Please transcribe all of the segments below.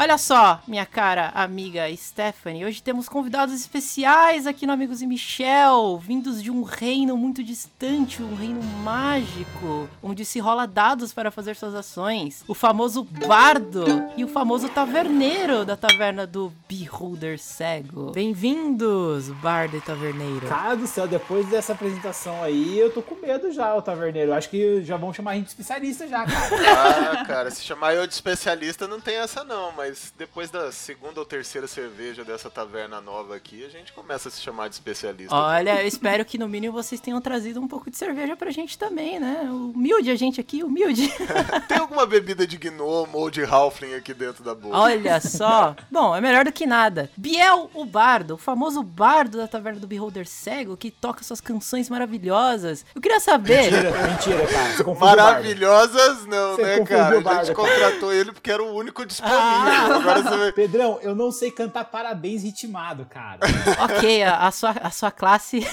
Olha só, minha cara amiga Stephanie, hoje temos convidados especiais aqui no Amigos e Michel, vindos de um reino muito distante, um reino mágico, onde se rola dados para fazer suas ações. O famoso bardo e o famoso taverneiro da taverna do Beholder Cego. Bem-vindos, bardo e taverneiro. Cara do céu, depois dessa apresentação aí, eu tô com medo já, o taverneiro. Acho que já vão chamar a gente de especialista já, cara. Ah, cara, se chamar eu de especialista não tem essa não, mas depois da segunda ou terceira cerveja dessa taverna nova aqui, a gente começa a se chamar de especialista. Olha, eu espero que no mínimo vocês tenham trazido um pouco de cerveja pra gente também, né? Humilde a gente aqui, humilde. Tem alguma bebida de gnomo ou de halfling aqui dentro da boca? Olha só. Bom, é melhor do que nada. Biel, o bardo, o famoso bardo da taverna do Beholder Cego, que toca suas canções maravilhosas. Eu queria saber... Mentira, mentira, cara. Maravilhosas não, Você né, cara? o A gente contratou ele porque era o único disponível. Ah. Agora você vai... Pedrão, eu não sei cantar parabéns ritmado, cara. ok, a, a sua, a sua classe...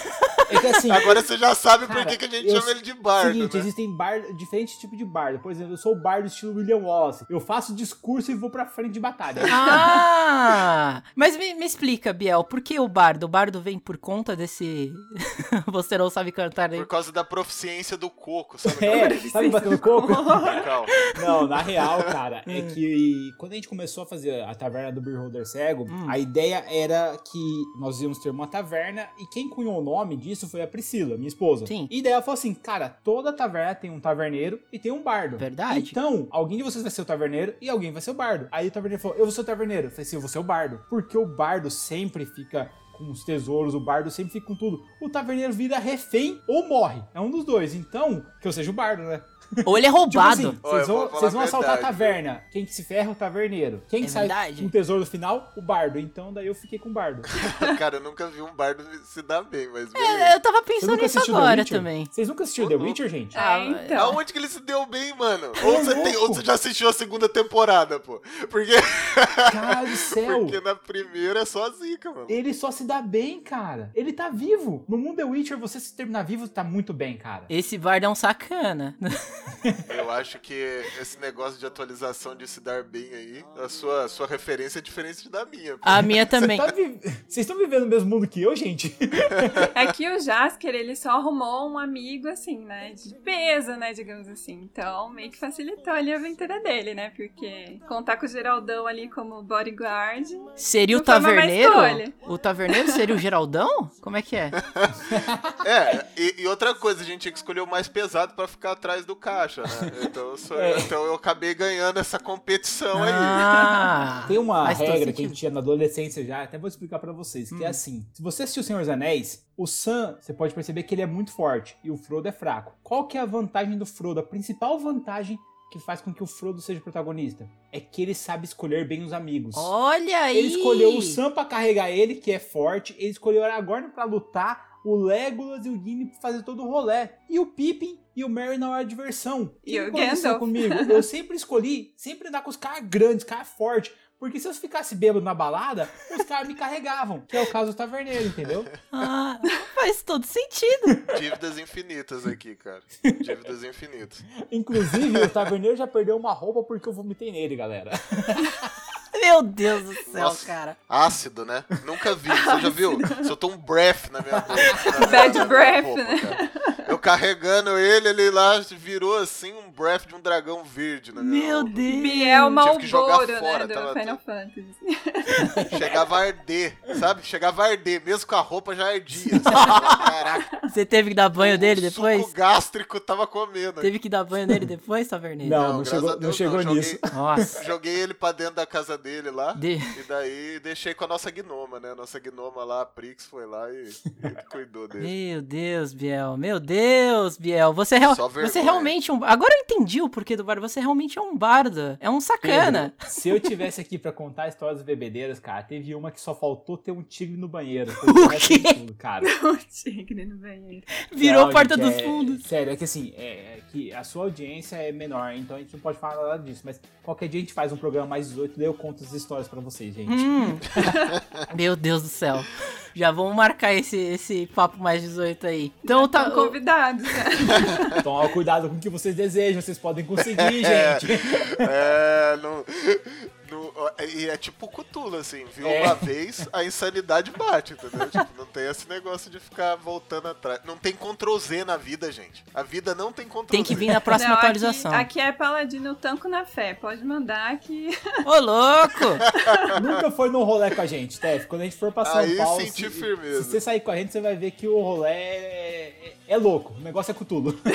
É que assim. Agora você já sabe por Cara, que, que a gente eu- chama ele de bardo, Seguinte, né? existem bar, diferentes tipos de bardo. Por exemplo, eu sou o bardo estilo William Wallace. Eu faço discurso e vou pra frente de batalha. Ah! Mas me, me explica, Biel, por que o bardo? O bardo vem por conta desse... Você não sabe cantar nem... Por causa da proficiência do coco, sabe? É, sabe batendo coco? Calma. Não, na real, cara, é que quando a gente começou a fazer a taverna do Beholder Cego, a ideia era que nós íamos ter uma taverna e quem cunhou o nome disso foi a Priscila, minha esposa. Sim. E daí ela falou assim, cara, toda taverna tem um taverneiro e tem um bardo. Verdade. Então, alguém de vocês vai ser o taverneiro e alguém vai ser o bardo. Aí o taverneiro falou, eu vou ser o taverneiro. Eu falei assim, eu vou ser o bardo. Porque o bardo sempre fica com os tesouros, o bardo sempre fica com tudo. O taverneiro vira refém ou morre. É um dos dois. Então, que eu seja o bardo, né? Ou ele é Tipo roubado. assim, Ó, eu vocês vão, vocês vão assaltar a taverna. Quem que se ferra é o taverneiro. Quem É que sai verdade. com o tesouro no final? O bardo. Então daí eu fiquei com o bardo. Cara, eu nunca vi um bardo se dar bem, mas É, beleza. eu tava pensando nisso agora também. Vocês nunca assistiram Ô, The. Witcher, gente? Ah, É, então. Aonde que ele se deu bem, mano? Ou você, tem, ou você já assistiu a segunda temporada, pô. Porque, Cara do céu. porque na primeira é só zica, mano. Ele só se dá bem, cara. Ele tá vivo. No mundo The Witcher, você se terminar vivo, tá muito bem, cara. Esse bardo é um sacana. Eu acho que esse negócio de atualização de se dar bem aí, a sua, a sua referência é diferente da minha. A minha também. Você tá vi- Vocês estão vivendo no mesmo mundo que eu, gente? É que o Jasker, ele só arrumou um amigo, assim, né? De peso, né? Digamos assim. Então, meio que facilitou ali a aventura dele, né? Porque contar com o Geraldão ali como bodyguard. Seria o taverneiro? O taverneiro seria o Geraldão? Como é que é? É, e, e outra coisa, a gente tinha que escolher o mais pesado pra ficar atrás do caixa, né? Então sou- É. então eu acabei ganhando essa competição aí. Ah, Tem uma regra que a gente tinha na adolescência já, até vou explicar pra vocês, que é assim. Se você assistiu Senhor dos Anéis, o Sam, você pode perceber que ele é muito forte e o Frodo é fraco. Qual que é a vantagem do Frodo? A principal vantagem que faz com que o Frodo seja protagonista é que ele sabe escolher bem os amigos. Olha aí! Ele escolheu o Sam pra carregar ele, que é forte. Ele escolheu o Aragorn pra lutar, o Legolas e o Gimli pra fazer todo o rolê. E o Pippin e o Merry na hora de diversão. E o Gandalf. comigo? Eu sempre escolhi, sempre andar com os caras grandes, caras fortes. Porque se eu ficasse bêbado na balada, os caras me carregavam. Que é o caso do taverneiro, entendeu? Ah, faz todo sentido. Dívidas infinitas aqui, cara. Dívidas infinitas. Inclusive, o taverneiro já perdeu uma roupa porque eu vomitei nele, galera. Meu Deus do céu, Nossa. cara. Ácido, né? Nunca vi. Você já viu? Soltou um breath na minha boca. Bad breath, roupa, né? cara. Eu carregando ele, ele lá virou assim um breath de um dragão verde minha Meu. Deus. Biel Tive que jogar Malboro, né? fora, Do tava Final tudo- Fantasy. Chegava a arder, sabe? Chegava a arder, mesmo com a roupa já ardia. sabe? Caraca, Você teve que dar banho dele o depois? suco gástrico tava comendo. Teve que dar banho nele depois, taverneiro? Não, não, graças chegou, a não Deus chegou não. nisso. Nossa. Joguei ele pra dentro da casa dele lá. De- E daí deixei com a nossa gnoma, né? A nossa gnoma lá, a Prix, foi lá e, e cuidou dele. Meu Deus, Biel. Meu Deus, Biel. Você, é real- você realmente é um. Agora eu entendi o porquê do bardo. Você realmente é um bardo. É um sacana. Pedro, se eu tivesse aqui pra contar a história das bebedeiras, cara, teve uma que só faltou ter um tigre no banheiro. O quê? tudo, cara. o tigre no banheiro. Virou Não, porta gente, dos é- fundos. Sério, é que assim, é, é que a sua audiência é menor, então a gente não pode falar nada disso. Mas qualquer dia a gente faz um programa mais 18 e daí eu conto as histórias pra vocês, gente. Hum. Meu Deus do céu. Já vamos marcar esse, esse papo mais 18 aí. Então tá. Estão convidados, né? Toma cuidado com o que vocês desejam, vocês podem conseguir, É. gente. É, não, não- e é tipo Cthulhu, assim, viu É. uma vez, a insanidade bate, entendeu? Tipo, não tem esse negócio de ficar voltando atrás. Não tem Ctrl Z na vida, gente. A vida não tem Ctrl Tem que Z. vir na próxima Não, aqui- atualização. Aqui, é paladino tanco na fé. Pode mandar que. Ô, louco! Nunca foi no rolê com a gente, Tef. Quando a gente for pra São Aí Paulo. senti se, firmeza. Se você sair com a gente, você vai ver que o rolê é, é- é louco. O negócio é cutulo.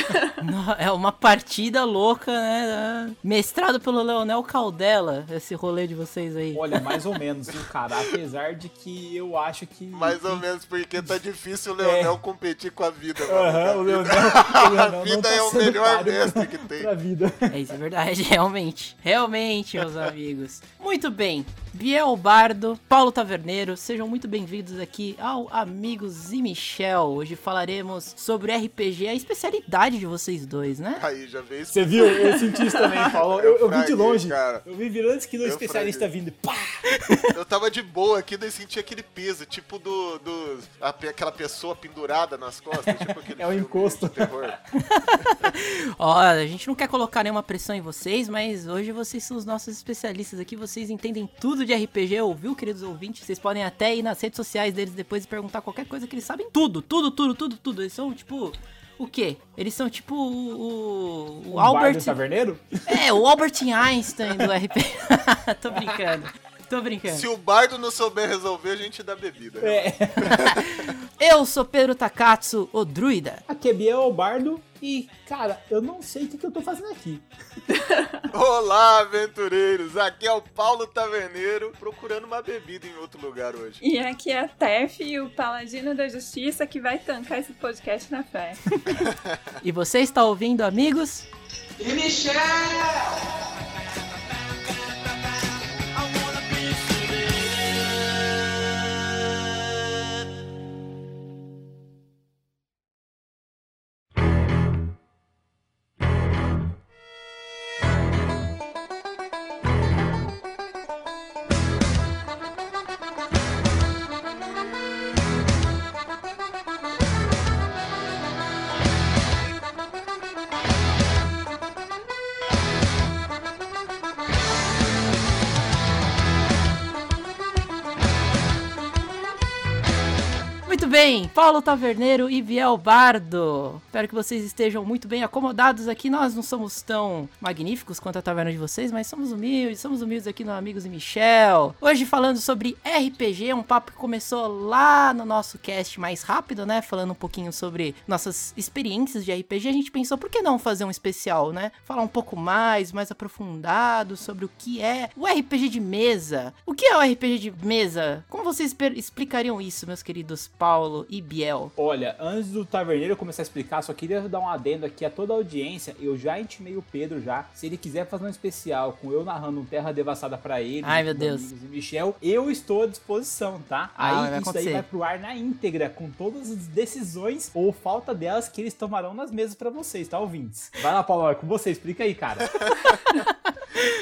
É uma partida louca, né? Mestrado pelo Leonel Caldela, esse rolê de vocês aí. Olha, mais ou menos, viu, cara? Apesar de que eu acho que. Mais ou menos, porque tá difícil o Leonel competir com a vida. mano. É. Aham, o Leonel, o A Leonel não vida tá é o melhor mestre que tem. Pra vida. É isso, é verdade, realmente. Realmente, meus amigos. Muito bem. Biel Bardo, Paulo Taverneiro, sejam muito bem-vindos aqui ao Amigos e Michel. Hoje falaremos sobre RPG, a especialidade de vocês dois, né? Aí, já veio Você viu? Eu senti isso também, Paulo. Eu, eu vi de longe. cara. Eu vi virando que no Eu especialista fraguei. vindo. Pá! Eu tava de boa aqui, daí senti aquele peso, tipo do. do a- aquela pessoa pendurada nas costas, tipo aquele É o filme encosto. de terror. Ó, a gente não quer colocar nenhuma pressão em vocês, mas hoje vocês são os nossos especialistas aqui, vocês entendem tudo de RPG, ouviu, queridos ouvintes? Vocês podem até ir nas redes sociais deles depois e perguntar qualquer coisa que eles sabem tudo, tudo, tudo, tudo, tudo. Eles são tipo. O quê? Eles são tipo o, o, o Albert. Albert Taverneiro? É, o Albert Einstein do RPG. Tô brincando. Tô brincando. Se o bardo não souber resolver, a gente dá bebida. É. Eu sou Pedro Takatsu, o druida. Aqui é Biel Bardo e, cara, eu não sei o que, que eu tô fazendo aqui. Olá, aventureiros! Aqui é o Paulo Taverneiro procurando uma bebida em outro lugar hoje. E aqui é a Tef, o paladino da justiça, que vai tancar esse podcast na fé. E você está ouvindo, amigos? Muito bem, Paulo Taverneiro e Biel Bardo. Espero que vocês estejam muito bem acomodados aqui. Nós não somos tão magníficos quanto a taverna de vocês, mas somos humildes, somos humildes aqui no Amigos e Michel. Hoje falando sobre RPG, um papo que começou lá no nosso cast mais rápido, né? Falando um pouquinho sobre nossas experiências de RPG. A gente pensou, por que não fazer um especial, né? Falar um pouco mais, mais aprofundado sobre o que é o RPG de mesa. O que é o RPG de mesa? Como vocês explicariam isso, meus queridos Paulo e Biel? Olha, antes do Taverneiro começar a explicar, só queria dar um adendo aqui a toda a audiência. Eu já intimei o Pedro já. Se ele quiser fazer um especial com eu narrando um Terra Devassada pra ele, Ai, meu Deus. E Michel, eu estou à disposição, tá? Ah, Aí isso acontecer. daí vai pro ar na íntegra, com todas as decisões ou falta delas que eles tomarão nas mesas pra vocês, tá, ouvintes? Vai lá, Paulo, é com você, explica aí, cara.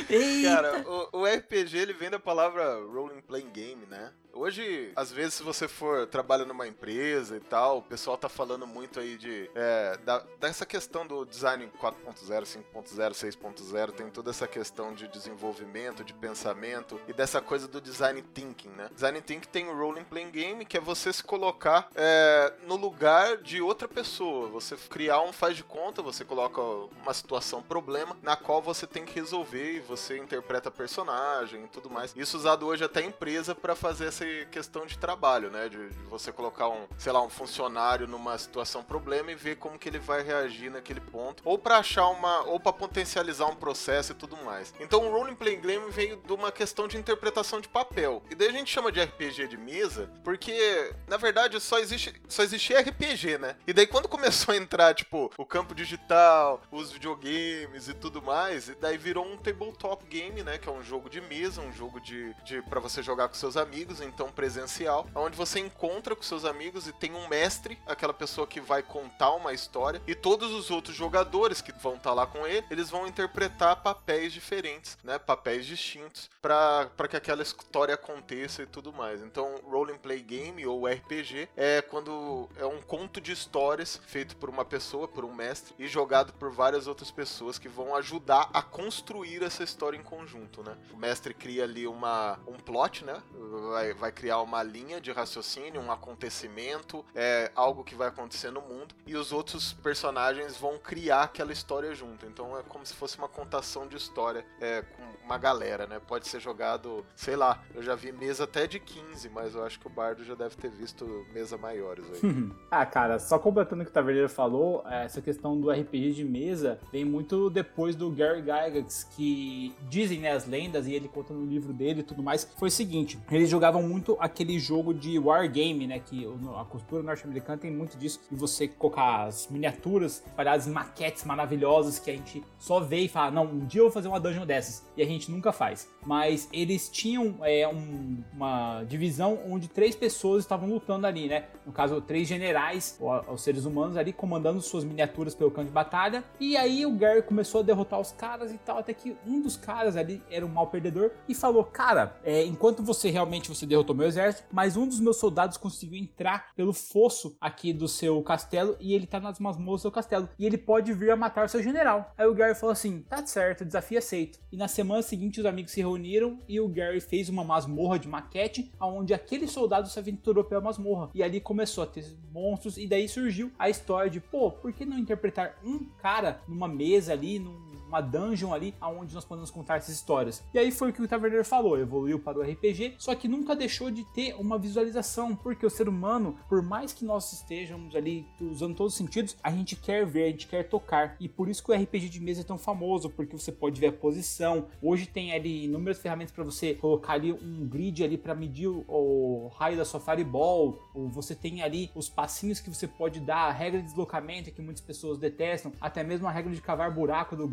Eita. Cara, o, o RPG ele vem da palavra Rolling Playing Game, né? Hoje, às vezes, se você for trabalha numa empresa e tal, o pessoal tá falando muito aí de é, da- dessa questão do design 4.0, 5.0, 6.0, tem toda essa questão de desenvolvimento, de pensamento e dessa coisa do design thinking, né? Design thinking tem o Rolling Playing Game, que é você se colocar é, no lugar de outra pessoa. Você criar um faz de conta, você coloca uma situação, problema, na qual você tem que resolver e você interpreta personagem e tudo mais. Isso usado hoje até em empresa para fazer essa questão de trabalho, né? De, de você colocar um, sei lá, um funcionário numa situação problema e ver como que ele vai reagir naquele ponto, ou para achar uma, ou para potencializar um processo e tudo mais. Então o Rolling Playing Game veio de uma questão de interpretação de papel. E daí a gente chama de RPG de mesa, porque na verdade só existe só existia RPG, né? E daí quando começou a entrar, tipo, o campo digital, os videogames e tudo mais, e daí virou um tabletop game, né, que é um jogo de mesa, um jogo de, de para você jogar com seus amigos, então presencial, onde você encontra com seus amigos e tem um mestre, aquela pessoa que vai contar uma história, e todos os outros jogadores que vão estar lá com ele, eles vão interpretar papéis diferentes, né, papéis distintos, para que aquela história aconteça e tudo mais. Então, role play game ou RPG é quando é um conto de histórias feito por uma pessoa, por um mestre, e jogado por várias outras pessoas que vão ajudar a construir essa história em conjunto, né? O mestre cria ali uma, um plot, né? Vai, vai criar uma linha de raciocínio, um acontecimento, é algo que vai acontecer no mundo, e os outros personagens vão criar aquela história junto. Então é como se fosse uma contação de história é, com uma galera, né? Pode ser jogado, sei lá, eu já vi mesa até de 15, mas eu acho que o Bardo já deve ter visto mesa maiores aí. ah, cara, só completando o que o Taverneiro falou, essa questão do RPG de mesa vem muito depois do Gary Gygax, que dizem, né, as lendas, e ele conta no livro dele e tudo mais, foi o seguinte, eles jogavam muito aquele jogo de wargame, né, que a cultura norte-americana tem muito disso, e você colocar as miniaturas paradas em maquetes maravilhosas que a gente só vê e fala, não, um dia eu vou fazer uma dungeon dessas, e a gente nunca faz. Mas eles tinham é, um, uma divisão onde três pessoas estavam lutando ali, né, no caso, três generais, os seres humanos ali, comandando suas miniaturas pelo campo de batalha, e aí o Gary começou a derrotar os caras e tal, até que um dos caras ali era um mau perdedor e falou, cara, é, enquanto você realmente você derrotou meu exército, mas um dos meus soldados conseguiu entrar pelo fosso aqui do seu castelo e ele tá nas masmorras do seu castelo. E ele pode vir a matar o seu general. Aí o Gary falou assim: tá certo, desafio aceito. E na semana seguinte os amigos se reuniram e o Gary fez uma masmorra de maquete, onde aquele soldado se aventurou pela masmorra. E ali começou a ter monstros, e daí surgiu a história de, pô, por que não interpretar um cara numa mesa ali, num uma dungeon ali aonde nós podemos contar essas histórias. E aí foi o que o Taverneiro falou, evoluiu para o RPG, só que nunca deixou de ter uma visualização, porque o ser humano, por mais que nós estejamos ali usando todos os sentidos, a gente quer ver, a gente quer tocar. E por isso que o RPG de mesa é tão famoso, porque você pode ver a posição. Hoje tem ali inúmeras ferramentas para você colocar ali um grid ali para medir o, raio da sua fireball, ou você tem ali os passinhos que você pode dar, a regra de deslocamento que muitas pessoas detestam, até mesmo a regra de cavar buraco do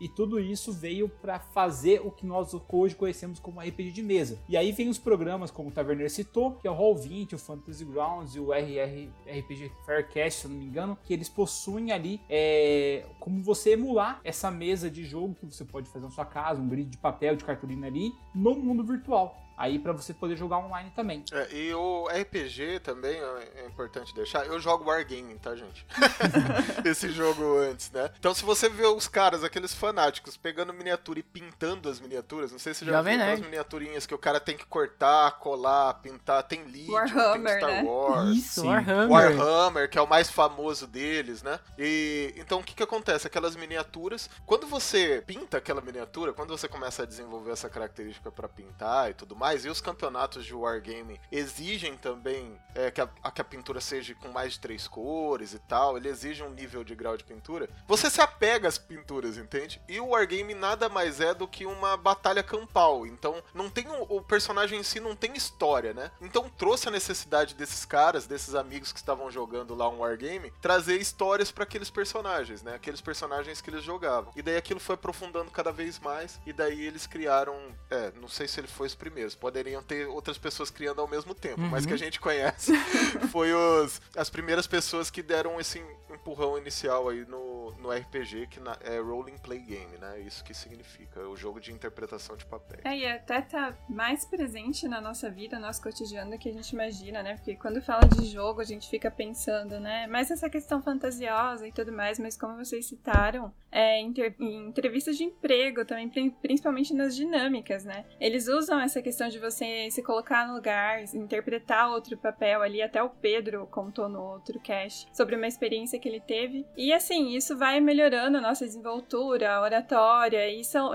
E tudo isso veio para fazer o que nós hoje conhecemos como RPG de mesa. E aí vem os programas como o Taverneiro citou, que é o Roll20, o Fantasy Grounds e o RR, RPG Faircast, se não me engano, que eles possuem ali é, como você emular essa mesa de jogo que você pode fazer na sua casa, um grid de papel, de cartolina ali, no mundo virtual aí para você poder jogar online também. É, e o RPG também é importante deixar. Eu jogo Wargaming, tá, gente? Esse jogo antes, né? Então, se você vê os caras, aqueles fanáticos, pegando miniatura e pintando as miniaturas, não sei se você já, já viu aquelas miniaturinhas que o cara tem que cortar, colar, pintar, tem lítio, Warhammer, tem Star né? Wars. Isso, Sim. Warhammer. Warhammer, que é o mais famoso deles, né? E então o que que acontece? Aquelas miniaturas, quando você pinta aquela miniatura, quando você começa a desenvolver essa característica para pintar e tudo mais, mais. E os campeonatos de Wargame exigem também é, que, a, que a pintura seja com mais de três cores e tal. Ele exige um nível de grau de pintura. Você se apega às pinturas, entende? E o Wargame nada mais é do que uma batalha campal. Então, não tem o, o personagem em si não tem história, né? Então trouxe a necessidade desses caras, desses amigos que estavam jogando lá um Wargame, trazer histórias para aqueles personagens, né? Aqueles personagens que eles jogavam. E daí aquilo foi aprofundando cada vez mais. E daí eles criaram. É, não sei se ele foi os primeiros poderiam ter outras pessoas criando ao mesmo tempo, uhum. mas que a gente conhece foi os, as primeiras pessoas que deram esse empurrão inicial aí no, no RPG, que na, é Rolling Play Game, né? Isso que significa, o jogo de interpretação de papel. É, e até tá mais presente na nossa vida, no nosso cotidiano, do que a gente imagina, né? Porque quando fala de jogo, a gente fica pensando, né? Mais essa questão fantasiosa e tudo mais, mas como vocês citaram, é, em, em entrevistas de emprego também, principalmente nas dinâmicas, né? Eles usam essa questão de você se colocar no lugar, interpretar outro papel ali, até o Pedro contou no outro cast sobre uma experiência que ele teve. E assim, isso vai melhorando a nossa desenvoltura, a oratória, e são,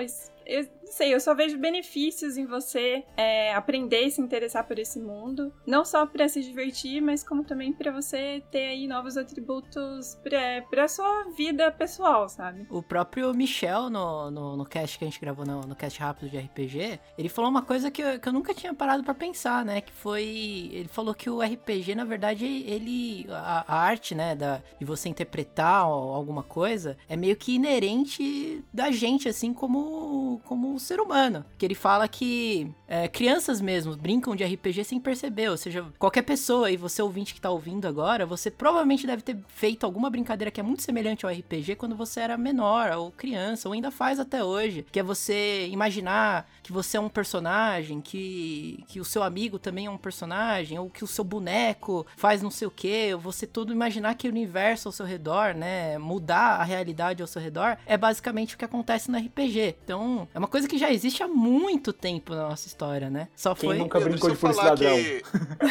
não sei, eu só vejo benefícios em você é, aprender e se interessar por esse mundo. Não só para se divertir, mas como também para você ter aí novos atributos pra, sua vida pessoal, sabe? O próprio Michel, no, no, no cast que a gente gravou no, no cast rápido de RPG, ele falou uma coisa que eu, que eu nunca tinha parado para pensar, né? Que foi. Ele falou que o RPG, na verdade, ele. A, a arte, né? Da, de você interpretar alguma coisa é meio que inerente da gente, assim como, como ser humano. Que ele fala que é, crianças mesmo brincam de RPG sem perceber, ou seja, qualquer pessoa, e você ouvinte que tá ouvindo agora, você provavelmente deve ter feito alguma brincadeira que é muito semelhante ao RPG quando você era menor, ou criança, ou ainda faz até hoje, que é você imaginar que você é um personagem, que, que o seu amigo também é um personagem, ou que o seu boneco faz não sei o que, você todo imaginar que o universo ao seu redor, né, mudar a realidade ao seu redor, é basicamente o que acontece no RPG. Então, é uma coisa que já existe há muito tempo na nossa história, né? Só Quem foi. nunca brincou de polícia falar ladrão? que-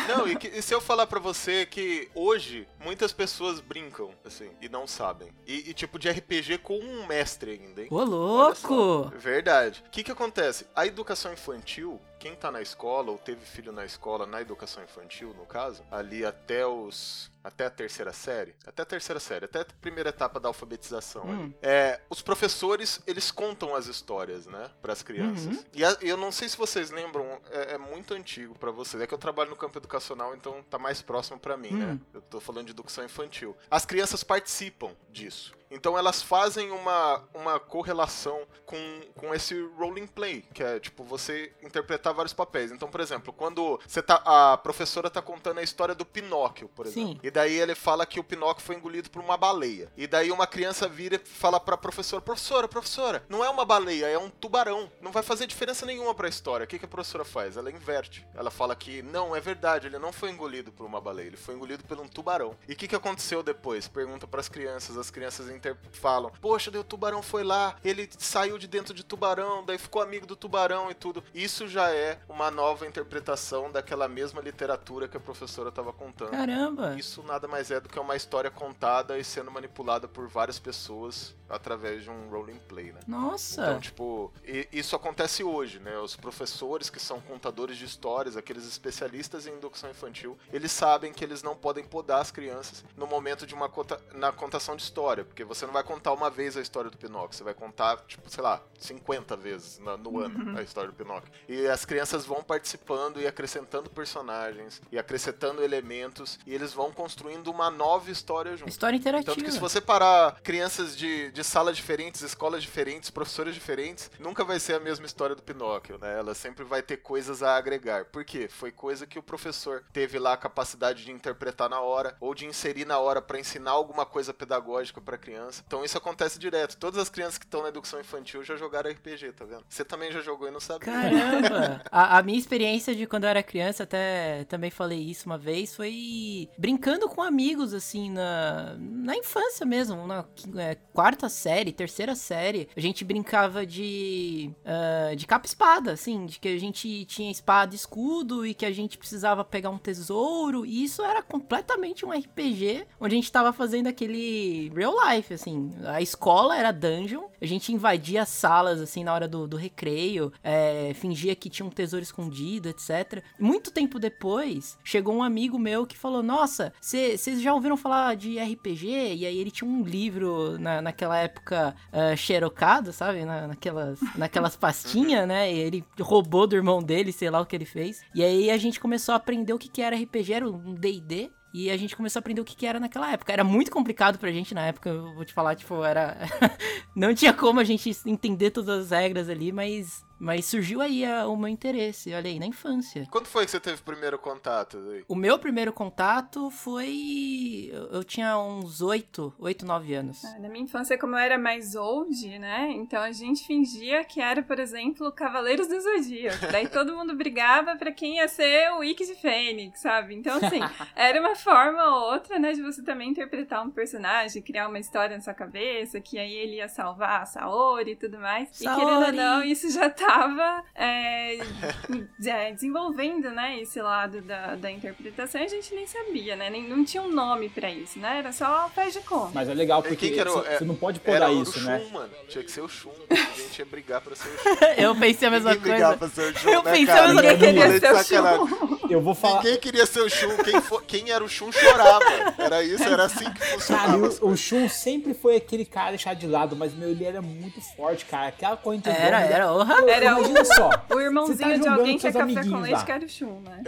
Não, e, que- e se eu falar pra você que hoje muitas pessoas brincam, assim, e não sabem. E, e tipo, de RPG com um mestre ainda, hein? Ô, louco! Verdade. O que que acontece? A educação infantil, quem tá na escola ou teve filho na escola, na educação infantil, no caso, ali até os até a terceira série, até a terceira série, até a primeira etapa da alfabetização. Hum. É, os professores eles contam as histórias, né, para as crianças. Uhum. E a- eu não sei se vocês lembram, é, é muito antigo pra vocês. É que eu trabalho no campo educacional, então tá mais próximo pra mim, né? Hum. Eu tô falando de educação infantil. As crianças participam disso. Então elas fazem uma, uma correlação com, com esse role play, que é tipo você interpretar vários papéis. Então, por exemplo, quando você tá, a professora tá contando a história do Pinóquio, por exemplo. Sim. E daí ele fala que o Pinóquio foi engolido por uma baleia. E daí uma criança vira e fala pra professora: Professora, professora, não é uma baleia, é um tubarão. Não vai fazer diferença nenhuma pra história. O que, que a professora faz? Ela inverte. Ela fala que não, é verdade, ele não foi engolido por uma baleia, ele foi engolido por um tubarão. E o que, que aconteceu depois? Pergunta pras crianças, as crianças inter- falam: Poxa, o tubarão foi lá, ele saiu de dentro de tubarão, daí ficou amigo do tubarão e tudo. Isso já é uma nova interpretação daquela mesma literatura que a professora estava contando. Caramba! Isso nada mais é do que uma história contada e sendo manipulada por várias pessoas através de um role play, né? Nossa! Então, tipo, e- isso acontece hoje, né? Os professores que são contadores de histórias, aqueles especialistas em educação infantil, eles sabem que eles não podem podar as crianças no momento de uma conta, na contação de história, porque você não vai contar uma vez a história do Pinóquio, você vai contar, tipo, sei lá, 50 vezes na- no ano a história do Pinóquio. E as crianças vão participando e acrescentando personagens e acrescentando elementos e eles vão construindo uma nova história junto. História interativa. Tanto que se você parar crianças de, de salas diferentes, escolas diferentes, professores diferentes, nunca vai ser a mesma história do Pinóquio, né? Ela sempre vai ter coisas a agregar. Por quê? Foi coisa que o professor teve lá a capacidade de interpretar na hora ou de inserir na hora pra ensinar alguma coisa pedagógica pra criança. Então isso acontece direto. Todas as crianças que estão na educação infantil já jogaram RPG, tá vendo? Você também já jogou e não sabia. Caramba! a, a minha experiência de quando eu era criança, até também falei isso uma vez, foi brincando com amigos, assim, na, na infância mesmo, na é, quarta série, terceira série. A gente brincava de, ah, de capa e espada, assim, de que a gente tinha espada e escudo e que a gente precisava pegar um tesouro. E isso era completamente um RPG, onde a gente tava fazendo aquele real life, assim. A escola era dungeon, a gente invadia salas, assim, na hora do, do recreio, é, fingia que tinha um tesouro escondido, etc. Muito tempo depois, chegou um amigo meu que falou: Nossa, vocês já ouviram falar de RPG? E aí ele tinha um livro na, naquela época uh, xerocado, sabe? Na, naquelas, naquelas pastinhas, né? E ele roubou do irmão dele, sei lá o que ele fez. E aí a gente começou a aprender o que, que era RPG, era um DD. E a gente começou a aprender o que, que era naquela época. Era muito complicado pra gente na época, eu vou te falar, tipo, era. Não tinha como a gente entender todas as regras ali, mas. Mas surgiu aí a- o meu interesse, olha aí, na infância. Quando foi que você teve o primeiro contato? aí? O meu primeiro contato foi. Eu, eu tinha uns 8, 8, 9 anos. Ah, Na minha infância, como eu era mais old, né? Então a gente fingia que era, por exemplo, Cavaleiros do Zodíaco. Daí todo mundo brigava pra quem ia ser o Ikki de Fênix, sabe? Então, assim, era uma forma ou outra, né, de você também interpretar um personagem, criar uma história na sua cabeça, que aí ele ia salvar a Saori e tudo mais. E querendo ou Saori! não, isso já tava é, é, desenvolvendo, né, esse lado da, da interpretação. E a gente nem sabia, né? Nem, não tinha um nome pra isso, né? Era só faz de conta. Mas é legal, É, porque era você é- você não pode Era podar o isso, Shun, né? mano. Tinha que ser o Shun. A gente ia brigar pra ser o Shun. Eu pensei a mesma Ninguém coisa. pra ser o Shun, Eu né, pensei cara? a mesma Ninguém coisa. queria Falei de ser o. Shun. Eu vou falar. Ninguém queria ser o Shun. Quem, fo- quem era o Shun chorava. Era isso, era assim que Cara, funcionava. e o, o Shun sempre foi aquele cara deixado de lado, mas meu, ele era muito forte, cara. Aquela corrente Era, era, orra. Era Era o, imagina só. o tá irmãozinho de jogando alguém com que é seus café com amiguinhos leite lá. que era o Shun, né?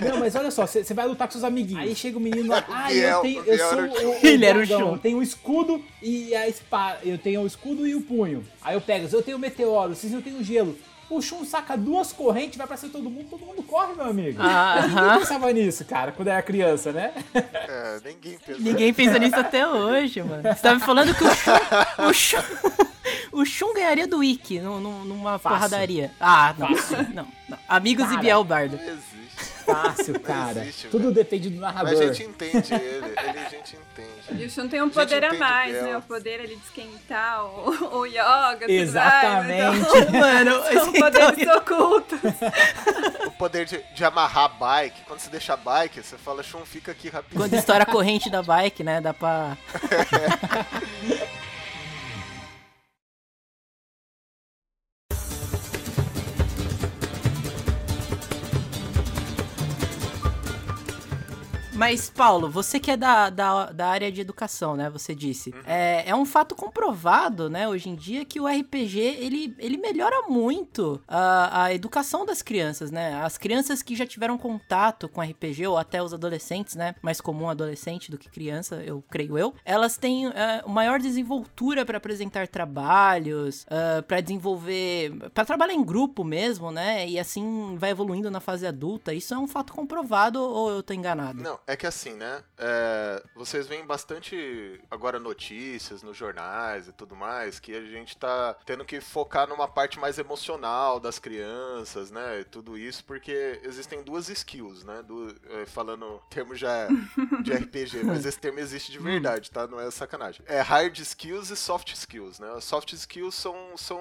Não, mas olha só, você vai lutar com seus amiguinhos. Aí chega o menino lá, ah, eu tenho, o eu sou o o, Ele era o Shun. eu tenho o escudo e a espada, eu tenho o escudo e o punho. Aí eu pego, eu tenho o meteoro, vocês eu tenho o gelo. O Shun saca duas correntes, vai pra cima de todo mundo, todo mundo corre, meu amigo. Ah, Ninguém pensava nisso, cara, quando era criança, né? É, ninguém pensa. Ninguém pensa nisso até hoje, mano. Você tá me falando que o Shun. O Shun, o Shun ganharia do Ikki num- num- numa Fácil. porradaria. Ah, não. Fácil. não, não. Amigos Cara. e Biel Bardo. Não existe. Fácil, cara. existe, Tudo velho. depende do Mas narrador. a gente entende ele. Ele a gente entende. E o Shun tem um poder a entende mais, né? O poder ali de esquentar o, o yoga, tudo Exatamente. mais. Então, Mano, são poderes ocultos. O poder de, de amarrar a bike. Quando você deixa a bike, você fala, Shun, fica aqui rapidinho. quando estoura a corrente da bike, né? Dá pra. Mas, Paulo, você que é da, da, da área de educação, né? Você disse. É, é um fato comprovado, né, hoje em dia, que o RPG, ele, ele melhora muito a, a educação das crianças, né? As crianças que já tiveram contato com RPG, ou até os adolescentes, né? Mais comum adolescente do que criança, eu creio eu. Elas têm é, maior desenvoltura para apresentar trabalhos, para desenvolver... para trabalhar em grupo mesmo, né? E assim vai evoluindo na fase adulta. Isso é um fato comprovado ou eu tô enganado? Não, é que assim, né? é, vocês veem bastante agora notícias nos jornais e tudo mais que a gente tá tendo que focar numa parte mais emocional das crianças, né? E tudo isso, porque existem duas skills, né? Do, é, falando termo já de RPG, mas esse termo existe de verdade, tá? Não é sacanagem. É hard skills e soft skills, né? Soft skills são, são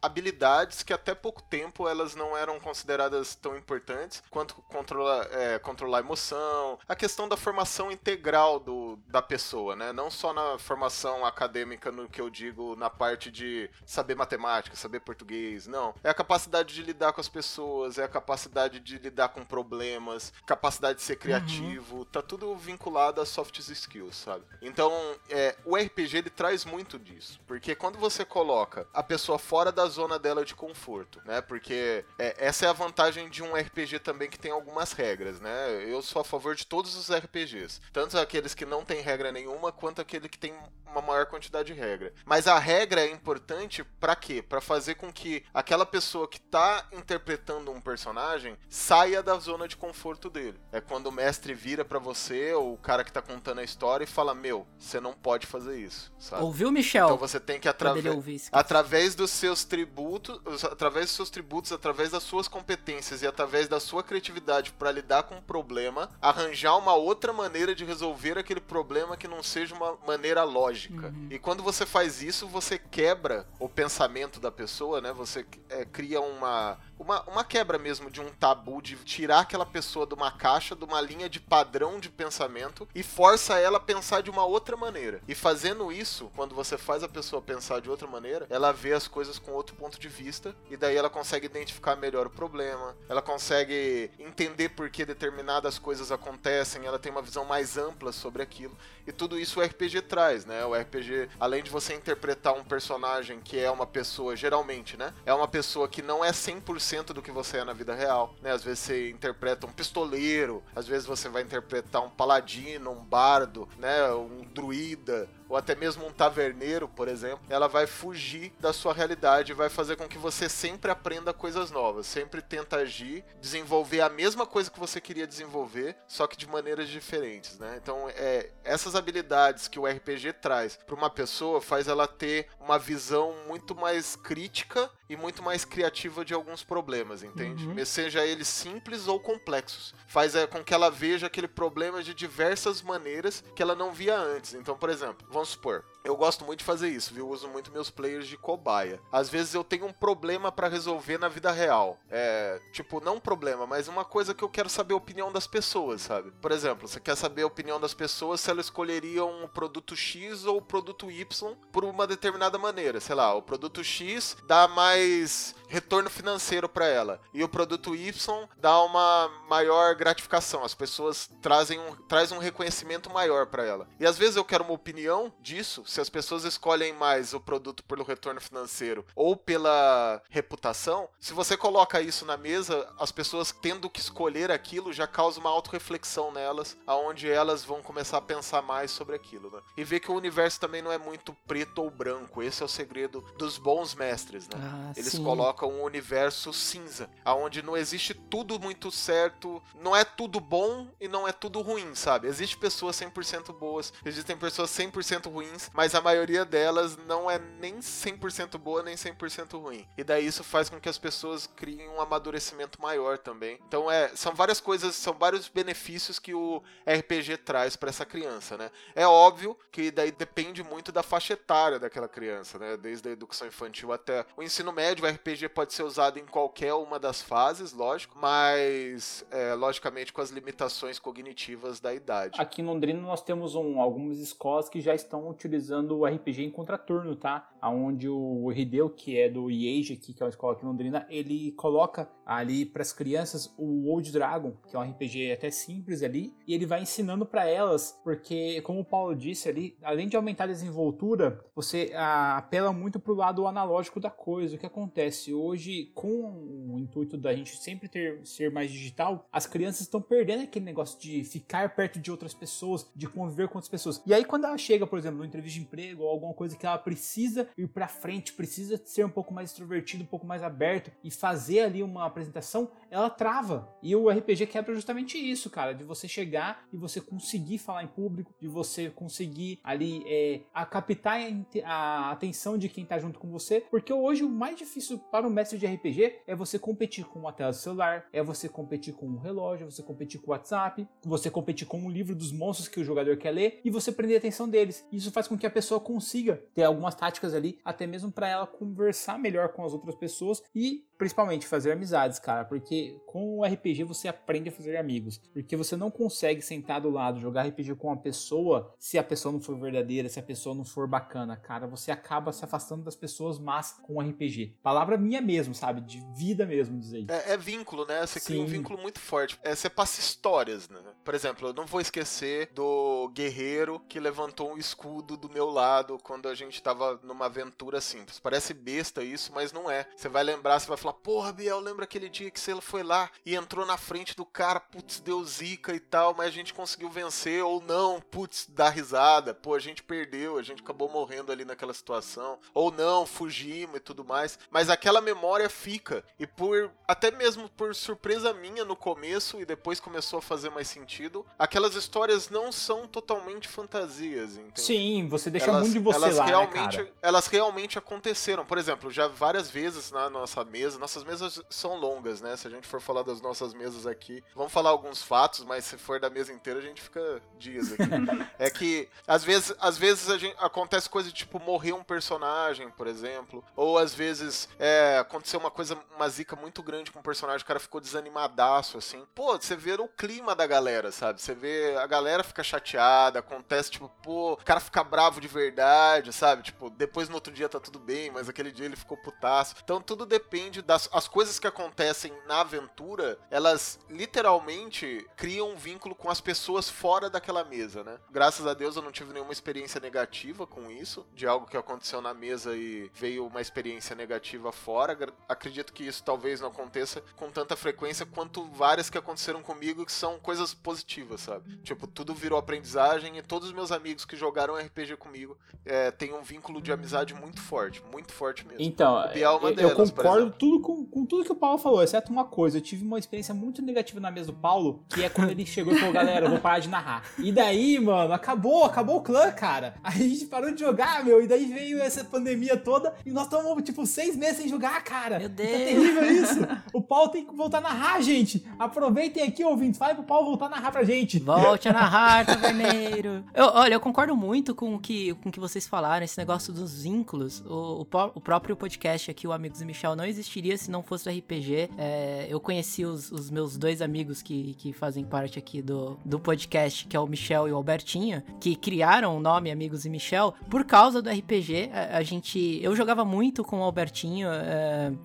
habilidades que até pouco tempo elas não eram consideradas tão importantes quanto controlar, é, controlar a emoção, a questão da formação integral do, da pessoa, né? Não só na formação acadêmica, no que eu digo na parte de saber matemática, saber português, não. É a capacidade de lidar com as pessoas, é a capacidade de lidar com problemas, capacidade de ser criativo, tá tudo vinculado a soft skills, sabe? Então, é, o RPG ele traz muito disso, porque quando você coloca a pessoa fora da zona dela de conforto, né? Porque é, essa é a vantagem de um RPG também que tem algumas regras, né? Eu sou a favor de todos os RPGs, tanto aqueles que não tem regra nenhuma quanto aquele que tem uma maior quantidade de regra. Mas a regra é importante para quê? Para fazer com que aquela pessoa que tá interpretando um personagem saia da zona de conforto dele. É quando o mestre vira para você ou o cara que tá contando a história e fala: "Meu, você não pode fazer isso", sabe? Ouviu, Michel? Então você tem que através através dos seus tributos, através dos seus tributos, através das suas competências e através da sua criatividade para lidar com um problema, arranjar uma outra maneira de resolver aquele problema que não seja uma maneira lógica. E quando você faz isso, você quebra o pensamento da pessoa, né? Você é, cria uma uma, uma quebra mesmo de um tabu, de tirar aquela pessoa de uma caixa, de uma linha de padrão de pensamento e força ela a pensar de uma outra maneira. E fazendo isso, quando você faz a pessoa pensar de outra maneira, ela vê as coisas com outro ponto de vista e daí ela consegue identificar melhor o problema, ela consegue entender por que determinadas coisas acontecem, ela tem uma visão mais ampla sobre aquilo. E tudo isso o RPG traz, né? O RPG, além de você interpretar um personagem que é uma pessoa, geralmente, né? É uma pessoa que não é 100% do que você é na vida real, né? Às vezes você interpreta um pistoleiro, às vezes você vai interpretar um paladino, um bardo, né? Um druida, ou até mesmo um taverneiro, por exemplo, ela vai fugir da sua realidade vai fazer com que você sempre aprenda coisas novas, sempre tenta agir, desenvolver a mesma coisa que você queria desenvolver, só que de maneiras diferentes, né? Então, é, essas habilidades que o RPG traz para uma pessoa faz ela ter uma visão muito mais crítica e muito mais criativa de alguns problemas, entende? Uhum. Seja eles simples ou complexos. Faz é, com que ela veja aquele problema de diversas maneiras que ela não via antes. Então, por exemplo, vamos supor, eu gosto muito de fazer isso, viu? Eu uso muito meus players de cobaia. Às vezes eu tenho um problema pra resolver na vida real. É, tipo, não um problema, mas uma coisa que eu quero saber a opinião das pessoas, sabe? Por exemplo, você quer saber a opinião das pessoas se elas escolheriam o produto X ou o produto Y por uma determinada maneira. Sei lá, o produto X dá mais retorno financeiro pra ela e o produto Y dá uma maior gratificação. As pessoas trazem um, traz um reconhecimento maior pra ela. E às vezes eu quero uma opinião disso se as pessoas escolhem mais o produto pelo retorno financeiro ou pela reputação, se você coloca isso na mesa, as pessoas tendo que escolher aquilo já causa uma autorreflexão nelas, aonde elas vão começar a pensar mais sobre aquilo, né? E ver que o universo também não é muito preto ou branco. Esse é o segredo dos bons mestres, né? Ah, Eles sim. colocam um universo cinza, aonde não existe tudo muito certo, não é tudo bom e não é tudo ruim, sabe? Existem pessoas 100% boas, existem pessoas 100% ruins, mas a maioria delas não é nem 100% boa nem 100% ruim. E daí isso faz com que as pessoas criem um amadurecimento maior também. Então é, são várias coisas, são vários benefícios que o RPG traz para essa criança, né? É óbvio que daí depende muito da faixa etária daquela criança, né? Desde a educação infantil até o ensino médio, o RPG pode ser usado em qualquer uma das fases, lógico, mas é, logicamente com as limitações cognitivas da idade. Aqui em Londrina nós temos um, algumas escolas que já estão utilizando o RPG em contraturno, tá? Onde o Hideo, que é do IEJ aqui, que é uma escola aqui em Londrina, ele coloca ali para as crianças o Old Dragon, que é um RPG até simples ali, e ele vai ensinando para elas, porque como o Paulo disse ali, além de aumentar a desenvoltura, você ah, apela muito pro lado analógico da coisa. O que acontece hoje com o intuito da gente sempre ter ser mais digital, as crianças estão perdendo aquele negócio de ficar perto de outras pessoas, de conviver com outras pessoas. E aí quando ela chega, por exemplo, numa entrevista de emprego ou alguma coisa que ela precisa ir para frente, precisa ser um pouco mais extrovertido, um pouco mais aberto e fazer ali uma apresentação, ela trava. E o RPG quebra justamente isso, cara, de você chegar e você conseguir falar em público, de você conseguir ali é, a captar a atenção de quem tá junto com você, porque hoje o mais difícil para um mestre de RPG é você competir com uma tela do celular, é você competir com um relógio, é você competir com o WhatsApp, você competir com um livro dos monstros que o jogador quer ler e você prender a atenção deles. Isso faz com que a pessoa consiga ter algumas táticas ali, até mesmo para ela conversar melhor com as outras pessoas e principalmente fazer amizades, cara, porque com o RPG você aprende a fazer amigos, porque você não consegue sentar do lado jogar RPG com uma pessoa se a pessoa não for verdadeira, se a pessoa não for bacana, cara, você acaba se afastando das pessoas más com o RPG. Palavra minha mesmo, sabe, de vida mesmo dizer isso. É, é vínculo, né? Você cria um vínculo muito forte. É, você passa histórias, né? Por exemplo, eu não vou esquecer do guerreiro que levantou um escudo do meu lado quando a gente tava numa aventura simples. Parece besta isso, mas não é. Você vai lembrar, você vai falar, porra, Biel, lembra aquele dia que você foi lá e entrou na frente do cara, putz, deu zica e tal, mas a gente conseguiu vencer, ou não, putz, dá risada, pô, a gente perdeu, a gente acabou morrendo ali naquela situação, ou não, fugimos e tudo mais. Mas aquela memória fica, e por até mesmo por surpresa minha no começo e depois começou a fazer mais sentido, aquelas histórias não são totalmente fantasias, entende? Sim, você deixa muito de você elas lá, né, realmente, cara? elas realmente aconteceram. Por exemplo, já várias vezes na nossa mesa, nossas mesas são longas, né? Se a gente for falar das nossas mesas aqui, vamos falar alguns fatos, mas se for da mesa inteira, a gente fica dias aqui. é que às vezes, às vezes gente, acontece coisa de, tipo morrer um personagem, por exemplo, ou às vezes é, aconteceu uma coisa, uma zica muito grande com o personagem, o cara ficou desanimadaço assim. Pô, você vê o clima da galera, sabe? Você vê a galera fica chateada, acontece tipo, pô, o cara fica bravo de verdade, sabe? Tipo, depois no outro dia tá tudo bem, mas aquele dia ele ficou putaço. Então tudo depende das as coisas que acontecem na aventura, elas literalmente criam um vínculo com as pessoas fora daquela mesa, né? Graças a Deus eu não tive nenhuma experiência negativa com isso, de algo que aconteceu na mesa e veio uma experiência negativa fora. Gra- Acredito que isso talvez não aconteça com tanta frequência quanto várias que aconteceram comigo que são coisas positivas, sabe? Tipo, tudo virou aprendizagem e todos os meus amigos que jogaram RPG comigo é, têm um vínculo de amizade muito forte, muito forte mesmo. Então, O Biel é uma eu, eu delas, por concordo tudo com, com tudo que o Paulo falou, exceto uma coisa. Eu tive uma experiência muito negativa na mesa do Paulo, que é quando ele chegou e falou, galera, eu vou parar de narrar. E daí, mano, acabou, acabou o clã, cara. Aí a gente parou de jogar, meu, e daí veio essa pandemia toda, e nós estamos, tipo, seis meses sem jogar, cara. Meu Tá Deus. terrível isso. O Paulo tem que voltar a narrar, gente. Aproveitem aqui, ouvintes, fale pro Paulo voltar a narrar pra gente. Volte a narrar, taverneiro. Eu, olha, eu concordo muito com o que, com o que vocês falaram, esse negócio dos vínculos. O, o, o próprio podcast aqui, o Amigos e Michel, não existiria se não fosse do RPG. É, eu conheci os, os meus dois amigos que, que fazem parte aqui do, do podcast, que é o Michel e o Albertinho, que criaram o nome Amigos e Michel por causa do RPG. A, a gente. Eu jogava muito com o Albertinho, é,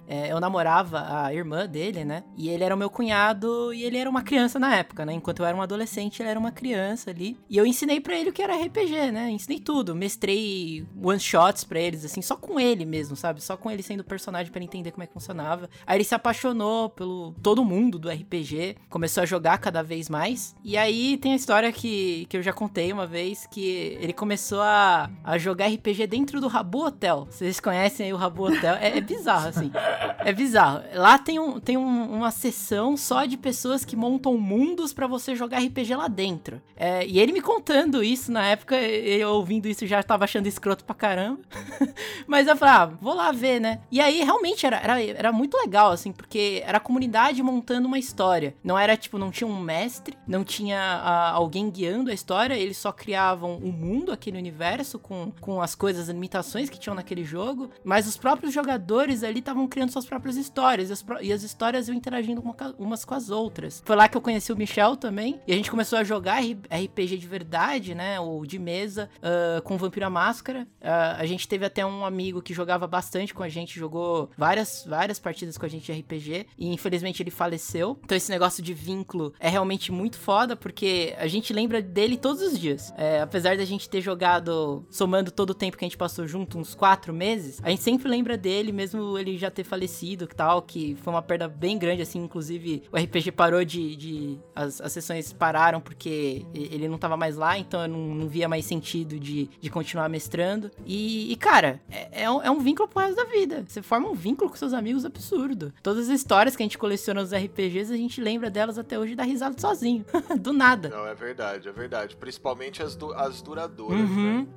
é, eu namorava a irmã dele, né? E ele era o meu cunhado e ele era uma criança na época, né? Enquanto eu era um adolescente, ele era uma criança ali. E eu ensinei pra ele o que era RPG, né? Ensinei tudo. Mestrei one-shots pra eles, assim, só com ele mesmo, sabe? Só com ele sendo personagem para entender como é que funcionava. Aí ele se apaixonou pelo todo mundo do RPG, começou a jogar cada vez mais. E aí tem a história que, que eu já contei uma vez, que ele começou a, a jogar RPG dentro do Rabu Hotel. Vocês conhecem aí o Rabu Hotel? É, é bizarro, assim. É bizarro. Lá tem, um, tem um, uma sessão só de pessoas que montam mundos para você jogar RPG lá dentro. É, e ele me contando isso na época, eu ouvindo isso já tava achando escroto pra caramba. Mas eu falei, ah, vou lá ver, né? E aí realmente era, era, era muito legal, assim, porque era a comunidade montando uma história. Não era tipo, não tinha um mestre, não tinha a, alguém guiando a história, eles só criavam um mundo, aquele universo, com, com as coisas, as limitações que tinham naquele jogo. Mas os próprios jogadores ali estavam criando suas próprias histórias. E as, e as histórias iam interagindo uma, umas com as outras. Foi lá que eu conheci o Michel também. E a gente começou a jogar RPG de verdade, né? Ou de mesa, uh, com Vampira Máscara. Uh, a gente teve até um amigo que jogava bastante com a gente, jogou várias, várias partidas com a gente de RPG. E infelizmente ele faleceu. Então esse negócio de vínculo é realmente muito foda, porque a gente lembra dele todos os dias. É, apesar da gente ter jogado, somando todo o tempo que a gente passou junto, uns quatro meses, a gente sempre lembra dele, mesmo ele já ter falecido e tal, que foi uma perda bem grande, assim. Inclusive, o RPG parou de. de as, as sessões pararam porque ele não tava mais lá, então eu não, não via mais sentido de, de continuar mestrando. E, e cara, é, é, um, é um vínculo pro resto da vida. Você forma um vínculo com seus amigos absurdo. Todas as histórias que a gente coleciona nos RPGs, a gente lembra delas até hoje e dá risada sozinho. Do nada. Não, é verdade, é verdade. Principalmente as, du as duradouras, uhum. né?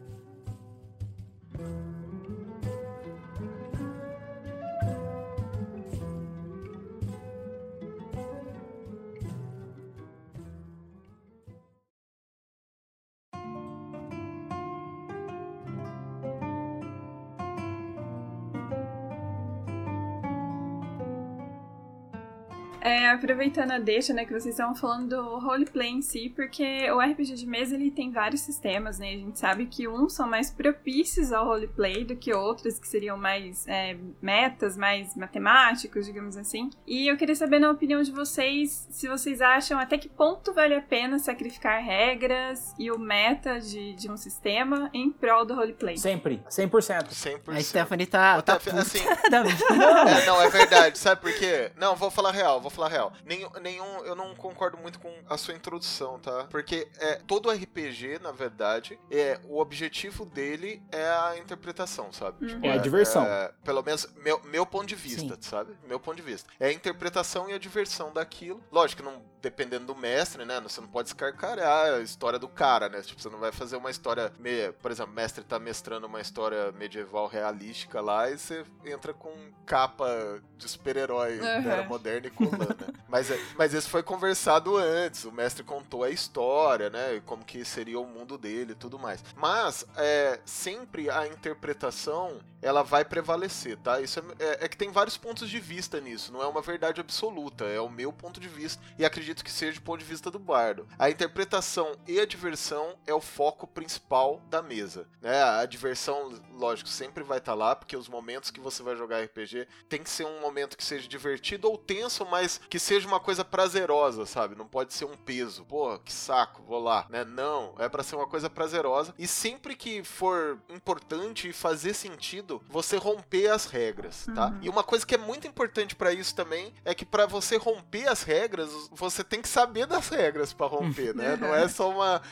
É, aproveitando a deixa, né, que vocês estavam falando do roleplay em si, porque o RPG de mesa ele tem vários sistemas, né? A gente sabe que uns são mais propícios ao roleplay do que outros que seriam mais é, metas, mais matemáticos, digamos assim. E eu queria saber na opinião de vocês, se vocês acham até que ponto vale a pena sacrificar regras e o meta de, de um sistema em prol do roleplay. Sempre, 100%. 100%. A Stephanie tá, tá assim, é, não, é verdade, sabe por quê? Não, vou falar real, vou falar real. Nenhum, nenhum, eu não concordo muito com a sua introdução, tá? Porque é, todo RPG, na verdade, é o objetivo dele é a interpretação, sabe? Uhum. Tipo, é a diversão. É, pelo menos meu, meu ponto de vista, Sim. sabe? Meu ponto de vista. É a interpretação e a diversão daquilo. Lógico que não dependendo do mestre, né? Você não pode escarcarar a história do cara, né? Tipo, você não vai fazer uma história meia, por exemplo, o mestre tá mestrando uma história medieval realística lá e você entra com capa de super-herói uhum. da era moderna e colando, né? mas, é, mas isso foi conversado antes, o mestre contou a história, né? Como que seria o mundo dele e tudo mais. Mas é, sempre a interpretação ela vai prevalecer, tá? Isso é, é, é que tem vários pontos de vista nisso, não é uma verdade absoluta, é o meu ponto de vista e acredito que seja do ponto de vista do bardo. A interpretação e a diversão é o foco principal da mesa. Né? A diversão, lógico, sempre vai estar tá lá, porque os momentos que você vai jogar RPG tem que ser um momento que seja divertido ou tenso, mas que seja uma coisa prazerosa, sabe? Não pode ser um peso. Pô, que saco, vou lá. Né? Não, é para ser uma coisa prazerosa. E sempre que for importante e fazer sentido, você romper as regras, tá? Uhum. E uma coisa que é muito importante para isso também é que para você romper as regras, você tem que saber das regras para romper, né? Não é só uma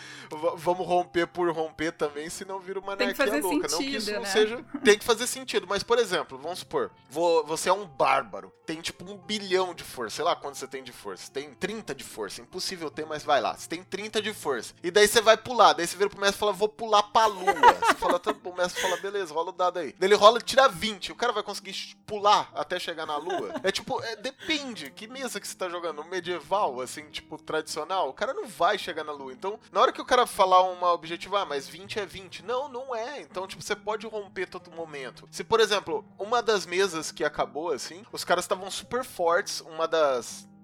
vamos romper por romper também, senão vira uma anarquia louca. Sentido, não que isso não né? seja. Tem que fazer sentido. Mas, por exemplo, vamos supor, você é um bárbaro, tem tipo um bilhão de força. Sei lá quanto você tem de força. Tem 30 de força. Impossível ter, mas vai lá. Você tem 30 de força. E daí você vai pular. Daí você vira pro mestre e fala, vou pular pra lua. Você fala, tá, o mestre fala, beleza, rola o dado aí. Daí ele rola e tira 20. O cara vai conseguir pular até chegar na lua? É tipo, é, depende. Que mesa que você tá jogando? Medieval? assim, tipo, tradicional, o cara não vai chegar na lua. Então, na hora que o cara falar uma objetiva, ah, mas 20 é 20. Não, não é. Então, tipo, você pode romper todo momento. Se, por exemplo, uma das mesas que acabou, assim, os caras estavam super fortes, uma das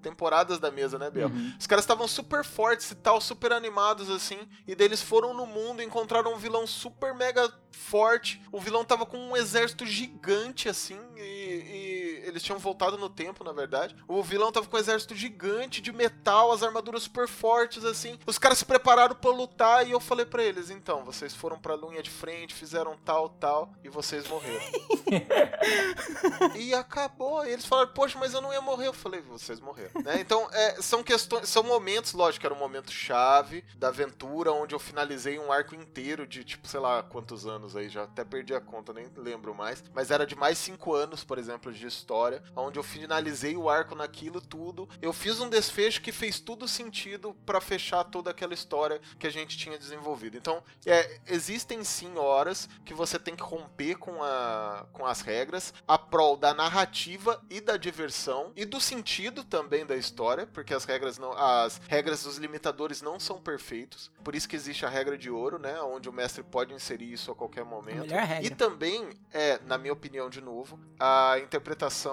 temporadas da mesa, né, Bel? Uhum. Os caras estavam super fortes e tal, super animados assim, e daí eles foram no mundo, encontraram um vilão super mega forte. O vilão tava com um exército gigante assim, e, e eles tinham voltado no tempo, na verdade. O vilão tava com um exército gigante de metal, as armaduras super fortes, assim. Os caras se prepararam para lutar e eu falei para eles: então, vocês foram pra linha de frente, fizeram tal, tal, e vocês morreram. e acabou. E eles falaram: poxa, mas eu não ia morrer. Eu falei: vocês morreram. Né? Então, é, são questões, são momentos, lógico, era um momento chave da aventura, onde eu finalizei um arco inteiro de, tipo, sei lá quantos anos aí, já até perdi a conta, nem lembro mais. Mas era de mais cinco anos, por exemplo, de história, onde eu finalizei o arco naquilo tudo. Eu fiz um desfecho que fez tudo sentido para fechar toda aquela história que a gente tinha desenvolvido. Então, é, existem sim horas que você tem que romper com, a, com as regras, a prol da narrativa e da diversão e do sentido também da história, porque as regras não, as regras dos limitadores não são perfeitos. Por isso que existe a regra de ouro, né, onde o mestre pode inserir isso a qualquer momento. A e também é, na minha opinião de novo, a interpretação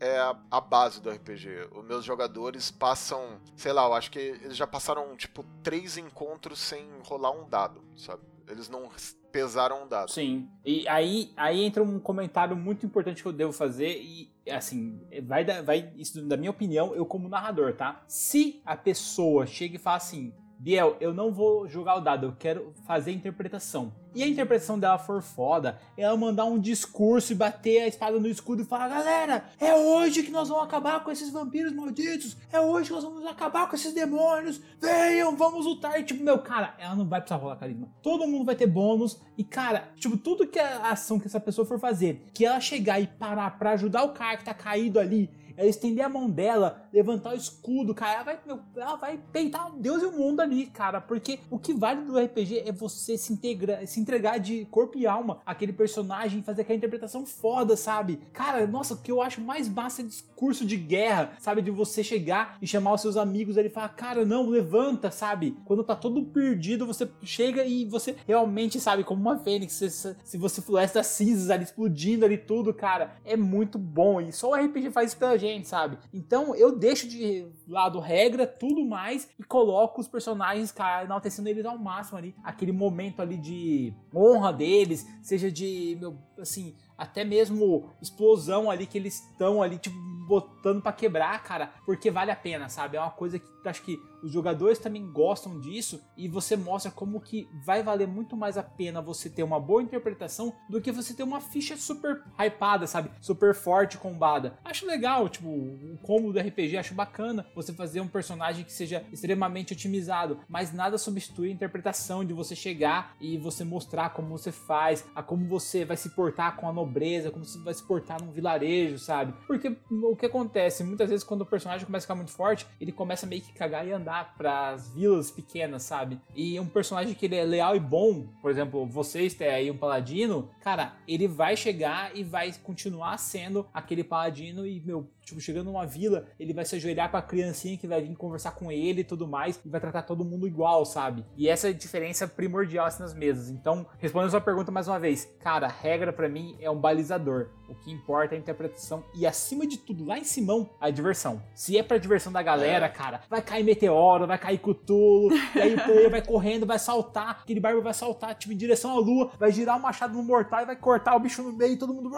é a, a, base do RPG. Os meus jogadores passam, sei lá, eu acho que eles já passaram, tipo, três encontros sem rolar um dado, sabe? Eles não pesaram um dado. Sim. E aí, aí entra um comentário muito importante que eu devo fazer e, assim, vai, da, vai isso da minha opinião, eu como narrador, tá? Se a pessoa chega e fala assim, Biel, eu não vou jogar o dado, eu quero fazer a interpretação. E a interpretação dela for foda, ela mandar um discurso e bater a espada no escudo e falar: Galera, é hoje que nós vamos acabar com esses vampiros malditos, é hoje que nós vamos acabar com esses demônios, venham, vamos lutar. E, tipo, meu, cara, ela não vai precisar rolar carisma. Todo mundo vai ter bônus. E, cara, tipo, tudo que a ação que essa pessoa for fazer, que ela chegar e parar pra ajudar o cara que tá caído ali ela estender a mão dela, levantar o escudo, cara, ela vai, meu, ela vai peitar Deus e o mundo ali, cara, porque o que vale do RPG é você se, integra, se entregar de corpo e alma àquele personagem, fazer aquela interpretação foda, sabe? Cara, nossa, o que eu acho mais massa é discurso de guerra, sabe? De você chegar e chamar os seus amigos ali e falar, cara, não, levanta, sabe? Quando tá todo perdido, você chega e você realmente, sabe, como uma fênix, se, você floresce das cinzas ali, explodindo ali tudo, cara, é muito bom. E só o RPG faz isso pela gente sabe? Então eu deixo de lado regra, tudo mais, e coloco os personagens, cara, enaltecendo eles ao máximo ali. Aquele momento ali de honra deles, seja de, meu, assim, até mesmo explosão ali que eles estão ali, tipo, botando para quebrar, cara, porque vale a pena, sabe? É uma coisa que acho que os jogadores também gostam disso e você mostra como que vai valer muito mais a pena você ter uma boa interpretação do que você ter uma ficha super hypada, sabe? Super forte, combada. Acho legal, tipo, o combo do RPG, acho bacana você fazer um personagem que seja extremamente otimizado, mas nada substitui a interpretação de você chegar e você mostrar como você faz, a como você vai se portar com a nobreza, como você vai se portar num vilarejo, sabe? Porque o que acontece, muitas vezes quando o personagem começa a ficar muito forte, ele começa meio que cagar e andar para as vilas pequenas, sabe? E um personagem que ele é leal e bom, por exemplo, vocês têm aí um paladino, cara, ele vai chegar e vai continuar sendo aquele paladino e, meu, tipo, chegando numa vila, ele vai se ajoelhar pra criancinha que vai vir conversar com ele e tudo mais, e vai tratar todo mundo igual, sabe? E essa é a diferença primordial assim nas mesas. Então, respondendo a sua pergunta mais uma vez, cara, regra para mim é um balizador. O que importa é a interpretação e, acima de tudo, lá em cima, a diversão. Se é pra diversão da galera, é. cara, vai cair meteoro, vai cair cutulo, e aí o player vai correndo, vai saltar, aquele barba vai saltar, tipo, em direção à lua, vai girar o machado no mortal e vai cortar o bicho no meio e todo mundo.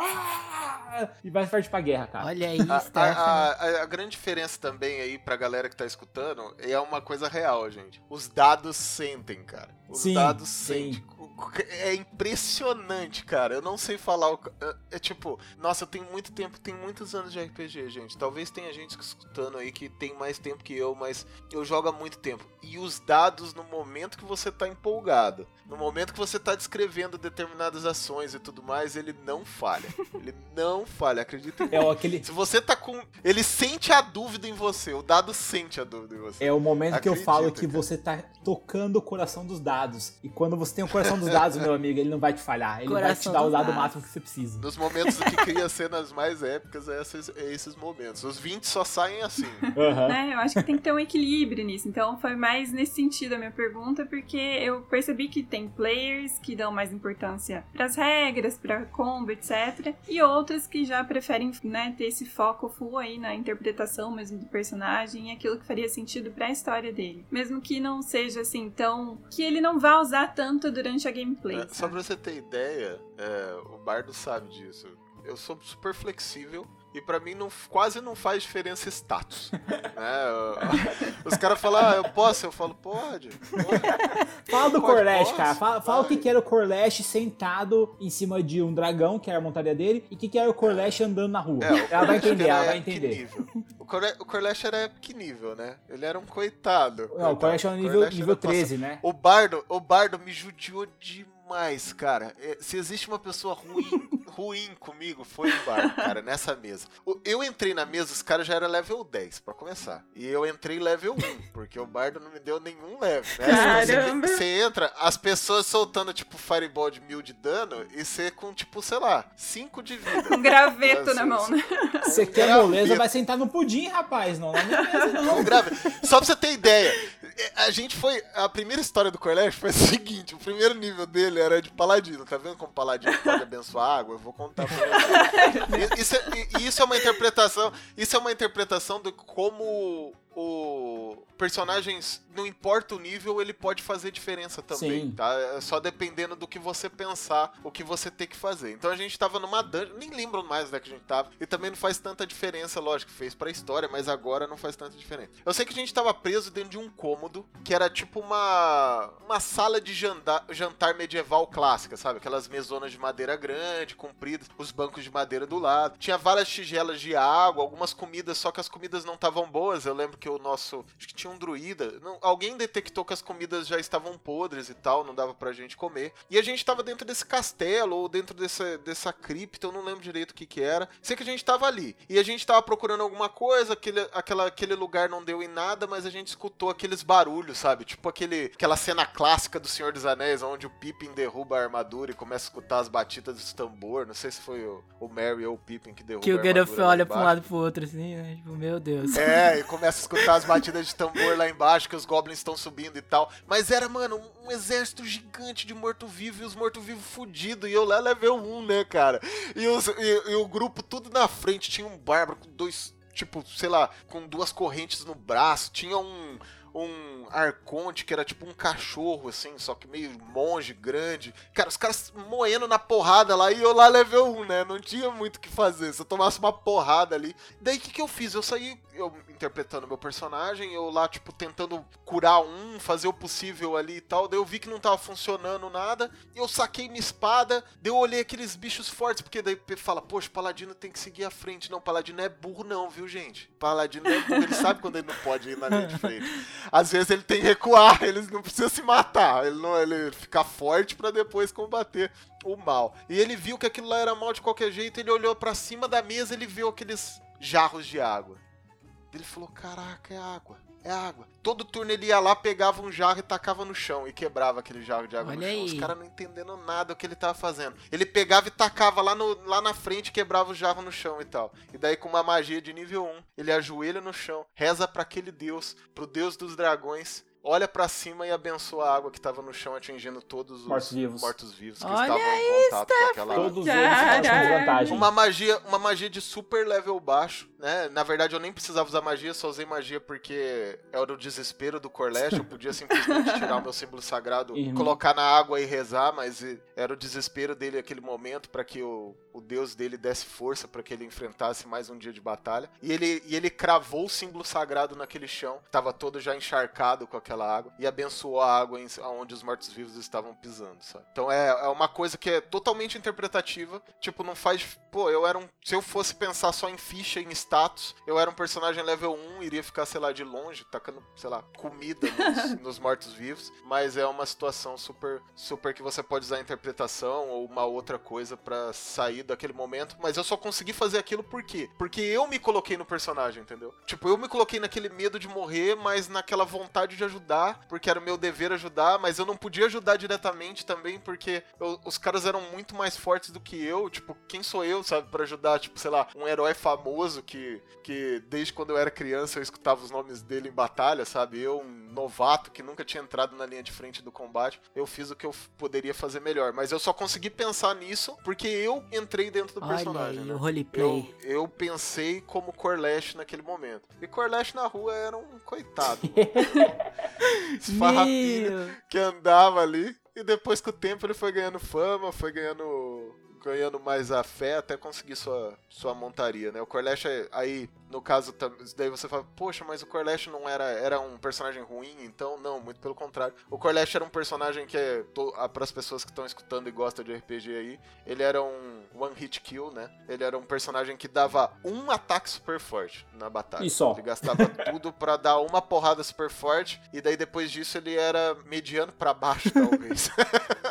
E vai partir pra guerra, cara. Olha aí, a, a, a, a, grande diferença também aí pra galera que tá escutando é uma coisa real, gente. Os dados sentem, cara. Os sim, dados sim. sentem. É impressionante, cara. Eu não sei falar. O... É, é, tipo, nossa, eu tenho muito tempo, tem muitos anos de RPG, gente. Talvez tenha gente escutando aí que tem mais tempo que eu, mas eu jogo há muito tempo. E os dados, no momento que você tá empolgado, no momento que você tá descrevendo determinadas ações e tudo mais, ele não falha. ele não falha, acredita em é, aquele... Se você tá com. Ele sente a dúvida em você, o dado sente a dúvida em você. É o momento acredita, que eu falo que cara. você tá tocando o coração dos dados. E quando você tem o coração dos dados, meu amigo, ele não vai te falhar. Ele coração vai te dar o dado máximo que você precisa. Nos momentos que cria cenas mais épicas, é esses, é esses momentos. Os 20 só saem assim. Uhum. É, eu acho que tem que ter um equilíbrio nisso. Então foi mais nesse sentido a minha pergunta, porque eu percebi que tem players que dão mais importância para as regras, para combo, etc. E outros que já preferem né, ter esse foco full aí na interpretação mesmo do personagem e aquilo que faria sentido para a história dele. Mesmo que não seja assim tão. que ele não vá usar tanto durante a gameplay. É, só pra você ter ideia, é, o Bardo sabe disso. Eu sou super flexível E pra mim não, quase não faz diferença status. né? Os caras falam, ah, eu posso? Eu falo, pode. pode. Fala do Pode, Corlash, posso? cara. Fala, fala o que, que era o Corlash sentado em cima de um dragão, que era a montaria dele, e o que, que era o Corlash andando na rua. É, ela vai entender, ela vai entender. nível. O Corlash, o Corlash era epic nível, né? Ele era um coitado. Não, o Corlash é o nível, Corlash nível era passa- 13, né? O Bardo, o Bardo me judiou demais, cara. É, Se existe uma pessoa ruim, ruim comigo, foi o Bardo, cara, nessa mesa. O- Eu entrei na mesa, os caras já eram level 10, pra começar. E eu entrei level 1, porque o Bardo não me deu nenhum level. Né? Caramba! Você, você entra, as pessoas soltando, tipo, fireball de mil de dano, e você com, tipo, sei lá, 5 de vida. Com um graveto na Nossa, mão, né? Você quer Graveto. moleza, vai sentar no pudim, rapaz. Não na minha mesa, não. Não grave. Só pra você ter ideia, é, a gente foi. A primeira história do Corlash foi a seguinte: o primeiro nível dele era de paladino. Tá vendo como paladino pode abençoar a água? Eu vou contar pra você. Isso é, isso é uma interpretação. Isso é uma interpretação de como o personagens, não importa o nível, ele pode fazer diferença também, Sim. tá? É só dependendo do que você pensar, o que você tem que fazer. Então a gente tava numa dungeon, nem lembro mais onde é que a gente tava, e também não faz tanta diferença, lógico, fez pra história, mas agora não faz tanta diferença. Eu sei que a gente tava preso dentro de um cômodo, que era tipo uma uma sala de jantar, jantar medieval clássica, sabe? Aquelas mesonas de madeira grande, compridas, os bancos de madeira do lado. Tinha várias tigelas de água, algumas comidas, só que as comidas não estavam boas. Eu lembro que o nosso, acho que tinha um druida, não, alguém detectou que as comidas já estavam podres e tal, não dava pra gente comer. E a gente tava dentro desse castelo ou dentro dessa, dessa cripta, eu não lembro direito o que que era. Sei que a gente tava ali. E a gente tava procurando alguma coisa, aquele, aquela, aquele lugar não deu em nada, mas a gente escutou aqueles barulhos, sabe? Tipo aquele, aquela cena clássica do Senhor dos Anéis, onde o Pippin derruba a armadura e começa a escutar as batidas do tambor. Não sei se foi o, o Merry ou o Pippin que derruba Que a o Gandalf armadura lá olha pra um lado e pro outro, assim, né? Tipo, meu Deus. É, e começa a escutar as batidas de tambor lá embaixo, que os goblins estão subindo e tal. Mas era, mano, um exército gigante de morto-vivo e os morto-vivo fudidos. E eu lá level 1, né, cara? E, os- e- e o grupo tudo na frente. Tinha um bárbaro com dois, tipo, sei lá, com duas correntes no braço. Tinha um. Um arconte que era tipo um cachorro, assim, só que meio monge, grande. Cara, os caras moendo na porrada lá e eu lá level 1, né? Não tinha muito o que fazer. Se eu tomasse uma porrada ali. Daí o que, que eu fiz? Eu saí, eu interpretando meu personagem, eu lá, tipo, tentando curar um, fazer o possível ali e tal. Daí eu vi que não tava funcionando nada. Eu saquei minha espada, daí eu olhei aqueles bichos fortes, porque daí fala, poxa, paladino tem que seguir à frente. Não, paladino é burro, não, viu, gente? Paladino é burro, ele sabe quando ele não pode ir na linha de frente. Às vezes ele tem que recuar, ele não precisa se matar, ele não ele ficar forte pra depois combater o mal. E ele viu que aquilo lá era mal de qualquer jeito, ele olhou pra cima da mesa, ele viu aqueles jarros de água. Ele falou: "Caraca, é água. É água. Todo turno ele ia lá, pegava um jarro e tacava no chão e quebrava aquele jarro de água Olha no chão. aí. Os caras não entendendo nada do que ele tava fazendo. Ele pegava e tacava lá, no, lá na frente, quebrava o jarro no chão e tal. E daí, com uma magia de nível 1, ele ajoelha no chão, reza pra aquele deus, pro deus dos dragões, olha pra cima e abençoa a água que tava no chão, atingindo todos os Mortos-vivos. mortos-vivos que Olha estavam em contato com aquela água. Todos eles com desvantagem. Uma magia, uma magia de super level baixo, né? Na verdade, eu nem precisava usar magia, só usei magia porque era o desespero do Corlash. Eu podia simplesmente tirar o meu símbolo sagrado, Uhum. colocar na água e rezar, mas era o desespero dele aquele momento para que o, o deus dele desse força para que ele enfrentasse mais um dia de batalha. E ele, e ele cravou o símbolo sagrado naquele chão, tava todo já encharcado com aquela água, e abençoou a água em, onde os mortos-vivos estavam pisando, sabe? Então é, é uma coisa que é totalmente interpretativa. Tipo, não faz. Pô, eu era um. Se eu fosse pensar só em ficha, em status, eu era um personagem level 1, iria ficar, sei lá, de longe, tacando, sei lá, comida nos, nos mortos-vivos. Mas é uma situação super, super que você pode usar a interpretação ou uma outra coisa pra sair daquele momento. Mas eu só consegui fazer aquilo por quê? Porque eu me coloquei no personagem, entendeu? Tipo, eu me coloquei naquele medo de morrer, mas naquela vontade de ajudar, porque era o meu dever ajudar, mas eu não podia ajudar diretamente também, porque eu- os caras eram muito mais fortes do que eu. Tipo, quem sou eu, sabe, pra ajudar, tipo, sei lá, um herói famoso que, que desde quando eu era criança eu escutava os nomes dele em batalha, sabe? Eu, um novato que nunca tinha entrado na linha de frente do combate, eu fiz o que eu poderia fazer melhor. Mas eu só consegui pensar nisso porque eu entrei dentro do Olha personagem. aí, né? o roleplay. Eu, eu pensei como Corlash naquele momento. E Corlash na rua era um coitado. Esfarrapilho que andava ali. E depois com o tempo ele foi ganhando fama, foi ganhando ganhando mais a fé até conseguir sua, sua montaria, né? O Corlash aí, no caso, daí você fala, poxa, mas o Corlash não era, era um personagem ruim, então não, muito pelo contrário. O Corlash era um personagem que, é, para as pessoas que estão escutando e gostam de RPG aí, ele era um one hit kill, né? Ele era um personagem que dava um ataque super forte na batalha. E só. Ele gastava tudo para dar uma porrada super forte, e daí depois disso ele era mediano para baixo, talvez.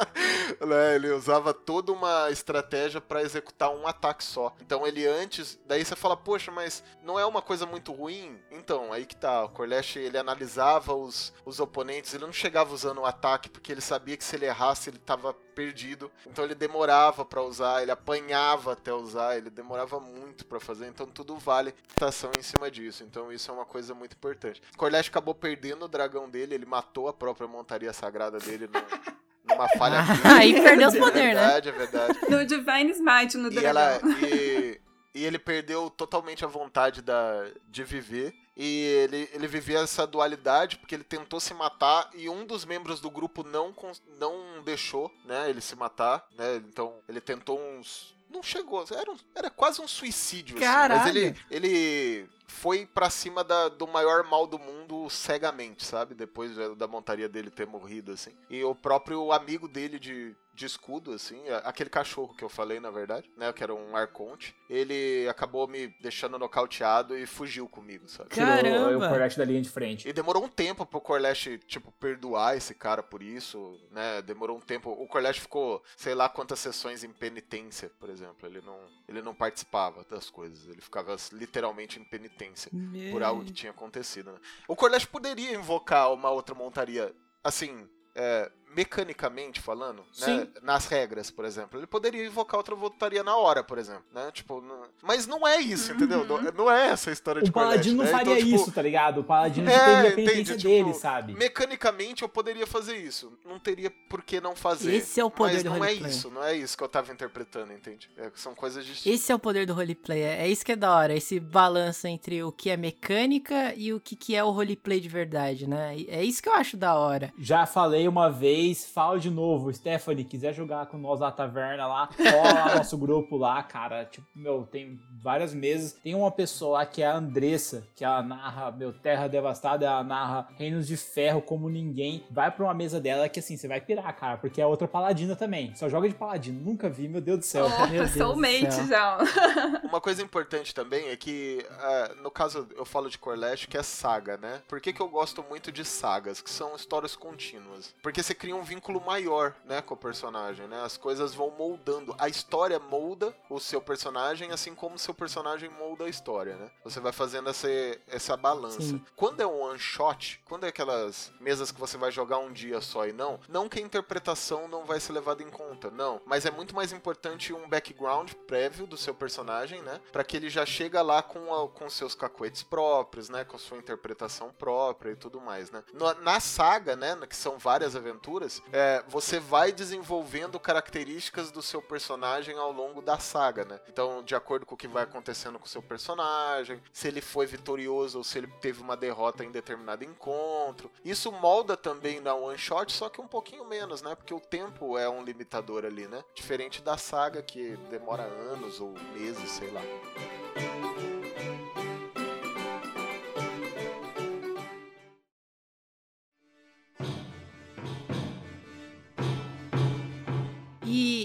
né? Ele usava toda uma estratégia para executar um ataque só. Então ele antes, daí você fala, poxa, mas não é uma coisa muito ruim? Então, aí que tá, o Corlash ele analisava os, os oponentes, ele não chegava usando o ataque porque ele sabia que se ele errasse ele tava perdido. Então ele demorava para usar, ele apanhava até usar, ele demorava muito para fazer, então tudo vale estação em cima disso. Então isso é uma coisa muito importante. Corlash acabou perdendo o dragão dele, ele matou a própria montaria sagrada dele no numa falha ah, Aí perdeu os poderes, né? É verdade, é verdade. No Divine Smite, no e dragão. Ela, e, e ele perdeu totalmente a vontade da, de viver. E ele, ele vivia essa dualidade porque ele tentou se matar e um dos membros do grupo não, não deixou né, ele se matar. Né? Então ele tentou uns. Não chegou, era, um, era quase um suicídio. Assim, mas ele, ele foi para cima da, do maior mal do mundo cegamente, sabe? Depois da montaria dele ter morrido, assim. E o próprio amigo dele de, de escudo, assim, aquele cachorro que eu falei, na verdade, né? Que era um arconte. Ele acabou me deixando nocauteado e fugiu comigo, sabe? Caramba! Tirou o Corlash da linha de frente. E demorou um tempo pro Corlash, tipo, perdoar esse cara por isso, né? Demorou um tempo. O Corlash ficou, sei lá quantas sessões em penitência, por exemplo. Ele não, ele não participava das coisas. Ele ficava literalmente em penitência Meu... por algo que tinha acontecido, né? O Corlash poderia invocar uma outra montaria, assim, é, mecanicamente falando, né, nas regras, por exemplo, ele poderia invocar outra voltaria na hora, por exemplo, né? Tipo, não... mas não é isso, entendeu? Não, uhum. não, é essa a história o de Paladino não né? faria então, tipo, isso, tá ligado? O Paladino é, teria a entende, dele, tipo, sabe? Mecanicamente eu poderia fazer isso, não teria por que não fazer. Esse é o poder mas do não é roleplay. isso, não é isso que eu tava interpretando, entende? É, são coisas distintas. Esse é o poder do roleplay, é isso que é da hora, esse balanço entre o que é mecânica e o que, que é o roleplay de verdade, né? É isso que eu acho da hora. Já falei uma vez, falo de novo, Stephanie, quiser jogar com nós na taverna lá, cola nosso grupo lá, cara. Tipo, meu, tem várias mesas. Tem uma pessoa lá que é a Andressa, que ela narra, meu, Terra Devastada, ela narra Reinos de Ferro como ninguém. Vai pra uma mesa dela que assim, você vai pirar, cara, porque é outra paladina também. Só joga de paladino. Nunca vi, meu Deus do céu. Oh, meu Deus soulmate já. Uma coisa importante também é que, uh, no caso, eu falo de Corlash, que é saga, né? Por que, que eu gosto muito de sagas? Que são histórias contínuas. Porque você cria um vínculo maior, né, com o personagem, né? As coisas vão moldando. A história molda o seu personagem, assim como o seu personagem molda a história, né? Você vai fazendo essa, essa balança. Sim. Quando é um one shot, quando é aquelas mesas que você vai jogar um dia só e não, não que a interpretação não vai ser levada em conta, não. Mas é muito mais importante um background prévio do seu personagem, né? Para que ele já chega lá com, a, com seus cacuetes próprios, né? Com sua interpretação própria e tudo mais, né? Na, na saga, né? Que são várias aventuras, é, você vai desenvolvendo características do seu personagem ao longo da saga, né? Então, de acordo com o que vai acontecendo com o seu personagem, se ele foi vitorioso ou se ele teve uma derrota em determinado encontro. Isso molda também na one shot, só que um pouquinho menos, né? Porque o tempo é um limitador ali, né? Diferente da saga que demora anos ou meses, sei lá.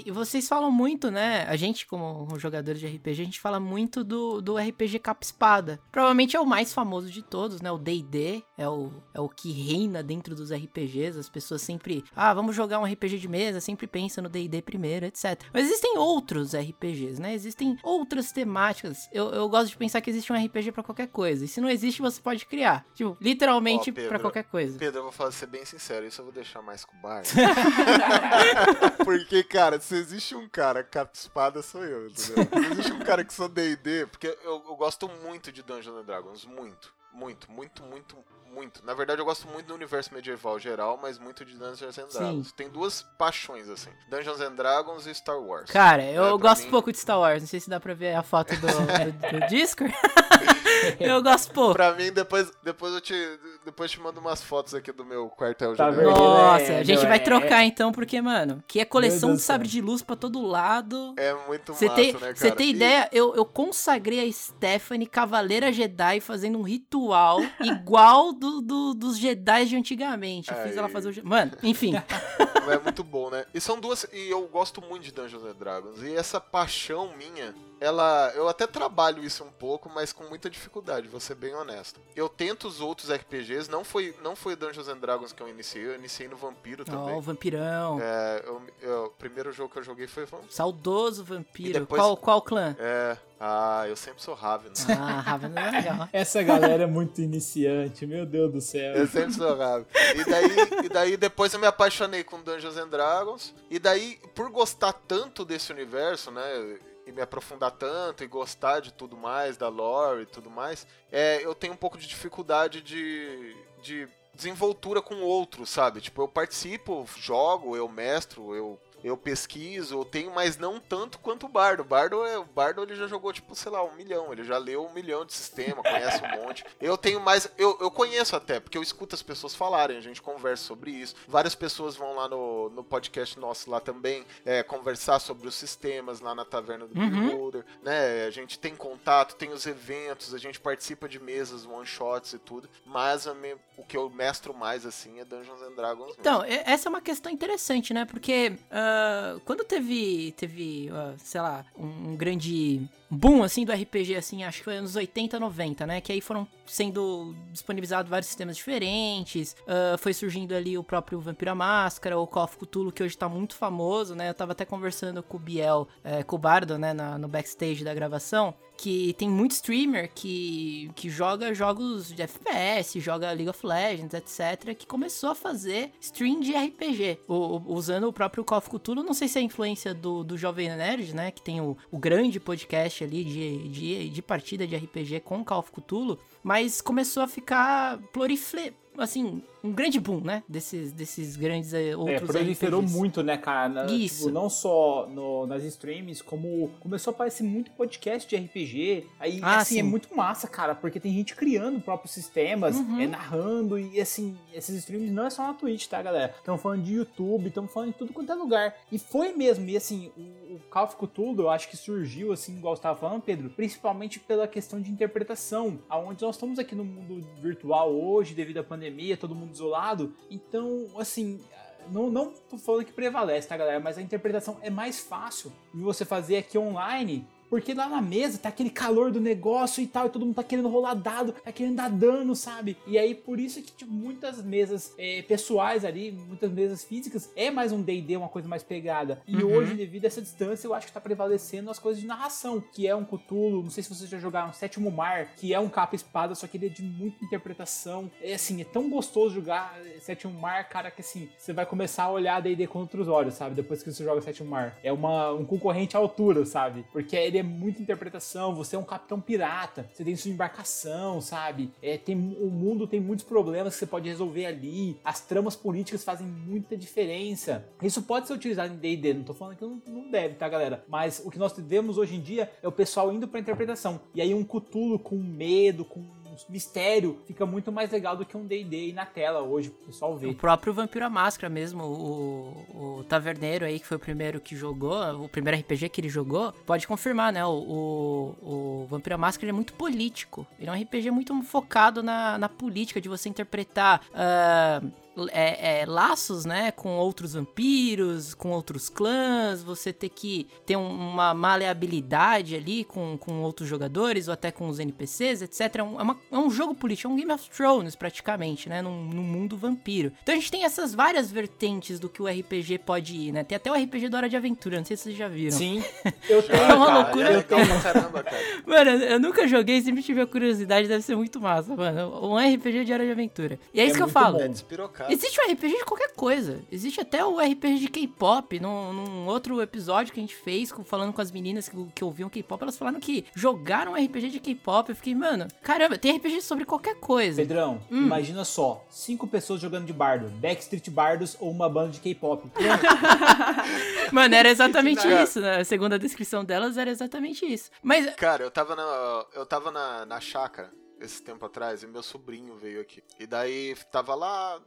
E vocês falam muito, né? A gente, como jogadores de RPG, a gente fala muito do, do RPG capa espada. Provavelmente é o mais famoso de todos, né? O D&D é o, é o que reina dentro dos RPGs. As pessoas sempre, ah, vamos jogar um RPG de mesa, sempre pensa no D&D primeiro, etc. Mas existem outros RPGs, né? Existem outras temáticas. Eu, eu gosto de pensar que existe um RPG para qualquer coisa. E se não existe, você pode criar. Tipo, literalmente oh, para qualquer coisa. Pedro, eu vou falar, ser bem sincero, isso eu vou deixar mais com o Bar. Porque, cara, se existe um cara capa espada, sou eu, entendeu? Se existe um cara que sou D&D, porque eu, eu gosto muito de Dungeons and Dragons, muito. Muito, muito, muito, muito. Na verdade, eu gosto muito do universo medieval geral, mas muito de Dungeons and Dragons. Sim. Tem duas paixões, assim. Dungeons and Dragons e Star Wars. Cara, eu é, gosto mim... pouco de Star Wars. Não sei se dá pra ver a foto do, do, do Discord. Eu gosto, pô. Pra mim, depois, depois eu te, depois te mando umas fotos aqui do meu quartel Tá general. Nossa, É, a gente vai é- trocar então, porque, mano, que é coleção de sabre de luz pra todo lado. É muito massa, tem, né, cara? você tem E- ideia? Eu, eu consagrei a Stephanie Cavaleira Jedi fazendo um ritual igual do, do- dos Jedi de antigamente. Eu fiz ela fazer o. Mano, enfim. É muito bom, né? E são duas. E eu gosto muito de Dungeons and Dragons. E essa paixão minha, ela. Eu até trabalho isso um pouco, mas com muita dificuldade, vou ser bem honesto. Eu tento os outros RPGs, não foi, não foi Dungeons and Dragons que eu iniciei, eu iniciei no Vampiro Ó, também. o vampirão. É, eu- eu- o primeiro jogo que eu joguei foi Vampiro. Saudoso vampiro. depois- Qual, qual clã? É. Ah, eu sempre sou Raven. Ah, Raven é legal. Essa galera é muito iniciante, meu Deus do céu. Eu sempre sou Raven. E daí, e daí depois eu me apaixonei com Dungeons and Dragons. E daí, por gostar tanto desse universo, né? E me aprofundar tanto e gostar de tudo mais, da lore e tudo mais, é, eu tenho um pouco de dificuldade de, de desenvoltura com outros, sabe? Tipo, eu participo, jogo, eu mestro, eu eu pesquiso, eu tenho, mas não tanto quanto o Bardo. O Bardo, é, o Bardo ele já jogou, tipo, sei lá, um milhão. Ele já leu um milhão de sistema, conhece um monte. Eu tenho mais. Eu, eu conheço até, porque eu escuto as pessoas falarem, a gente conversa sobre isso. Várias pessoas vão lá no, no podcast nosso lá também é, conversar sobre os sistemas lá na taverna do Uhum. Né? A gente tem contato, tem os eventos, a gente participa de mesas, one shots e tudo. Mas me- o que eu mestro mais assim é Dungeons and Dragons. mesmo. Então, e- essa é uma questão interessante, né? Porque ah, quando teve, teve ah, sei lá, um, um grande boom, assim, do RPG, assim, acho que foi anos 80, 90, né? Que aí foram sendo disponibilizados vários sistemas diferentes, ah, foi surgindo ali o próprio Vampiro à Máscara, o Call of Cthulhu, que hoje tá muito famoso, né? Eu tava até conversando com o Biel, eh, com o Bardo, né, na- no backstage da gravação, que tem muito streamer que, que joga jogos de FPS, joga League of Legends, etc., que começou a fazer stream de RPG, o- o- usando o próprio Call of Cthulhu. Não sei se é a influência do, do Jovem Nerd, né? Que tem o, o grande podcast ali de, de, de partida de RPG com Call of Cthulhu, mas começou a ficar plurifle... Assim, um grande boom, né? Desses, desses grandes eh, É, outros proliferou RPGs. muito, né, cara? Na- Isso. tipo, não só no- nas streams, como começou a aparecer muito podcast de RPG. Aí, Ah, assim, sim. é muito massa, cara, porque tem gente criando próprios sistemas, Uhum. é, narrando, e assim, esses streams não é só na Twitch, tá, galera? Estamos falando de YouTube, estamos falando de tudo quanto é lugar. E foi mesmo, e assim, o, o Call of Cthulhu, eu acho que surgiu, assim, igual você tava falando, Pedro, principalmente pela questão de interpretação, aonde nós estamos aqui no mundo virtual hoje, devido à pandemia, todo mundo isolado. Então, assim, não, não tô falando que prevalece, tá, galera? Mas a interpretação é mais fácil de você fazer aqui online. Porque lá na mesa tá aquele calor do negócio e tal, e todo mundo tá querendo rolar dado, tá querendo dar dano, sabe? E aí por isso que tipo, muitas mesas é, pessoais ali, muitas mesas físicas, é mais um D&D, uma coisa mais pegada. E Uhum. hoje, devido a essa distância, eu acho que tá prevalecendo as coisas de narração, que é um Cthulhu, não sei se vocês já jogaram Sétimo Mar, que é um capa-espada, só que ele é de muita interpretação. É assim, é tão gostoso jogar eh, Sétimo Mar, cara, que assim, você vai começar a olhar D&D com outros olhos, sabe? Depois que você joga Sétimo Mar. É uma, um concorrente à altura, sabe? Porque ele é muita interpretação, você é um capitão pirata, você tem sua embarcação, sabe? É, tem, o mundo tem muitos problemas que você pode resolver ali, as tramas políticas fazem muita diferença. Isso pode ser utilizado em D&D, não tô falando que não, não deve, tá, galera? Mas o que nós vemos hoje em dia é o pessoal indo pra interpretação. E aí um Cthulhu com medo, com mistério, fica muito mais legal do que um D&D na tela hoje, pro pessoal O ver. próprio Vampiro à Máscara mesmo, o, o Taverneiro aí, que foi o primeiro que jogou, o primeiro RPG que ele jogou, pode confirmar, né? O, o, o Vampiro à Máscara é muito político. Ele é um RPG muito focado na, na política, de você interpretar. ah, é, é, laços, né, com outros vampiros, com outros clãs, você ter que ter um- uma maleabilidade ali com, com outros jogadores ou até com os NPCs, etc. É um, é uma- é um jogo político, é um Game of Thrones praticamente, né, num, num mundo vampiro. Então a gente tem essas várias vertentes do que o RPG pode ir, né? Tem até o RPG da Hora de Aventura, não sei se vocês já viram. Sim, eu tenho, É uma cara, loucura. Eu tenho. pra caramba, cara. Mano, eu nunca joguei, sempre tive a curiosidade, deve ser muito massa, mano. Um RPG de Hora de Aventura. E é, É isso que eu falo. bom. É despirocar. Existe um RPG de qualquer coisa. Existe até o RPG de K-pop. Num, num outro episódio que a gente fez, falando com as meninas que, que ouviam K-pop, elas falaram que jogaram um RPG de K-pop. Eu fiquei, mano, caramba, tem RPG sobre qualquer coisa. Pedrão, Hum. imagina só, cinco pessoas jogando de bardo, Backstreet Bardos ou uma banda de K-pop. Mano, era exatamente isso, né? Segundo a descrição delas, era exatamente isso. Mas, Cara, eu tava na. Eu tava na, na chácara esse tempo atrás e meu sobrinho veio aqui. E daí tava lá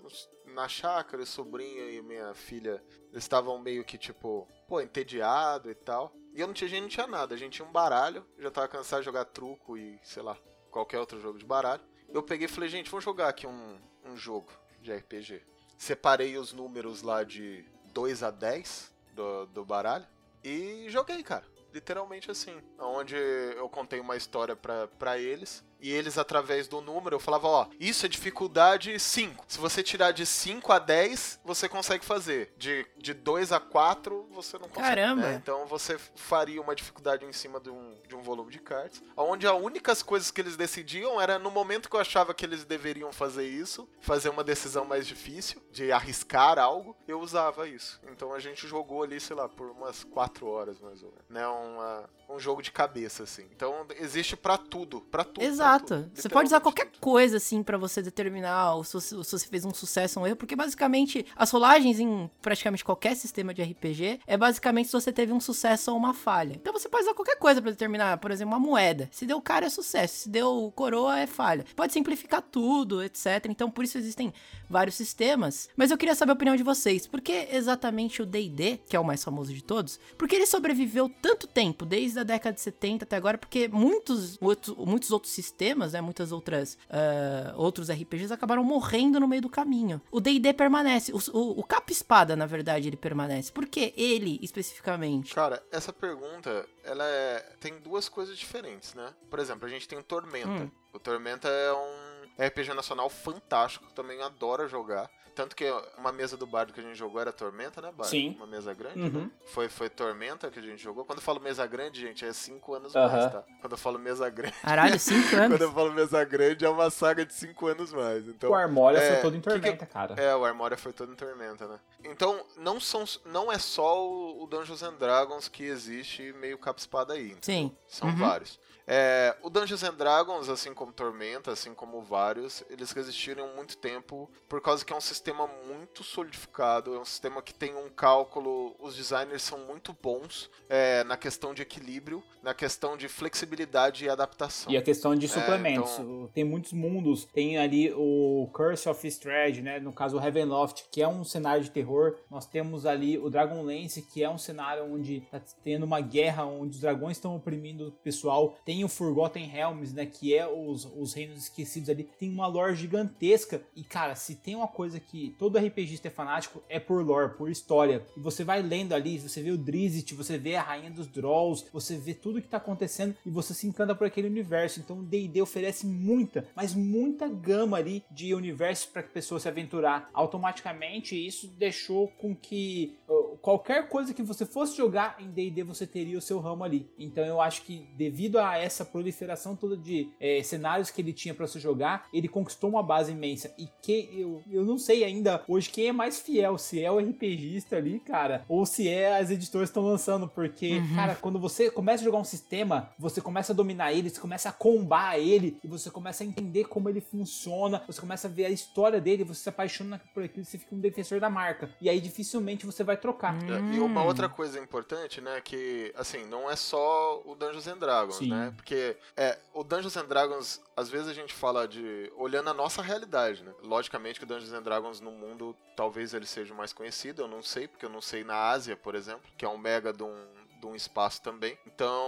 na chácara, o sobrinho e minha filha. Estavam meio que tipo, pô, entediado e tal. E eu não tinha, gente não tinha nada, a gente tinha um baralho, já tava cansado de jogar truco e, sei lá, qualquer outro jogo de baralho. Eu peguei e falei, gente, vamos jogar aqui um, um jogo de RPG. Separei os números lá de 2 a 10 do, do baralho e joguei, cara. Literalmente assim. Onde eu contei uma história pra, pra eles. E eles, através do número, eu falava, ó, isso é dificuldade 5. Se você tirar de 5 a 10, você consegue fazer. De, de 2 a 4, você não consegue. Caramba. né? Então você faria uma dificuldade em cima de um, de um volume de cartas. Onde as únicas coisas que eles decidiam era no momento que eu achava que eles deveriam fazer isso, fazer uma decisão mais difícil, de arriscar algo, eu usava isso. Então a gente jogou ali, sei lá, por umas 4 horas mais ou menos. Né? Uma, um jogo de cabeça, assim. Então existe pra tudo. Pra tudo. pra Exato. Você pode usar qualquer coisa, assim, pra você determinar se você, fez um sucesso ou um erro, porque basicamente as rolagens em praticamente qualquer sistema de RPG é basicamente se você teve um sucesso ou uma falha. Então você pode usar qualquer coisa pra determinar, por exemplo, uma moeda. Se deu cara é sucesso, se deu coroa é falha. Pode simplificar tudo, etc. Então por isso existem vários sistemas. Mas eu queria saber a opinião de vocês. Por que exatamente o D&D, que é o mais famoso de todos, por que ele sobreviveu tanto tempo, desde a década de 70 até agora? Porque muitos, outros- muitos outros sistemas, né, muitas outras ah, outros RPGs acabaram morrendo no meio do caminho. O D&D permanece, o, o, o capa espada, na verdade, ele permanece. Por que ele especificamente? Cara, essa pergunta, ela é... tem duas coisas diferentes, né? Por exemplo, a gente tem o Tormenta. Hum. O Tormenta é um RPG nacional fantástico, também adoro jogar. Tanto que uma mesa do bardo que a gente jogou era Tormenta, né, Bardo? Sim. Uma mesa grande, Uhum. né? Foi, foi Tormenta que a gente jogou. Quando eu falo mesa grande, gente, é cinco anos Aham. mais, tá? Quando eu falo mesa grande... Caralho, cinco anos? Quando eu falo mesa grande, é uma saga de cinco anos mais. Então, o Armória é, foi todo em que que- tormenta, cara. é, o Armoria foi todo em Tormenta, né? Então, não, são, não é só o o Dungeons and Dragons que existe meio capa-espada aí. entendeu? Sim. São Uhum. vários. É, o Dungeons and Dragons, assim como Tormenta, assim como vários, eles resistiram muito tempo por causa que é um sistema muito solidificado, é um sistema que tem um cálculo, os designers são muito bons é, na questão de equilíbrio, na questão de flexibilidade e adaptação. E a questão de suplementos. então- Tem muitos mundos. Tem ali o Curse of Strahd, né? No caso, o Heavenloft, que é um cenário de terror. Nós temos ali o Dragonlance, que é um cenário onde tá tendo uma guerra, onde os dragões estão oprimindo o pessoal. Tem o Forgotten Realms, né? Que é os, os reinos esquecidos ali. Tem uma lore gigantesca. E, cara, se tem uma coisa que todo RPGista é fanático, é por lore, por história. E você vai lendo ali, você vê o Drizzt, você vê a Rainha dos Drolls, você vê tudo que tá acontecendo e você se encanta por aquele universo. Então o D&D oferece muita, mas muita gama ali de universos para que a pessoa se aventurar. Automaticamente isso deixou com que qualquer coisa que você fosse jogar em D&D você teria o seu ramo ali. Então eu acho que devido a essa proliferação toda de eh, cenários que ele tinha para você jogar, ele conquistou uma base imensa. E que eu, eu não sei ainda hoje quem é mais fiel, se é o RPGista ali, cara, ou se é as editoras que estão lançando, porque, cara, quando você começa a jogar um sistema, você começa a dominar ele, você começa a combar ele, e você começa a entender como ele funciona, você começa a ver a história dele, você se apaixona por aquilo, você fica um defensor da marca. E aí dificilmente você vai trocar. É, E uma Hum. outra coisa importante, né, que, assim, não é só o Dungeons and Dragons, Sim. né? Porque é, o Dungeons and Dragons, às vezes a gente fala de olhando a nossa realidade, né? Logicamente que o Dungeons and Dragons no mundo talvez ele seja o mais conhecido, eu não sei, porque eu não sei na Ásia, por exemplo, que é um mega de um de um espaço também. Então,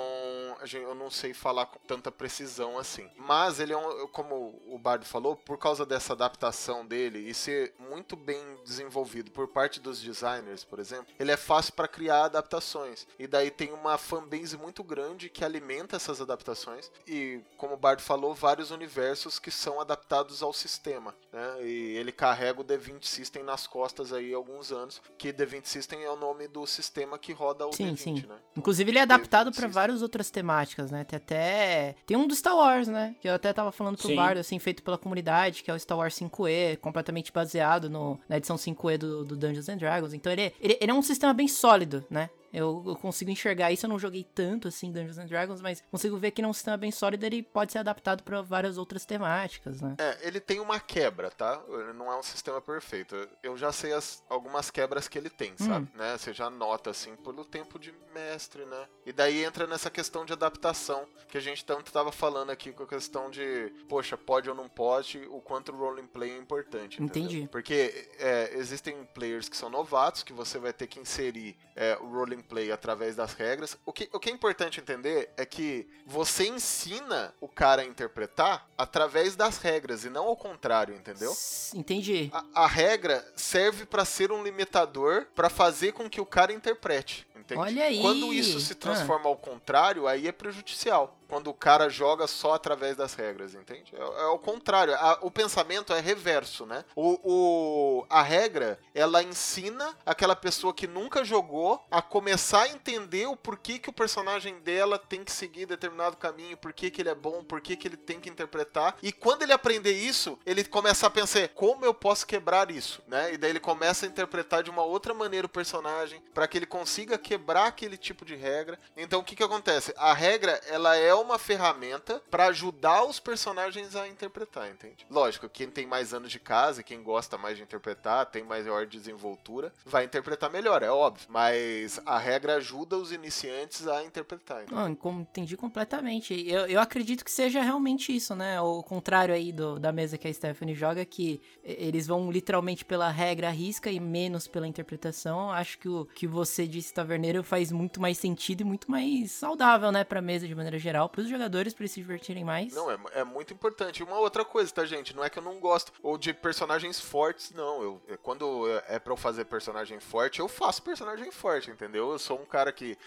eu não sei falar com tanta precisão assim. Mas ele é um, como o Bardo falou, por causa dessa adaptação dele e ser muito bem desenvolvido por parte dos designers, por exemplo, ele é fácil para criar adaptações. E daí tem uma fanbase muito grande que alimenta essas adaptações e, como o Bardo falou, vários universos que são adaptados ao sistema, né? E ele carrega o D20 System nas costas aí há alguns anos, que D20 System é o nome do sistema que roda o Sim, D20, sim. né? Inclusive, ele é adaptado para várias outras temáticas, né? Tem até. Tem um do Star Wars, né? Que eu até tava falando pro Sim. Bardo, assim, feito pela comunidade, que é o Star Wars 5E, completamente baseado no, na edição 5E do, do Dungeons and Dragons. Então ele, é- ele, ele é um sistema bem sólido, né? Eu, eu consigo enxergar isso, eu não joguei tanto assim Dungeons and Dragons, mas consigo ver que é um sistema bem sólido, ele pode ser adaptado para várias outras temáticas, né? É, ele tem uma quebra, tá? Ele não é um sistema perfeito. Eu já sei as, algumas quebras que ele tem, Hum. sabe? Né? Você já nota, assim, pelo tempo de mestre, né? E daí entra nessa questão de adaptação, que a gente tanto tava falando aqui com a questão de, poxa, pode ou não pode, o quanto o roleplay play é importante. entendeu? Entendi. Porque é, existem players que são novatos, que você vai ter que inserir é, o roleplay play através das regras. O que, o que é importante entender é que você ensina o cara a interpretar através das regras e não ao contrário, entendeu? Entendi. A, a regra serve pra ser um limitador pra fazer com que o cara interprete. Entende? Olha aí. Quando isso se transforma ao contrário, aí é prejudicial. Quando o cara joga só através das regras, entende? É, é o contrário. A- o pensamento é reverso, né? O, o- a regra, ela ensina aquela pessoa que nunca jogou a começar a entender o porquê que o personagem dela tem que seguir determinado caminho, por que ele é bom, por que que ele tem que interpretar. E quando ele aprender isso, ele começa a pensar, como eu posso quebrar isso, né? E daí ele começa a interpretar de uma outra maneira o personagem, para que ele consiga quebrar aquele tipo de regra. Então o que que acontece? A regra, ela é uma ferramenta para ajudar os personagens a interpretar, entende? Lógico, quem tem mais anos de casa, quem gosta mais de interpretar, tem maior desenvoltura, vai interpretar melhor, é óbvio. Mas a regra ajuda os iniciantes a interpretar. entende? Não, entendi completamente. Eu, eu acredito que seja realmente isso, né? O contrário aí do- da mesa que a Stephanie joga, que eles vão literalmente pela regra risca e menos pela interpretação. Acho que o que você disse, Faz muito mais sentido e muito mais saudável, né? Pra mesa de maneira geral, pros jogadores, pra eles se divertirem mais. Não, é, é muito importante. Uma outra coisa, tá, gente? Não é que eu não gosto ou de personagens fortes, não. Eu, eu- quando é pra eu fazer personagem forte, eu faço personagem forte, entendeu? Eu sou um cara que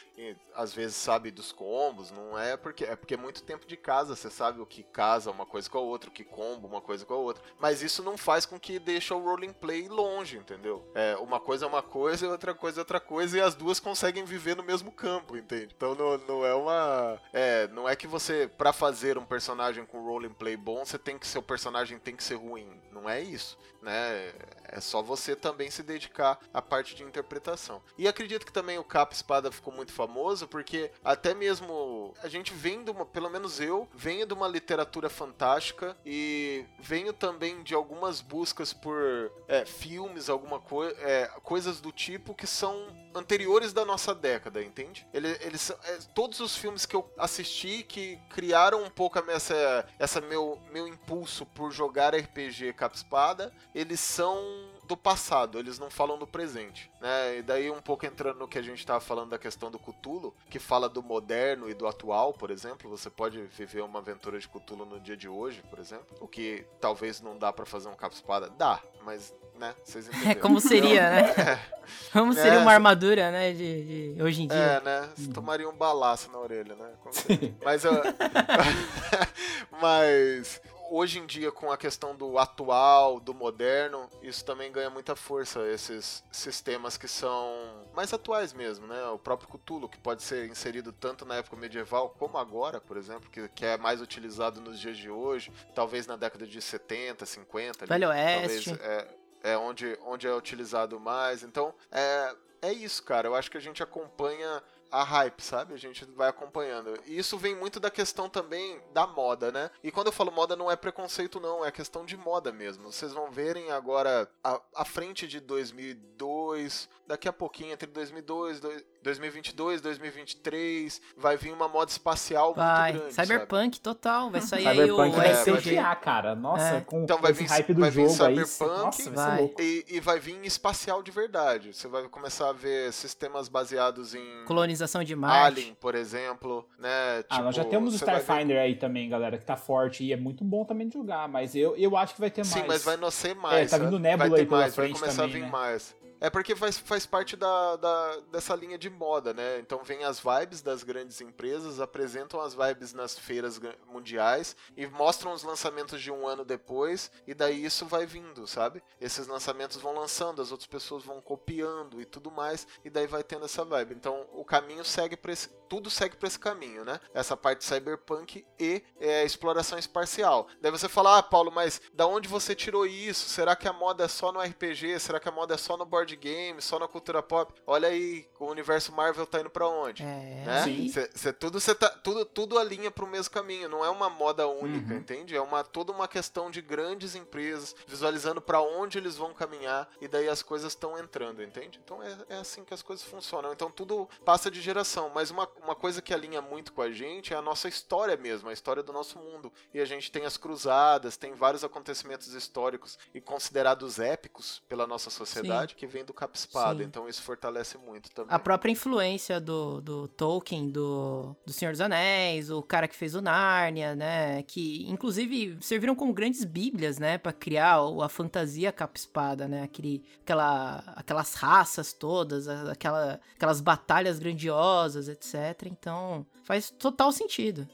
às vezes sabe dos combos, não é porque é porque é muito tempo de casa, você sabe o que casa uma coisa com a outra, o que combo uma coisa com a outra. Mas isso não faz com que deixe o rolling play longe, entendeu? É, uma coisa é uma coisa outra coisa é outra coisa e as duas conseguem viver no mesmo campo, entende? Então não, não é uma é, não é que você pra fazer um personagem com rolling play bom, você tem que seu personagem tem que ser ruim, não é isso, né? É só você também se dedicar à parte de interpretação. E acredito que também o Capa Espada ficou muito famoso porque até mesmo a gente vem de uma, pelo menos eu, venho de uma literatura fantástica e venho também de algumas buscas por é, filmes, alguma coisa, coisas do tipo que são anteriores da nossa década, entende? Ele- eles é, todos os filmes que eu assisti que criaram um pouco essa, essa meu, meu impulso por jogar RPG capa espada, eles são do passado, eles não falam do presente, né? E daí um pouco entrando no que a gente tava falando da questão do Cthulhu, que fala do moderno e do atual, por exemplo, você pode viver uma aventura de Cthulhu no dia de hoje, por exemplo, o que talvez não dá pra fazer um capa espada, dá, mas né, vocês entenderam. É como seria, né? Como É, seria uma armadura, né? De, de- hoje em dia. É, né? Você tomaria um balaço na orelha, né? Mas, ah, mas hoje em dia, com a questão do atual, do moderno, isso também ganha muita força, esses sistemas que são mais atuais mesmo, né? O próprio Cthulhu, que pode ser inserido tanto na época medieval como agora, por exemplo, que, que é mais utilizado nos dias de hoje, talvez na década de 70, 50. ali, Velho talvez Oeste. é, é onde, onde é utilizado mais. Então, é, é isso, cara. Eu acho que a gente acompanha a hype, sabe? A gente vai acompanhando. E isso vem muito da questão também da moda, né? E quando eu falo moda, não é preconceito, não. É questão de moda mesmo. Vocês vão verem agora, a, a frente de 2002, daqui a pouquinho, entre 2002, dois- 2022, 2023, vai vir uma moda espacial Vai. muito grande, sabe? Cyberpunk total. Vai sair aí o Cyberpunk vai é, ser o RPG. TA, cara. Nossa, É. com, Então com vai esse vir- hype do vai vir jogo aí. Cyberpunk, Nossa, vai, vai. E, e vai vir espacial de verdade. Você vai começar a ver sistemas baseados em Colonização de Marte. Alien, por exemplo, né? Ah, nós já Tipo, temos o vai ver- Starfinder aí também, galera, que tá forte e é muito bom também de jogar, mas eu, eu acho que vai ter mais. Sim, mas vai nascer mais. É, tá vindo sabe? Nebula vai ter aí pela mais, frente vai começar também, a vir né? mais. É porque faz, faz parte da, da, dessa linha de moda, né? Então vem as vibes das grandes empresas, apresentam as vibes nas feiras mundiais e mostram os lançamentos de um ano depois, e daí isso vai vindo, sabe? Esses lançamentos vão lançando, as outras pessoas vão copiando e tudo mais, e daí vai tendo essa vibe. Então o caminho segue para esse. Tudo segue para esse caminho, né? Essa parte cyberpunk e é, exploração espacial. Daí você fala, ah, Paulo, mas da onde você tirou isso? Será que a moda é só no RPG? Será que a moda é só no board game? Só na cultura pop? Olha aí, o universo Marvel tá indo pra onde? É, né? sim. Cê, cê, tudo, cê tá, tudo, tudo alinha pro mesmo caminho. Não é uma moda única, uhum. entende? É uma, toda uma questão de grandes empresas visualizando para onde eles vão caminhar e daí as coisas estão entrando, entende? Então é, é assim que as coisas funcionam. Então tudo passa de geração. Mas uma, uma coisa que alinha muito com a gente é a nossa história mesmo, a história do nosso mundo. E a gente tem as cruzadas, tem vários acontecimentos históricos e considerados épicos pela nossa sociedade Sim. que vem do capa espada. Então isso fortalece muito também. A própria influência do, do Tolkien, do, do Senhor dos Anéis, o cara que fez o Nárnia, né? Que inclusive serviram como grandes bíblias, né? para criar a fantasia capa espada, né? Aquele, aquela, aquelas raças todas, aquela, aquelas batalhas grandiosas, etc. Então faz total sentido.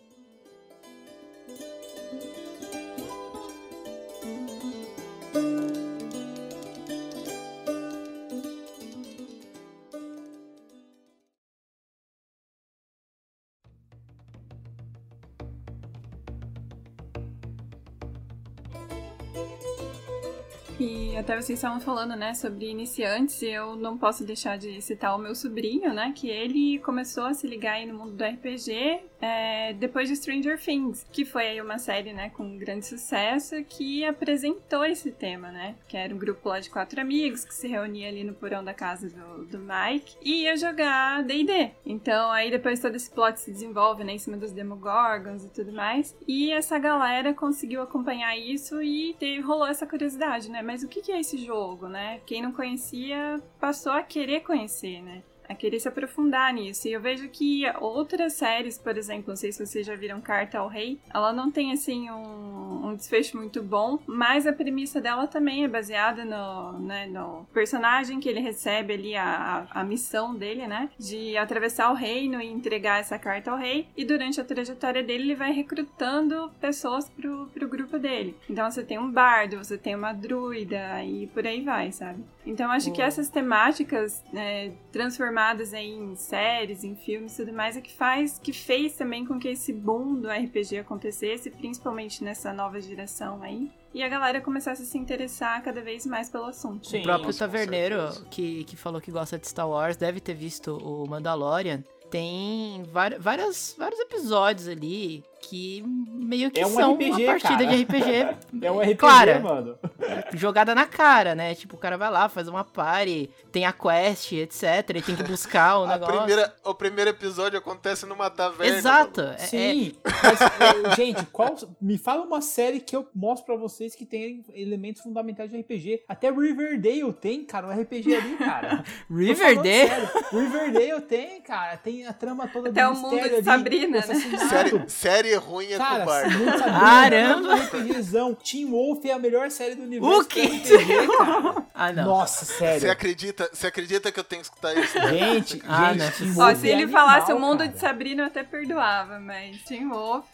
Até vocês estavam falando, né, sobre iniciantes, e eu não posso deixar de citar o meu sobrinho, né, que ele começou a se ligar aí no mundo do RPG é, depois de Stranger Things, que foi aí uma série, né, com grande sucesso, que apresentou esse tema, né, que era um grupo lá de quatro amigos que se reunia ali no porão da casa do, do Mike e ia jogar D&D. Então aí depois todo esse plot se desenvolve, né, em cima dos Demogorgons e tudo mais, e essa galera conseguiu acompanhar isso e teve, rolou essa curiosidade, né, mas o que é esse jogo, né? Quem não conhecia passou a querer conhecer, né? A querer se aprofundar nisso. E eu vejo que outras séries, por exemplo, não sei se vocês já viram Carta ao Rei, ela não tem assim um, um desfecho muito bom, mas a premissa dela também é baseada no, né, no personagem que ele recebe ali, a, a, missão dele, né? De atravessar o reino e entregar essa carta ao rei. E durante a trajetória dele, ele vai recrutando pessoas pro, pro grupo dele. Então você tem um bardo, você tem uma druida e por aí vai, sabe? Então acho que essas temáticas né, transformadas em séries, em filmes e tudo mais é que faz, que fez também com que esse boom do RPG acontecesse, principalmente nessa nova geração aí. E a galera começasse a se interessar cada vez mais pelo assunto. Sim, o próprio Taverneiro, que, que falou que gosta de Star Wars, deve ter visto o Mandalorian. Tem várias, vários episódios ali que meio que é um são RPG, uma partida cara. de RPG. é um RPG, clara, mano. Jogada na cara, né? Tipo, o cara vai lá, faz uma party, tem a quest, etc. E tem que buscar o negócio. Primeira, o primeiro episódio acontece numa taverna. Exato. É, Sim. É... Mas, gente, qual, me fala uma série que eu mostro pra vocês que tem elementos fundamentais de RPG. Até Riverdale tem, cara, um RPG ali, cara. Riverdale? Riverdale tem, cara. Tem a trama toda Até do o mundo de ali, Sabrina, né? Série, série ruim é Cara, covarde. Não sabia, Caramba! RPGzão. Team Wolf é a melhor série do universo. O que? RPG. Ah, não. Nossa, sério. Você acredita, você acredita que eu tenho que escutar isso? Gente, ah, gente, Team Wolf Ó, se ele é falasse o mundo cara. de Sabrina, eu até perdoava, mas Team Wolf...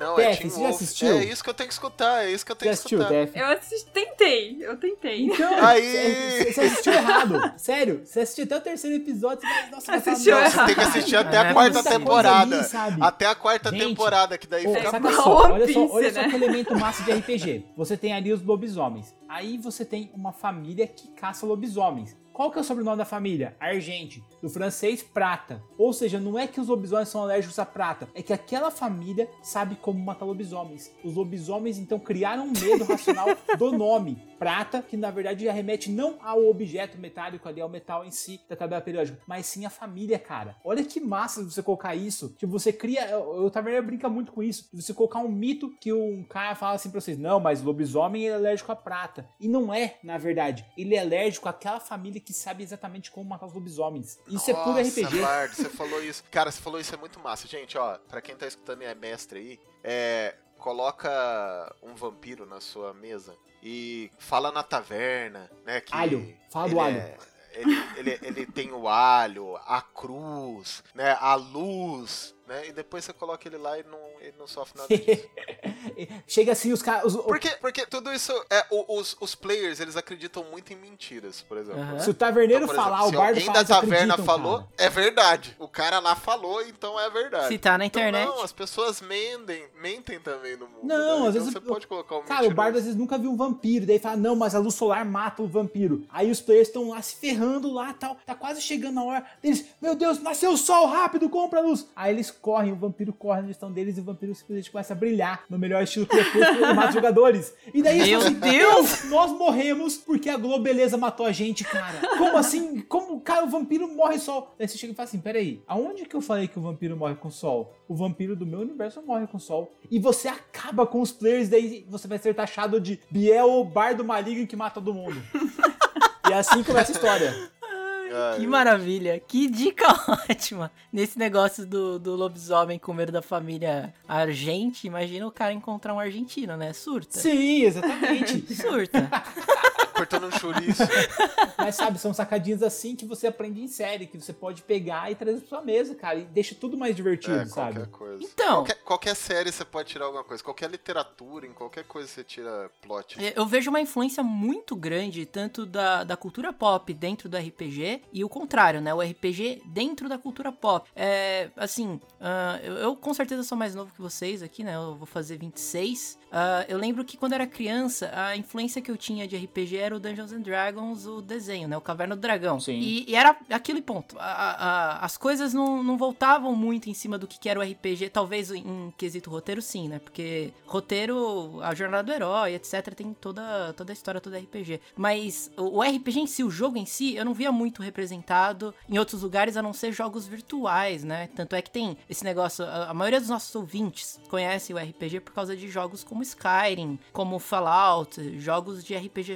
Não, é Team Wolf. assistiu? É isso que eu tenho que escutar, é isso que eu tenho que escutar. Tef? Eu assisti, tentei, eu tentei. Então, Aí... você assistiu errado. Sério, você assistiu até o terceiro episódio, você vai, nossa, assistiu não, Você tem que assistir até a quarta temporada. Ali, até a quarta temporada temporada, que daí fica saca só, olha só, olha só né? que elemento massa de RPG. Você tem ali os lobisomens. Aí você tem uma família que caça lobisomens. Qual que é o sobrenome da família? Argente. Do francês, prata. Ou seja, não é que os lobisomens são alérgicos à prata, é que aquela família sabe como matar lobisomens. Os lobisomens então criaram um medo racional do nome. Prata, que na verdade já remete não ao objeto metálico ali, ao metal em si da tabela periódica, mas sim a família, cara. Olha que massa você colocar isso. Que você cria. O Taverneiro brinca muito com isso. Você colocar um mito que um cara fala assim pra vocês: não, mas lobisomem é alérgico à prata. E não é, na verdade. Ele é alérgico àquela família que sabe exatamente como matar os lobisomens. Isso Nossa, é puro RPG. Bard, você falou isso. Cara, você falou isso é muito massa. Gente, ó, pra quem tá escutando e é mestre aí, é, coloca um vampiro na sua mesa e fala na taverna, né? Que alho, fala do alho. É, ele, ele, ele tem o alho, a cruz, né? A luz, né? E depois você coloca ele lá e não, ele não sofre nada disso. Chega assim, os caras. Porque, porque tudo isso é. Os, os players, eles acreditam muito em mentiras, por exemplo. Aham. Se o taverneiro Então, falar, exemplo, o bardo alguém fala, da eles taverna falou, cara. é verdade. O cara lá falou, então é verdade. Se tá na Então, internet. não, as pessoas mentem, mentem também no mundo. Não, né? às Então vezes você pode colocar um Cara, o mentiroso. bardo às vezes nunca viu um vampiro, daí fala, não, mas a luz solar mata o vampiro. Aí os players estão lá se ferrando lá tal, tá quase chegando a hora deles, meu Deus, nasceu o sol, rápido, compra a luz. Aí eles correm, o vampiro corre na direção deles e o vampiro simplesmente começa a brilhar no melhor estilo crepúsculo e mata os jogadores. E daí Meu assim, Deus! nós morremos porque a Globeleza matou a gente, cara. Como assim? Como, cara, o vampiro morre só. Daí você chega e fala assim, peraí, aonde que eu falei que o vampiro morre com sol? O vampiro do meu universo morre com o sol. E você acaba com os players, daí você vai ser taxado de Biel, bardo maligno que mata todo mundo. e é assim começa a história. Ah, Que maravilha, que dica ótima. Nesse negócio do, do lobisomem com medo da família argente, imagina o cara encontrar um argentino, né? Surta. Sim, exatamente. Surta. Cortando um chouriço. Mas sabe, são sacadinhas assim que você aprende em série, que você pode pegar e trazer pra sua mesa, cara. E deixa tudo mais divertido, É, sabe? qualquer coisa. Então. Qualquer, qualquer série você pode tirar alguma coisa. Qualquer literatura, em qualquer coisa você tira plot. É, Eu vejo uma influência muito grande, tanto da, da cultura pop dentro do RPG, e o contrário, né? O RPG dentro da cultura pop. É, assim, ah, eu, eu com certeza sou mais novo que vocês aqui, né? Eu vou fazer 26. Ah, eu lembro que quando era criança, a influência que eu tinha de RPG era o Dungeons and Dragons, o desenho, né? O Caverna do Dragão. Sim. E, e era aquele ponto. A- a- as coisas não, não voltavam muito em cima do que, que era o RPG. Talvez em, quesito roteiro, sim, né? Porque roteiro, a jornada do herói, etc., tem toda, toda a história, toda RPG. Mas o, o RPG em si, o jogo em si, eu não via muito representado em outros lugares a não ser jogos virtuais, né? Tanto é que tem esse negócio. A, a maioria dos nossos ouvintes conhece o RPG por causa de jogos como Skyrim, como Fallout, jogos de RPG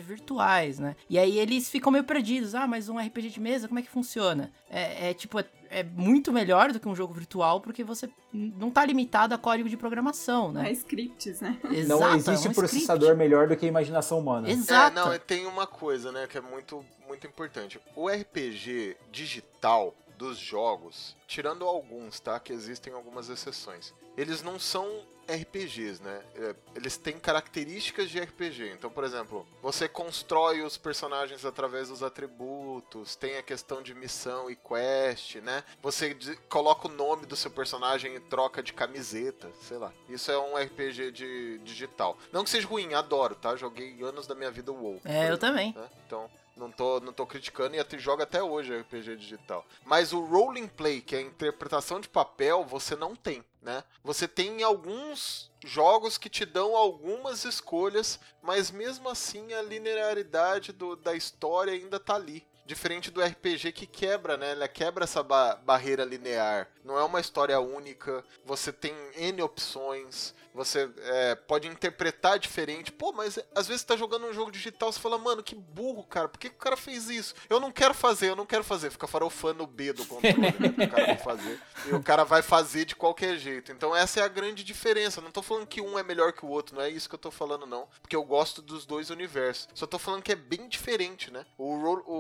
né? E aí eles ficam meio perdidos. Ah, mas um RPG de mesa, como é que funciona? É, é tipo, é, é muito melhor do que um jogo virtual porque você não tá limitado a código de programação, A né? scripts, né? Exato, Não é existe um processador melhor do que a imaginação humana. script. Exato. É, não, e tem uma coisa, né, que é muito, muito importante. O RPG digital dos jogos, tirando alguns, tá? Que existem algumas exceções. Eles não são RPGs, né? É, Eles têm características de RPG. Então, por exemplo, você constrói os personagens através dos atributos, tem a questão de missão e quest, né? Você coloca o nome do seu personagem e troca de camiseta, sei lá. Isso é um RPG de digital. Não que seja ruim, adoro, tá? Joguei anos da minha vida WoW. por É, eu também. né? Então, não tô, não tô criticando e joga até hoje RPG digital. Mas o roling play, que é a interpretação de papel, você não tem, né? Você tem alguns jogos que te dão algumas escolhas, mas mesmo assim a linearidade do- da história ainda tá ali. Diferente do RPG que quebra, né? Ela quebra essa ba- barreira linear. Não é uma história única. Você tem N opções. Você é, pode interpretar diferente. Pô, mas às vezes você tá jogando um jogo digital você fala, mano, que burro, cara. Por que, que o cara fez isso? Eu não quero fazer, eu não quero fazer. Fica farofando o B do controle né, o cara vai fazer. E o cara vai fazer de qualquer jeito. Então essa é a grande diferença. Não tô falando que um é melhor que o outro. Não é isso que eu tô falando, não. Porque eu gosto dos dois universos. Só tô falando que é bem diferente, né? O,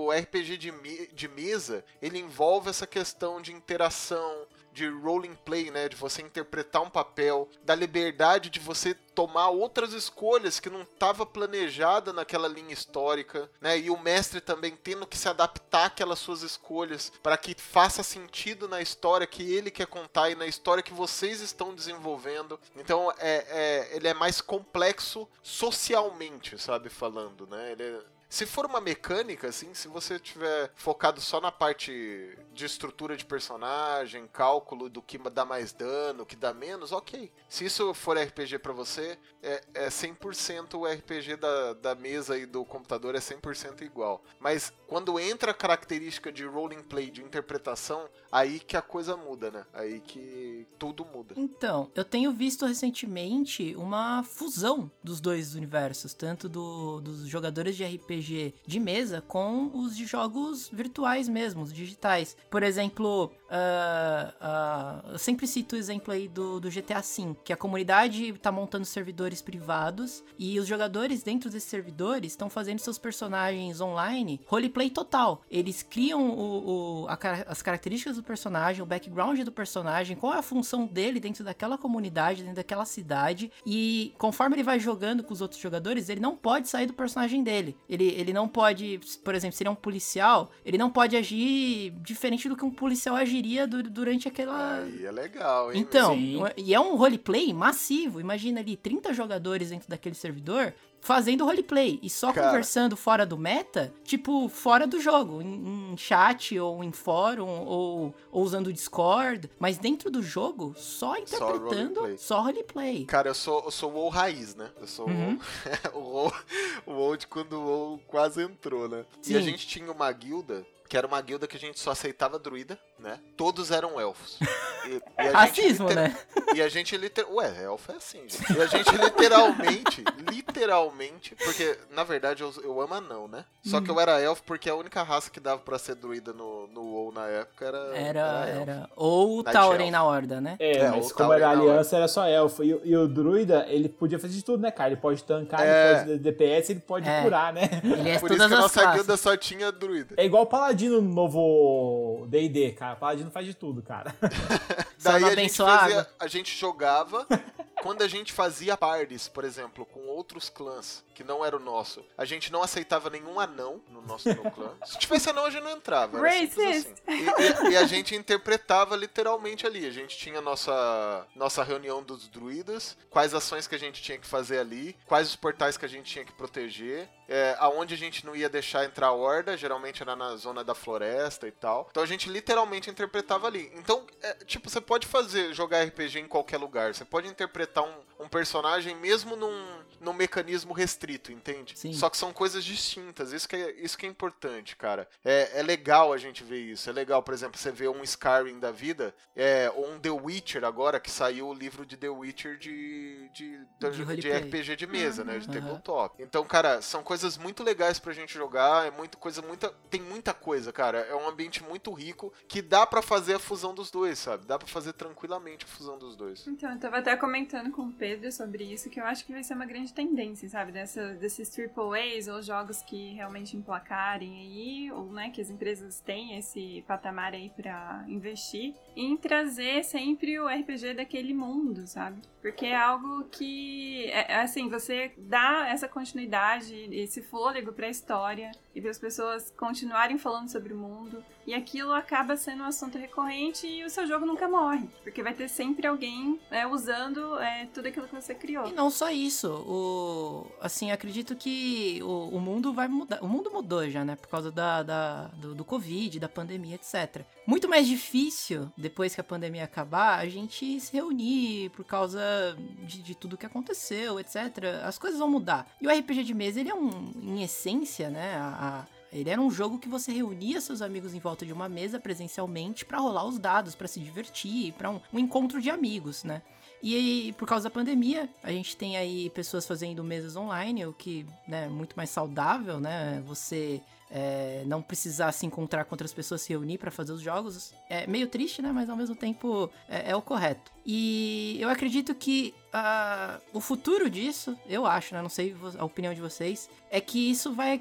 o RPG de, me- de mesa, ele envolve essa questão de interação, de roling play, né? De você interpretar um papel, da liberdade de você tomar outras escolhas que não estava planejada naquela linha histórica, né? E o mestre também tendo que se adaptar àquelas suas escolhas para que faça sentido na história que ele quer contar e na história que vocês estão desenvolvendo. Então é, é- ele é mais complexo socialmente, sabe, falando, né? Ele é- se for uma mecânica, assim, se você tiver focado só na parte de estrutura de personagem, cálculo do que dá mais dano, que dá menos, ok. Se isso for RPG pra você, é, é 100% o RPG da, da mesa e do computador é 100% igual. Mas quando entra a característica de rolling play, de interpretação, aí que a coisa muda, né? Aí que tudo muda. Então, eu tenho visto recentemente uma fusão dos dois universos, tanto do- dos jogadores de RPG de mesa com os de jogos virtuais mesmo, os digitais. Por exemplo, uh, uh, eu sempre cito o exemplo aí do, do GTA V, que a comunidade tá montando servidores privados e os jogadores dentro desses servidores estão fazendo seus personagens online roleplay total. Eles criam o, o, a, as características do personagem, o background do personagem, qual é a função dele dentro daquela comunidade, dentro daquela cidade, e conforme ele vai jogando com os outros jogadores, ele não pode sair do personagem dele. Ele, ele não pode, por exemplo, se ele é um policial, ele não pode agir diferente do que um policial agiria durante aquela. Aí é legal, hein? Então, Sim. e é um roleplay massivo. Imagina ali 30 jogadores dentro daquele servidor fazendo roleplay e só Cara. conversando fora do meta, tipo, fora do jogo, em, em chat ou em fórum ou, ou, usando o Discord, mas dentro do jogo, só interpretando, só roleplay. Só roleplay. Cara, eu sou, eu sou o WoW raiz, né? Eu sou uhum. o, WoW, o WoW de quando o WoW quase entrou, né? Sim. E a gente tinha uma guilda que era uma guilda que a gente só aceitava druida, né? Todos eram elfos. E, e Racismo, liter... né? E a gente literalmente. Ué, elfo é assim, gente. E a gente literalmente, literalmente, porque na verdade eu, eu amo anão, né? Só que eu era elfo porque a única raça que dava pra ser druida no, no WoW na época era. Era. Era. era. Ou Tauren na Horda, né? É, é mas como era aliança, era só elfo. E, e, o druida, ele podia fazer de tudo, né, cara? Ele pode tancar, é... ele pode DPS, ele pode é. curar, né? Ele é Por isso que a nossa guilda só tinha druida. É igual o paladino no novo DD, cara. O paladino faz de tudo, cara. Daí a gente, fazia, a gente jogava quando a gente fazia parties, por exemplo, com outros clãs que não era o nosso, a gente não aceitava nenhum anão no nosso no clã. Se tivesse anão, a gente não entrava. Racist! Assim. E, e, e, a gente interpretava literalmente ali. A gente tinha nossa, nossa reunião dos druidas, quais ações que a gente tinha que fazer ali, quais os portais que a gente tinha que proteger, é, aonde a gente não ia deixar entrar a horda, geralmente era na zona da floresta e tal. Então a gente literalmente interpretava ali. Então, é, tipo, você pode fazer, jogar RPG em qualquer lugar. Você pode interpretar um, um personagem mesmo num, num mecanismo restrito, entende? Sim. Só que são coisas distintas. Isso que é, isso que é importante, cara. É, é legal a gente ver isso. É legal, por exemplo, você ver um Skyrim da vida, é, ou um The Witcher agora, que saiu o livro de The Witcher de, de, de, de RPG de mesa, uhum. né? De uhum. tabletop. Então, cara, são coisas coisas muito legais pra gente jogar, é muito coisa, muita, tem muita coisa, cara. É um ambiente muito rico que dá para fazer a fusão dos dois, sabe? Dá para fazer tranquilamente a fusão dos dois. Então, eu tava até comentando com o Pedro sobre isso, que eu acho que vai ser uma grande tendência, sabe? Dessa, desses triple A's ou jogos que realmente emplacarem aí, ou né, que as empresas têm esse patamar aí para investir, em trazer sempre o RPG daquele mundo, sabe? Porque é algo que, é, é assim, você dá essa continuidade, esse fôlego para a história e para as pessoas continuarem falando sobre o mundo. E aquilo acaba sendo um assunto recorrente e o seu jogo nunca morre. Porque vai ter sempre alguém é, usando é, tudo aquilo que você criou. E não só isso. O, assim, acredito que o, o mundo vai mudar. O mundo mudou já, né? Por causa da, da do, do Covid, da pandemia, etc. Muito mais difícil, depois que a pandemia acabar, a gente se reunir por causa de, de tudo que aconteceu, etc. As coisas vão mudar. E o RPG de mesa, ele é um, em essência, né? a, a ele era um jogo que você reunia seus amigos em volta de uma mesa presencialmente para rolar os dados, para se divertir, para um, um, encontro de amigos, né? E aí, por causa da pandemia, a gente tem aí pessoas fazendo mesas online, o que né, é muito mais saudável, né? Você é, não precisar se encontrar com outras pessoas, se reunir para fazer os jogos. É meio triste, né? Mas ao mesmo tempo é, é o correto. E eu acredito que uh, o futuro disso, eu acho, né? Não sei a opinião de vocês, é que isso vai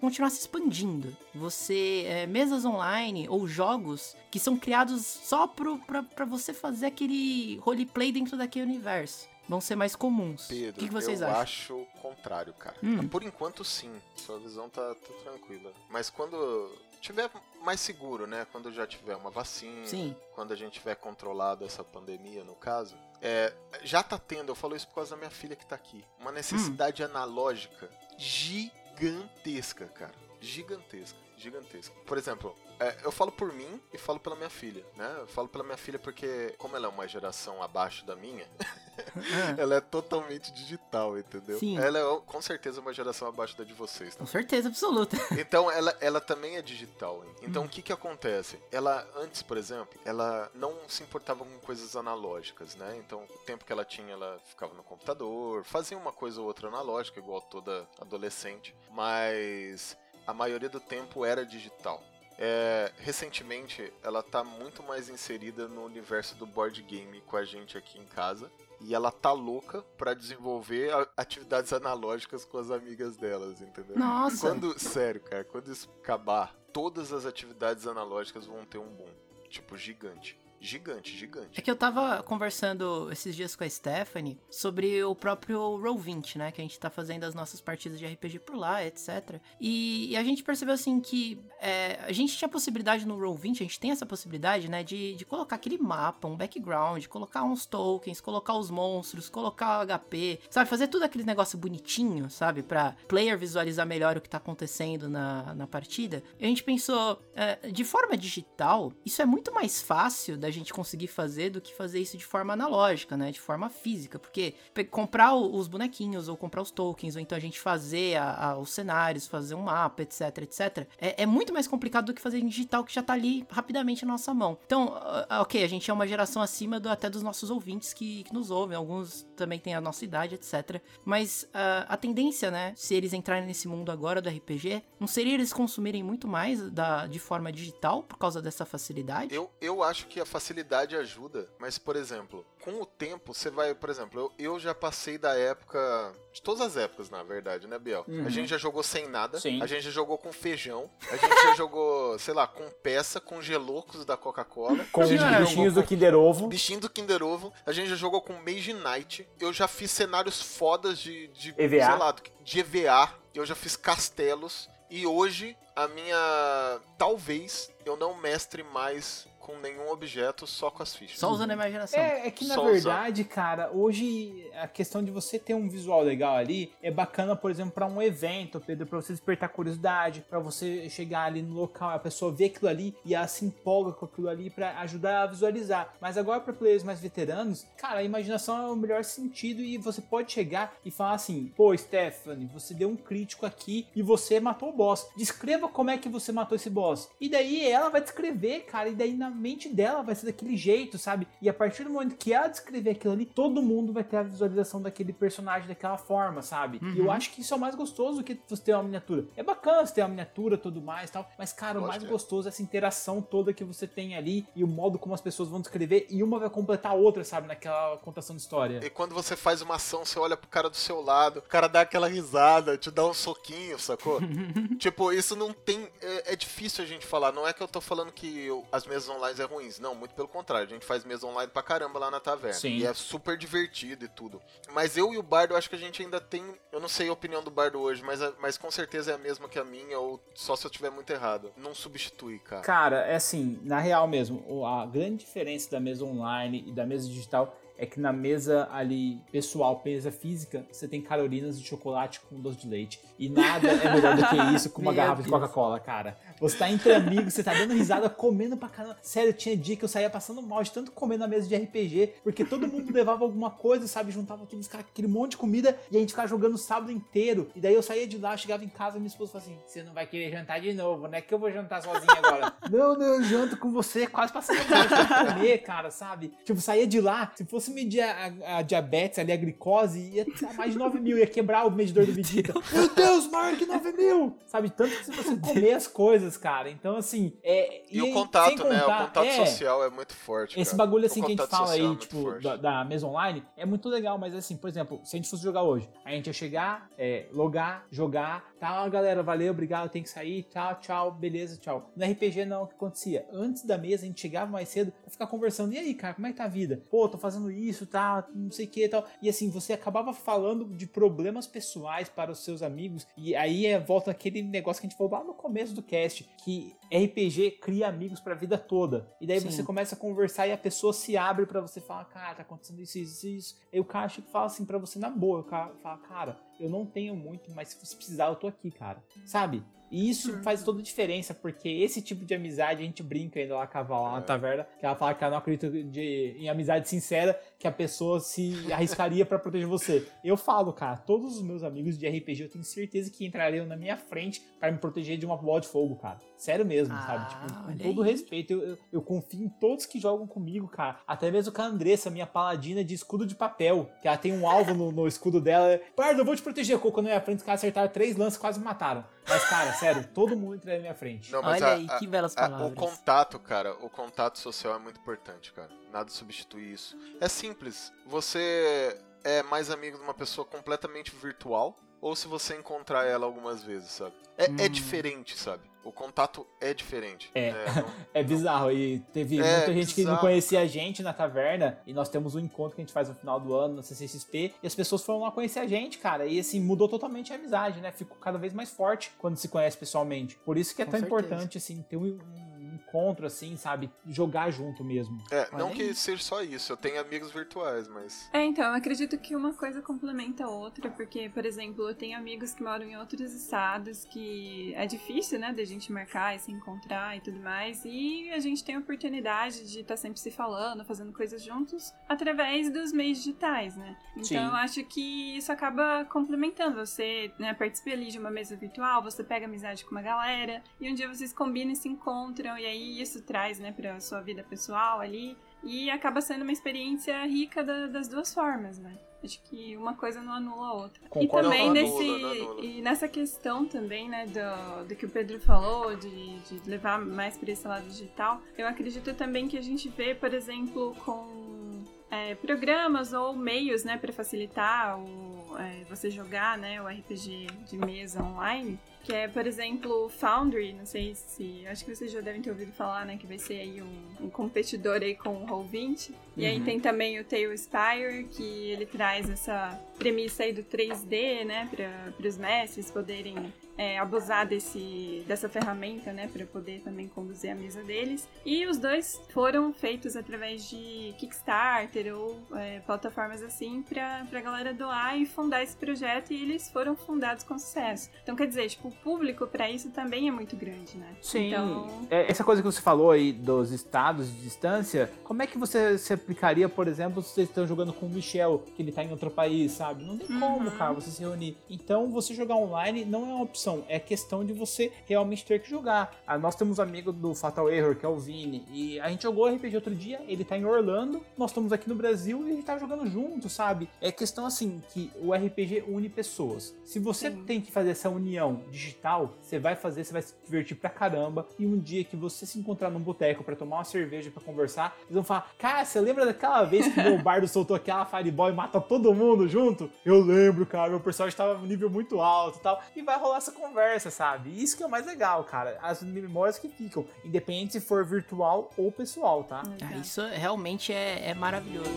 continuar se expandindo. Você, é, mesas online ou jogos que são criados só para você fazer aquele roleplay dentro daquele universo vão ser mais comuns. Pedro, o que, que vocês eu acham? Eu acho o contrário, cara. Hum. Por enquanto, sim. Sua visão tá, tá, tranquila. Mas quando tiver mais seguro, né? Quando já tiver uma vacina, sim. quando a gente tiver controlado essa pandemia, no caso, é, já tá tendo, eu falo isso por causa da minha filha que tá aqui, uma necessidade hum. analógica gigantesca, cara. Gigantesca, gigantesca. Por exemplo, é, eu falo por mim e falo pela minha filha, né? Eu falo pela minha filha porque, como ela é uma geração abaixo da minha, é. ela é totalmente digital, entendeu? Sim. Ela é com certeza uma geração abaixo da de vocês. Com certeza absoluta. Então, ela, ela também é digital. Então, hum. o que que acontece? Ela, antes, por exemplo, ela não se importava com coisas analógicas, né? Então, o tempo que ela tinha, ela ficava no computador, fazia uma coisa ou outra analógica, igual toda adolescente, mas a maioria do tempo era digital. é, recentemente ela tá muito mais inserida no universo do board game com a gente aqui em casa. E ela tá louca pra desenvolver atividades analógicas com as amigas delas, entendeu? Nossa. Quando, sério, cara, quando isso acabar, todas as atividades analógicas vão ter um boom. Tipo, gigante. Gigante, É gigante. que eu tava conversando esses dias com a Stephanie sobre o próprio Roll20, né? Que a gente tá fazendo as nossas partidas de RPG por lá, etc. E, e a gente percebeu assim que é, a gente tinha possibilidade no Roll20, a gente tem essa possibilidade, né? De, de colocar aquele mapa, um background, colocar uns tokens, colocar os monstros, colocar o HP, sabe? Fazer tudo aquele negócio bonitinho, sabe? Pra player visualizar melhor o que tá acontecendo na, na partida. E a gente pensou, é, de forma digital, isso é muito mais fácil da gente conseguir fazer do que fazer isso de forma analógica, né? De forma física. Porque comprar os bonequinhos, ou comprar os tokens, ou então a gente fazer a- a- os cenários, fazer um mapa, etc, etc, é, é muito mais complicado do que fazer em digital, que já tá ali rapidamente na nossa mão. Então, ah, ok, a gente é uma geração acima do- até dos nossos ouvintes que, que nos ouvem. Alguns também têm a nossa idade, etc. Mas ah, a tendência, né? Se eles entrarem nesse mundo agora do RPG, não seria eles consumirem muito mais da, de forma digital por causa dessa facilidade? Eu, eu acho que a facilidade ajuda, mas, por exemplo, com o tempo, você vai, por exemplo, eu, eu já passei da época. De todas as épocas, na verdade, né, Biel? Uhum. A gente já jogou sem nada, Sim. a gente já jogou com feijão, a gente já jogou, sei lá, com peça, com geloucos da Coca-Cola. Com bichinhos do Kinder Ovo. bichinho do Kinder Ovo, a gente já jogou com Mage Knight, eu já fiz cenários fodas de, de EVA. sei lá, de EVA, eu já fiz castelos, e hoje a minha. Talvez eu não mestre mais com nenhum objeto, só com as fichas. Só usando a imaginação. É, é que na Só verdade, cara, hoje a questão de você ter um visual legal ali é bacana, por exemplo, pra um evento, Pedro, pra você despertar curiosidade, pra você chegar ali no local, a pessoa vê aquilo ali e ela se empolga com aquilo ali pra ajudar a visualizar. Mas agora pra players mais veteranos, cara, a imaginação é o melhor sentido e você pode chegar e falar assim: "Pô, Stephanie, você deu um crítico aqui e você matou o boss. Descreva como é que você matou esse boss". E daí ela vai descrever, cara, e daí na mente dela vai ser daquele jeito, sabe? E a partir do momento que ela descrever aquilo ali, todo mundo vai ter a visualização daquele personagem daquela forma, sabe? E eu Uhum. acho que isso é o mais gostoso que você ter uma miniatura. É bacana você ter uma miniatura e tudo mais e tal, mas cara, o Pode mais ter. gostoso é essa interação toda que você tem ali e o modo como as pessoas vão descrever e uma vai completar a outra, sabe? Naquela contação de história. E quando você faz uma ação, você olha pro cara do seu lado, o cara dá aquela risada, te dá um soquinho, sacou? tipo, isso não tem. É, é difícil a gente falar. Não é que eu tô falando que eu- as mesas online é ruins. Não, muito pelo contrário. A gente faz mesa online pra caramba lá na taverna. Sim. E é super divertido e tudo. Mas eu e o Bardo, acho que a gente ainda tem. Eu não sei a opinião do Bardo hoje, mas, mas com certeza é a mesma que a minha, ou só se eu tiver muito errado. Não substitui, cara. Cara, é assim, na real mesmo, a grande diferença da mesa online e da mesa digital é que na mesa ali pessoal, mesa física, você tem carolinas de chocolate com doce de leite. E nada é melhor do que isso com uma Meu garrafa de. Coca-Cola, cara. Você tá entre amigos, você tá dando risada, comendo pra caramba. Sério, tinha dia que eu saía passando mal de tanto comer na mesa de RPG, porque todo mundo levava alguma coisa, sabe? Juntava ficava aquele monte de comida e a gente ficava jogando o sábado inteiro. E daí eu saía de lá, chegava em casa e minha esposa falava assim: Você não vai querer jantar de novo, né? Que eu vou jantar sozinha agora. não, não, eu janto com você, quase passando mal de comer, cara, sabe? Tipo, saía de lá, se fosse medir a, a- a diabetes ali, a glicose, ia dar mais de 9 mil, ia quebrar o medidor do Vegeta. Meu Deus, maior que 9 mil! Sabe? Tanto que se você comer as coisas, cara. Então, assim. É, E, o sem contato, né? O contar- contato é, social é muito forte. esse cara. bagulho O assim que a gente fala é aí, muito tipo, da, da mesa online, é muito legal, mas assim, por exemplo, se a gente fosse jogar hoje, a gente ia chegar, é, logar, jogar, tal, galera, valeu, obrigado, tem que sair, tchau, tchau, beleza, tchau. No RPG não, o que acontecia? Antes da mesa, a gente chegava mais cedo pra ficar conversando, e aí, cara, como é que tá a vida? Pô, tô fazendo isso, tá, não sei o que tal. E assim, você acabava falando de problemas pessoais para os seus amigos, e aí é, volta aquele negócio que a gente falou lá no começo do cast, que RPG cria amigos pra vida toda. E daí Sim. você começa a conversar e a pessoa se abre pra você falar, cara, tá acontecendo isso, isso, isso. Aí o cara e fala assim pra você na boa, o cara fala, cara, eu não tenho muito, mas se você precisar, eu tô aqui, cara. Sabe? E isso Uhum. faz toda a diferença, porque esse tipo de amizade a gente brinca ainda lá com a Val, lá na É. taverna, que ela fala que ela não acredita de- em amizade sincera, que a pessoa se arriscaria pra proteger você. Eu falo, cara, todos os meus amigos de RPG eu tenho certeza que entrariam na minha frente pra me proteger de uma bola de fogo, cara. Sério mesmo. Ah, sabe? Tipo, com todo aí. respeito, eu, eu- eu confio em todos que jogam comigo, cara. Até mesmo com a Andressa, minha paladina de escudo de papel, que ela tem um alvo no, no escudo dela. Pardo, eu vou te proteger. Colocou na minha frente, os caras acertaram três lances e quase me mataram. Mas, cara, sério, todo mundo entra na minha frente. Não, Olha a- aí, a- que belas a- palavras. o contato, cara, o contato social é muito importante, cara. Nada substitui isso. É simples. Você é mais amigo de uma pessoa completamente virtual ou se você encontrar ela algumas vezes, sabe? É, é Hum. diferente, sabe? O contato é diferente. É. não- É bizarro. E teve É, muita gente que não bizarro, conhecia a gente na taverna. E nós temos um encontro que a gente faz no final do ano, no CCXP. E as pessoas foram lá conhecer a gente, cara. E assim, mudou totalmente a amizade, né? Ficou cada vez mais forte quando se conhece pessoalmente. Por isso que é Com tão certeza. importante, assim, ter um, um encontro, assim, sabe? Jogar junto mesmo. É, Olha não que seja só isso. Eu tenho amigos virtuais, mas. É, então, eu acredito que uma coisa complementa a outra, porque, por exemplo, eu tenho amigos que moram em outros estados que é difícil, né, da gente marcar e se encontrar e tudo mais, e a gente tem a oportunidade de estar sempre se falando, fazendo coisas juntos, através dos meios digitais, né? Então Sim. eu acho que isso acaba complementando. Você, né, participa ali de uma mesa virtual, você pega amizade com uma galera, e um dia vocês combinam e se encontram, e aí isso traz, né, pra sua vida pessoal ali, e acaba sendo uma experiência rica da- das duas formas, né? Acho que uma coisa não anula a outra. Concordo. e também Não nesse anula, anula. e nessa questão também, né, do, do que o Pedro falou de, de levar mais para esse lado digital, eu acredito também que a gente vê, por exemplo, com é, programas ou meios, né, para facilitar o, é, você jogar, né, o RPG de mesa online. Que é, por exemplo, Foundry, não sei se. Acho que vocês já devem ter ouvido falar, né? Que vai ser aí um, um competidor aí com o Roll20. E aí Uhum. tem também o Tail Spire, que ele traz essa premissa aí do 3D, né? Para os mestres poderem é, abusar desse, dessa ferramenta, né? Para poder também conduzir a mesa deles. E os dois foram feitos através de Kickstarter ou é, plataformas assim para a galera doar e fundar esse projeto. E eles foram fundados com sucesso. Então, quer dizer, tipo, o público para isso também é muito grande, né? Sim. Então, É, Essa coisa que você falou aí dos estados de distância, como é que você se aplicaria, por exemplo, se vocês estão jogando com o Michel, que ele tá em outro país, sabe? Não tem como, Uhum. cara, você se reunir. Então, você jogar online não é uma opção, é questão de você realmente ter que jogar. Ah, nós temos um amigo do Fatal Error, que é o Vini, e a gente jogou RPG outro dia, ele tá em Orlando, nós estamos aqui no Brasil e a gente tá jogando junto, sabe? É questão assim, que o RPG une pessoas. Se você Sim. tem que fazer essa união digital, você vai fazer, você vai se divertir pra caramba. E um dia que você se encontrar num boteco pra tomar uma cerveja, pra conversar, eles vão falar: Cara, você lembra daquela vez que meu bardo soltou aquela Fireball e mata todo mundo junto? Eu lembro, cara, meu personagem tava no nível muito alto e tal. E vai rolar essa conversa, sabe? Isso que é o mais legal, cara. As memórias que ficam, independente se for virtual ou pessoal, tá? Ah, isso realmente é, é maravilhoso.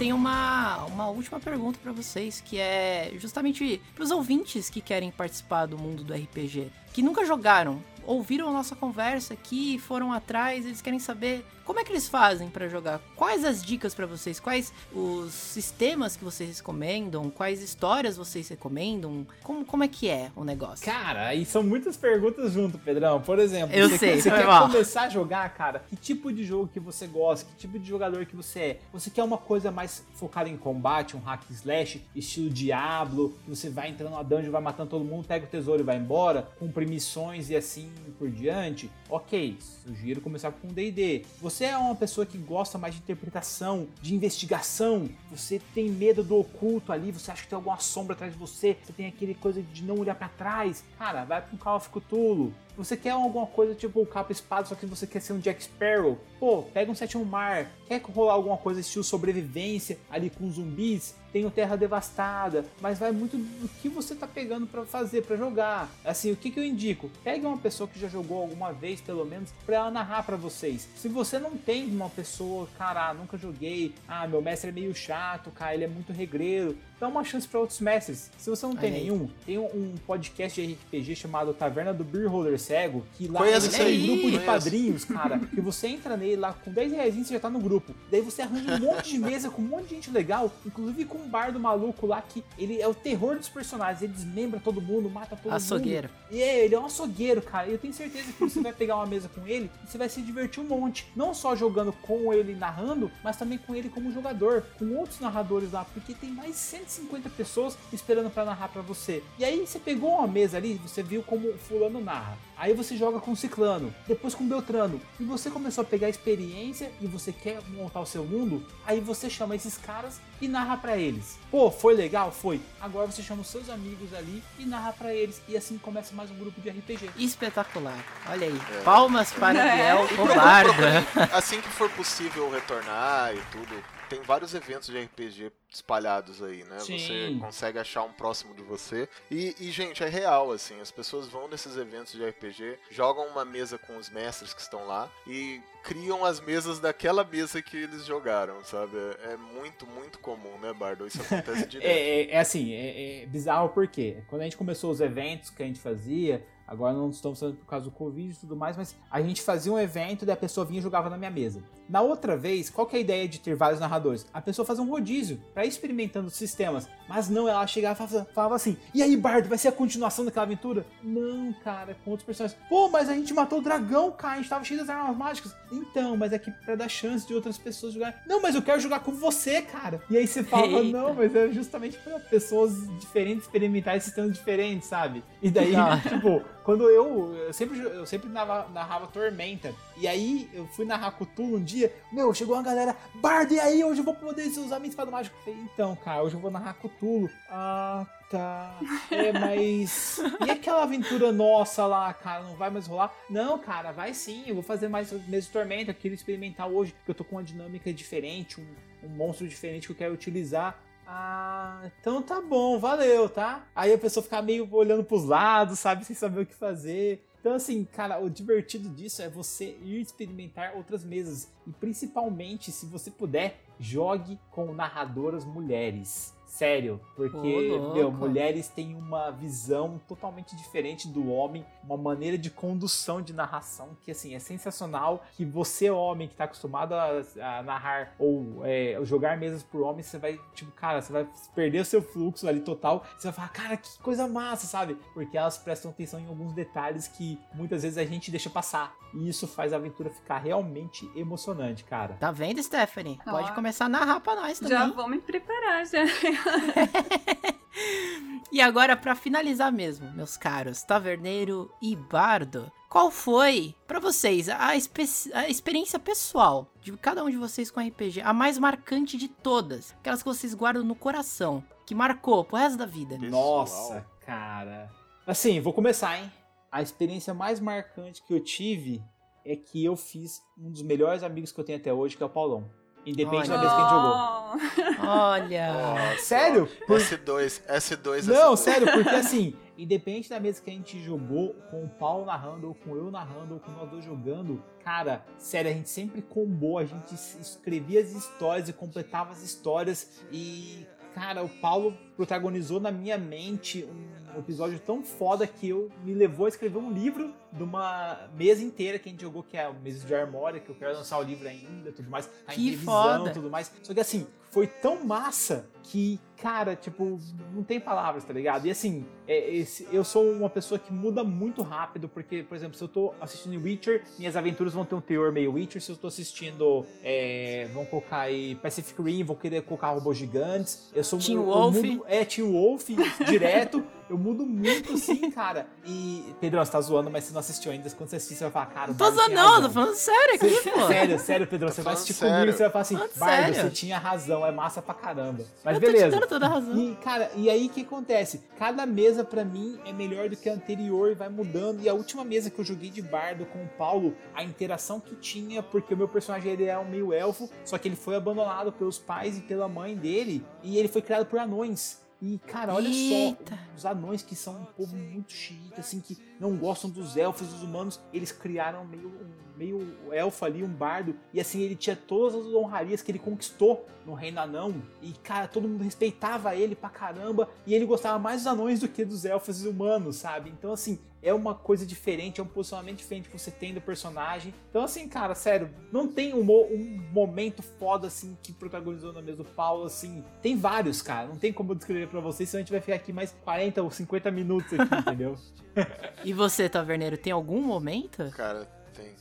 Tenho uma, uma última pergunta pra vocês, que é justamente pros ouvintes que querem participar do mundo do RPG, que nunca jogaram, ouviram a nossa conversa aqui, foram atrás, eles querem saber como é que eles fazem pra jogar, quais as dicas pra vocês, quais os sistemas que vocês recomendam, quais histórias vocês recomendam, como, como é que é o negócio? Cara, aí são muitas perguntas junto, Pedrão. Por exemplo, Eu você, sei, quer, você quer mal. começar a jogar, cara? Que tipo de jogo que você gosta? Que tipo de jogador que você é? Você quer uma coisa mais focada em combate, um hack slash, estilo Diablo, que você vai entrando na dungeon, vai matando todo mundo, pega o tesouro e vai embora, cumpre missões e assim por diante? Ok, sugiro começar com D&D. Você é uma pessoa que gosta mais de interpretação, de investigação, você tem medo do oculto ali, você acha que tem alguma sombra atrás de você, você tem aquele coisa de não olhar pra trás. Cara, vai pra um Call of Cthulhu. Você quer alguma coisa tipo o capa espada, só que você quer ser um Jack Sparrow? Pô, pega um sétimo mar. Quer rolar alguma coisa estilo sobrevivência ali com zumbis? Tem Terra Devastada, mas vai muito do que você tá pegando pra fazer, pra jogar. Assim, o que, que eu indico? Pegue uma pessoa que já jogou alguma vez, pelo menos, pra ela narrar pra vocês. Se você não tem uma pessoa, cara, nunca joguei, ah, meu mestre é meio chato, cara, ele é muito regreiro, dá uma chance pra outros mestres. Se você não tem aí. nenhum, tem um, podcast de RPG chamado Taverna do Beer Holder Cego, que lá tem aí, um grupo de conheço. padrinhos, cara, que você entra nele lá com 10 reais você já tá no grupo. Daí você arranja um monte de mesa com um monte de gente legal, inclusive com um bardo maluco lá que ele é o terror dos personagens. Ele desmembra todo mundo, mata todo Açougueiro. mundo. E é, ele é um açougueiro, cara. E eu tenho certeza que você vai pegar uma mesa com ele e você vai se divertir um monte. Não só jogando com ele narrando, mas também com ele como jogador, com outros narradores lá, porque tem mais de 150 pessoas esperando pra narrar pra você. E aí você pegou uma mesa ali, você viu como o fulano narra. Aí você joga com o Ciclano, depois com o Beltrano. E você começou a pegar experiência e você quer montar o seu mundo. Aí você chama esses caras e narra pra eles. Pô, foi legal? Foi. Agora você chama os seus amigos ali e narra pra eles. E assim começa mais um grupo de RPG. Espetacular. Olha aí. É. Palmas para É. Biel E procure, assim que for possível retornar e tudo, tem vários eventos de RPG espalhados aí, né? Sim. Você consegue achar um próximo de você. E, e, gente, é real, assim, as pessoas vão nesses eventos de RPG, jogam uma mesa com os mestres que estão lá e criam as mesas daquela mesa que eles jogaram, sabe? É, é muito, muito comum, né, Bardo? Isso acontece direto. É, é- é assim, é, é bizarro porque quando a gente começou os eventos que a gente fazia, agora não estamos fazendo por causa do Covid e tudo mais, mas a gente fazia um evento e a pessoa vinha e jogava na minha mesa. Na outra vez, qual que é a ideia de ter vários narradores? A pessoa fazia um rodízio pra ir experimentando os sistemas, mas não, ela chegava e falava, assim: e aí, Bardo, vai ser a continuação daquela aventura? Não, cara, com outros personagens. Pô, mas a gente matou o dragão, cara, a gente tava cheio das armas mágicas. Então, mas é que pra dar chance de outras pessoas jogarem. Não, mas eu quero jogar com você, cara. E aí você fala, Eita. não, mas é justamente pra pessoas diferentes experimentarem sistemas diferentes, sabe? E daí, Da hora. tipo, quando eu. Eu sempre, eu sempre narrava, narrava Tormenta. E aí eu fui narrar Cthulhu um dia. Meu, chegou uma galera, Bardo, e aí? Hoje eu vou poder usar minha espada mágica. Eu falei, então, cara, hoje eu vou narrar Cthulhu. Ah, tá. É, mas. E aquela aventura nossa lá, cara? Não vai mais rolar? Não, cara, vai sim. Eu vou fazer mais meses Tormenta. Eu queria experimentar hoje, porque eu tô com uma dinâmica diferente, um, um monstro diferente que eu quero utilizar. Ah, então tá bom, valeu, tá? Aí a pessoa fica meio olhando pros lados, sabe, sem saber o que fazer. Então, assim, cara, o divertido disso é você ir experimentar outras mesas. E principalmente, se você puder, jogue com narradoras mulheres. Sério, porque louco. meu, mulheres têm uma visão totalmente diferente do homem, uma maneira de condução de narração que assim é sensacional. Que você, homem, que tá acostumado a, a narrar ou é, jogar mesas por homens, você vai, tipo, cara, você vai perder o seu fluxo ali total. Você vai falar, cara, que coisa massa, sabe? Porque elas prestam atenção em alguns detalhes que muitas vezes a gente deixa passar. E isso faz a aventura ficar realmente emocionante, cara. Tá vendo, Stephanie? Pode começar a narrar pra nós também. Já vou me preparar, já. E agora, pra finalizar mesmo, meus caros, Taverneiro e Bardo, qual foi, pra vocês, a, a experiência pessoal de cada um de vocês com RPG, a mais marcante de todas? Aquelas que vocês guardam no coração, que marcou pro resto da vida. Nossa, cara. Assim, vou começar, hein? A experiência mais marcante que eu tive é que eu fiz um dos melhores amigos que eu tenho até hoje, que é o Paulão. Independente da Olha. vez que a gente jogou. Olha. Nossa, Sério? Por- S2, S2, Não, S2. sério, porque assim, independente da mesa que a gente jogou, com o Paulo narrando, ou com eu narrando, ou com nós dois jogando, cara, sério, a gente sempre combou, a gente escrevia as histórias e completava as histórias. E, cara, o Paulo protagonizou na minha mente um episódio tão foda que eu me levou a escrever um livro de uma mesa inteira que a gente jogou, que é a mesa de Armória, que eu quero lançar o livro ainda, tudo mais, tá Que revisão, foda. tudo mais. Só que assim, foi tão massa que, cara, tipo, não tem palavras, tá ligado? E assim, é, esse- eu sou uma pessoa que muda muito rápido, porque, por exemplo, se eu tô assistindo Witcher, minhas aventuras vão ter um teor meio Witcher. Se eu tô assistindo, é, vamos colocar aí Pacific Rim, vou querer colocar robôs gigantes. Eu sou Teen eu- eu Wolf. mudo- é, Team Wolf, direto. Eu mudo muito, sim, cara. E, Pedrão, você tá zoando, mas você não assistiu ainda. Quando você assistir, você vai falar, cara, o Não tô Bardo não, tô falando sério aqui, Você- pô. Sério, sério, Pedrão, você vai assistir sério. comigo e você vai falar assim, Bardo, sério. você tinha razão, é massa pra caramba. Mas Eu tô te beleza. dando toda a razão. E, cara, e aí o que acontece? Cada mesa pra mim é melhor do que a anterior e vai mudando. E a última mesa que eu joguei de bardo com o Paulo, a interação que tinha, porque o meu personagem ele é um meio elfo, só que ele foi abandonado pelos pais e pela mãe dele, e ele foi criado por anões. E, cara, olha Eita. só, os anões que são um povo muito xiita, assim, que não gostam dos elfos, dos humanos, eles criaram meio, um meio elfo ali, um bardo, e assim, ele tinha todas as honrarias que ele conquistou no Reino Anão, e, cara, todo mundo respeitava ele pra caramba, e ele gostava mais dos anões do que dos elfos e humanos, sabe? Então, assim, é uma coisa diferente, é um posicionamento diferente que você tem do personagem. Então, assim, cara, sério, não tem um, um momento foda, assim, que protagonizou na mesa do Paulo, assim. Tem vários, cara. Não tem como eu descrever pra vocês, senão a gente vai ficar aqui mais 40 ou 50 minutos aqui, entendeu? E você, Taverneiro, tem algum momento? Cara, tem.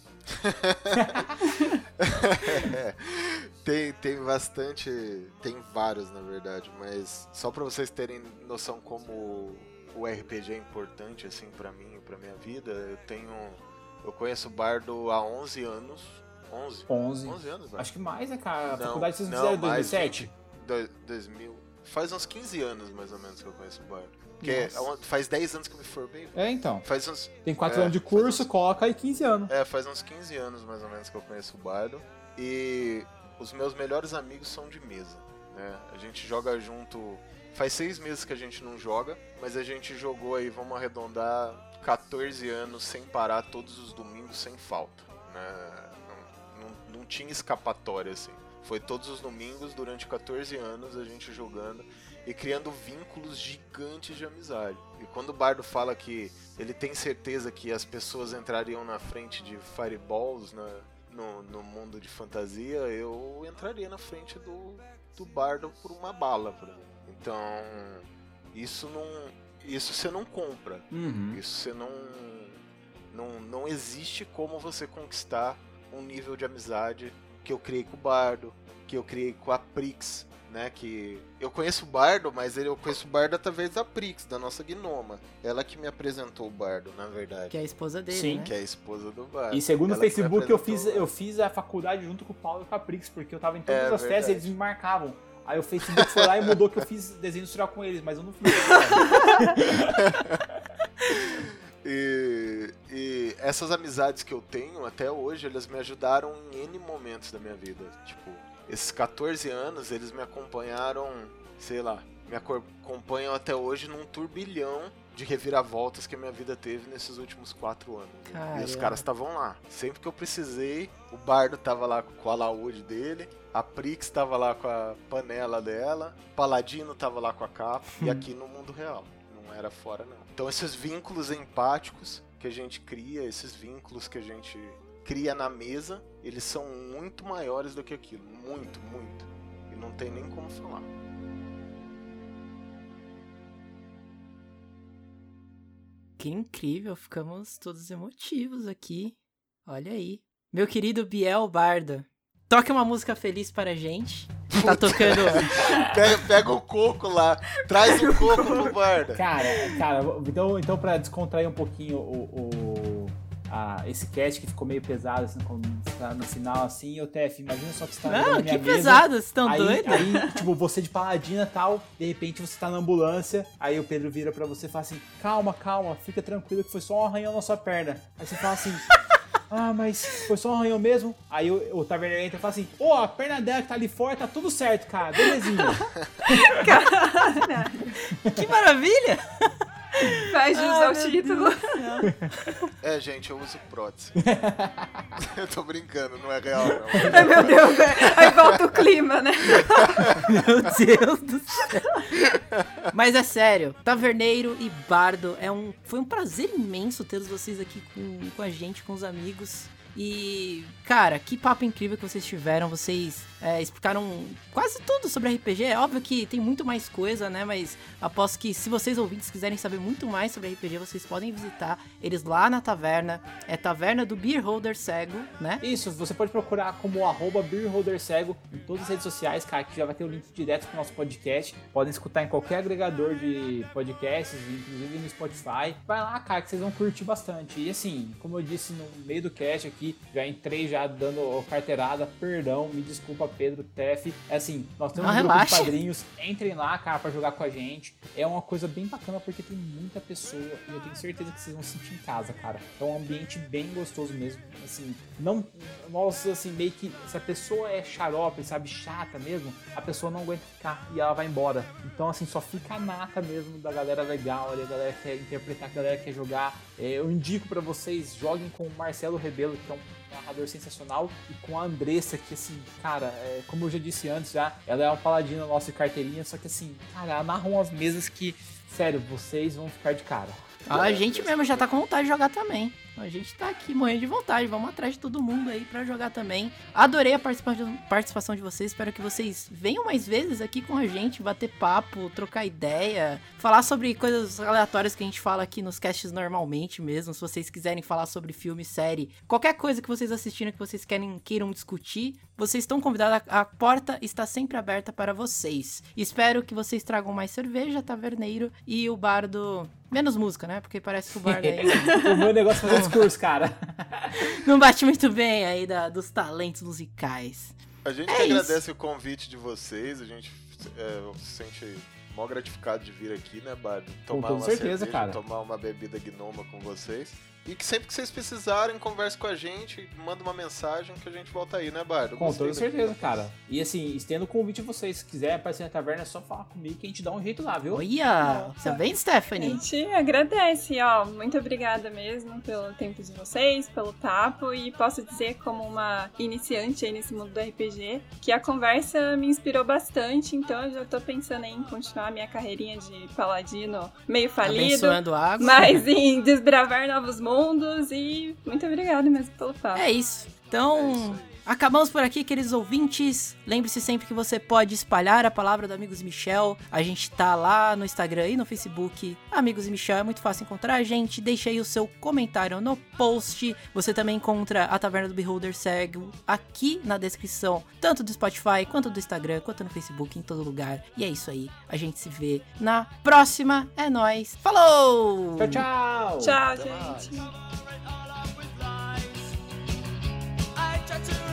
É, tem, tem bastante. Tem vários, na verdade, mas só pra vocês terem noção como o RPG é importante, assim, pra mim e pra minha vida, eu tenho. Eu conheço o Bardo há 11 anos. 11? 11. 11 anos, Bardo? Acho que mais, né, cara? A Não, faculdade vocês não, fizeram em mais 2007? Dois- 2000. Faz uns 15 anos, mais ou menos, que eu conheço o Bardo. Porque Nossa. faz 10 anos que eu me formei. É, então. Faz uns, Tem 4 É, anos de curso, uns- coloca aí 15 anos. É, faz uns 15 anos mais ou menos que eu conheço o Bardo. E os meus melhores amigos são de mesa. Né? A gente joga junto. Faz seis meses que a gente não joga, mas a gente jogou aí, vamos arredondar, 14 anos sem parar todos os domingos sem falta. Né? Não, não, não tinha escapatória assim. Foi todos os domingos durante 14 anos a gente jogando e criando vínculos gigantes de amizade. E quando o Bardo fala que ele tem certeza que as pessoas entrariam na frente de fireballs na, no, no mundo de fantasia, eu entraria na frente do, do Bardo por uma bala, por exemplo. Então, isso não. Isso você não compra. Uhum. Isso você não, não. Não existe como você conquistar um nível de amizade que eu criei com o Bardo, que eu criei com a Prix, né? Que eu conheço o Bardo, mas ele- eu conheço o Bardo através da Prix, da nossa Gnoma. Ela que me apresentou o Bardo, na verdade. Que é a esposa dele, Sim, né? Que é a esposa do Bardo. E segundo o Ela me Facebook, eu fiz, o eu fiz a faculdade junto com o Paulo e com a Prix, porque eu tava em todas É as festas e verdade. eles me marcavam. Aí o Facebook foi lá e mudou que eu fiz desenho industrial com eles, mas eu não fiz. E, e essas amizades que eu tenho até hoje, elas me ajudaram em N momentos da minha vida. Tipo, esses 14 anos, eles me acompanharam, sei lá, me acompanham até hoje num turbilhão de reviravoltas que a minha vida teve nesses últimos quatro anos. E os caras estavam lá. Sempre que eu precisei, o Bardo tava lá com a alaúde dele, a Prix tava lá com a panela dela, o Paladino tava lá com a capa, e aqui no mundo real. Não era fora, não. Então esses vínculos empáticos que a gente cria, esses vínculos que a gente cria na mesa, eles são muito maiores do que aquilo. Muito, muito. E não tem nem como falar. Que incrível, ficamos todos emotivos aqui. Olha aí. Meu querido Biel Barda, toque uma música feliz para a gente. Tá tocando. Pega, pega o coco lá, traz o coco pro Barda. Cara, cara, então, então pra descontrair um pouquinho o, o- a- esse cast que ficou meio pesado assim, quando tá no final, assim, o TF, imagina só que você tá Não, que pesado, vocês estão aí, doidos? aí, tipo, você de paladina e tal, de repente você tá na ambulância, aí o Pedro vira pra você e fala assim, calma, calma, fica tranquilo que foi só um arranhão na sua perna. Aí você fala assim, ah, mas foi só um arranhão mesmo? Aí o, o taverneiro entra e fala assim, ô, a perna dela que tá ali fora, tá tudo certo, cara, belezinha. Que maravilha! Faz jus ao título. É, gente, eu uso prótese. eu tô brincando, não é real, não. Ai, meu Deus, velho. Aí volta o clima, né? Meu Deus do céu. Mas é sério, Taverneiro e Bardo, é um, foi um prazer imenso ter vocês aqui com, com a gente, com os amigos. E, cara, que papo incrível que vocês tiveram. Vocês é, explicaram quase tudo sobre RPG. É óbvio que tem muito mais coisa, né? Mas aposto que se vocês ouvintes quiserem saber muito mais sobre RPG, vocês podem visitar eles lá na taverna. É Taverna do Beer Holder Cego, né? Isso, você pode procurar como arroba beerholdercego em todas as redes sociais, cara, que já vai ter o link direto pro nosso podcast. Podem escutar em qualquer agregador de podcasts, inclusive no Spotify. Vai lá, cara, que vocês vão curtir bastante. E assim, como eu disse no meio do cast aqui, já entrei já dando carteirada, perdão, me desculpa, Pedro, Tef. É assim, nós temos Não, um grupo de padrinhos, entrem lá, cara, pra jogar com a gente. É uma coisa bem bacana porque tem muita pessoa e eu tenho certeza que vocês vão se sentir em casa, cara. É um ambiente bem gostoso mesmo. Assim, não. Nossa, assim, meio que se a pessoa é xarope, sabe, chata mesmo, a pessoa não aguenta ficar e ela vai embora. Então, assim, só fica a nata mesmo da galera legal, ali, a galera que quer interpretar, a galera que quer jogar. É, eu indico pra vocês, joguem com o Marcelo Rebelo, que é um narrador sensacional, e com a Andressa, que assim, cara, é, como eu já disse antes já, ela é uma paladina nossa de carteirinha, só que assim, cara, ela narra umas mesas que, sério, vocês vão ficar de cara. A gente mesmo já tá com vontade de jogar também. A gente tá aqui morrendo de vontade. Vamos atrás de todo mundo aí pra jogar também. Adorei a participação de vocês. Espero que vocês venham mais vezes aqui com a gente, bater papo, trocar ideia, falar sobre coisas aleatórias que a gente fala aqui nos casts normalmente mesmo. Se vocês quiserem falar sobre filme, série, qualquer coisa que vocês assistiram que vocês querem, queiram discutir, vocês estão convidados. A porta está sempre aberta para vocês. Espero que vocês tragam mais cerveja, taverneiro e o bardo Menos música, né? Porque parece que o Bardo aí. o meu negócio é fazer discurso, cara. Não bate muito bem aí da, dos talentos musicais. A gente é agradece isso. o convite de vocês, a gente é, se sente mó gratificado de vir aqui, né, Bardo? Tomar com uma certeza, cerveja, cara. tomar uma bebida gnoma com vocês. E que sempre que vocês precisarem, converse com a gente, manda uma mensagem que a gente volta aí, né, Bardo? Com toda certeza, cara. E assim, estendo o convite a vocês. Se quiser aparecer na taverna, é só falar comigo que a gente dá um jeito lá, viu? Olha! Você bem, Stephanie? A gente agradece, ó. Muito obrigada mesmo pelo tempo de vocês, pelo tapo. E posso dizer, como uma iniciante aí nesse mundo do RPG, que a conversa me inspirou bastante. Então eu já tô pensando em continuar minha carreirinha de paladino meio falido. Abençoando água. Mas em desbravar novos mundos mundos e muito obrigada mesmo pelo papo. É isso. Então, é isso Acabamos por aqui, queridos ouvintes. Lembre-se sempre que você pode espalhar a palavra do Amigos Michel. A gente tá lá no Instagram e no Facebook. Amigos Michel é muito fácil encontrar a gente. Deixe aí o seu comentário no post. Você também encontra a Taverna do Beholder Cego aqui na descrição, tanto do Spotify, quanto do Instagram, quanto no Facebook, em todo lugar. E é isso aí. A gente se vê na próxima. É nós. Falou! Tchau, tchau! Tchau, gente! I to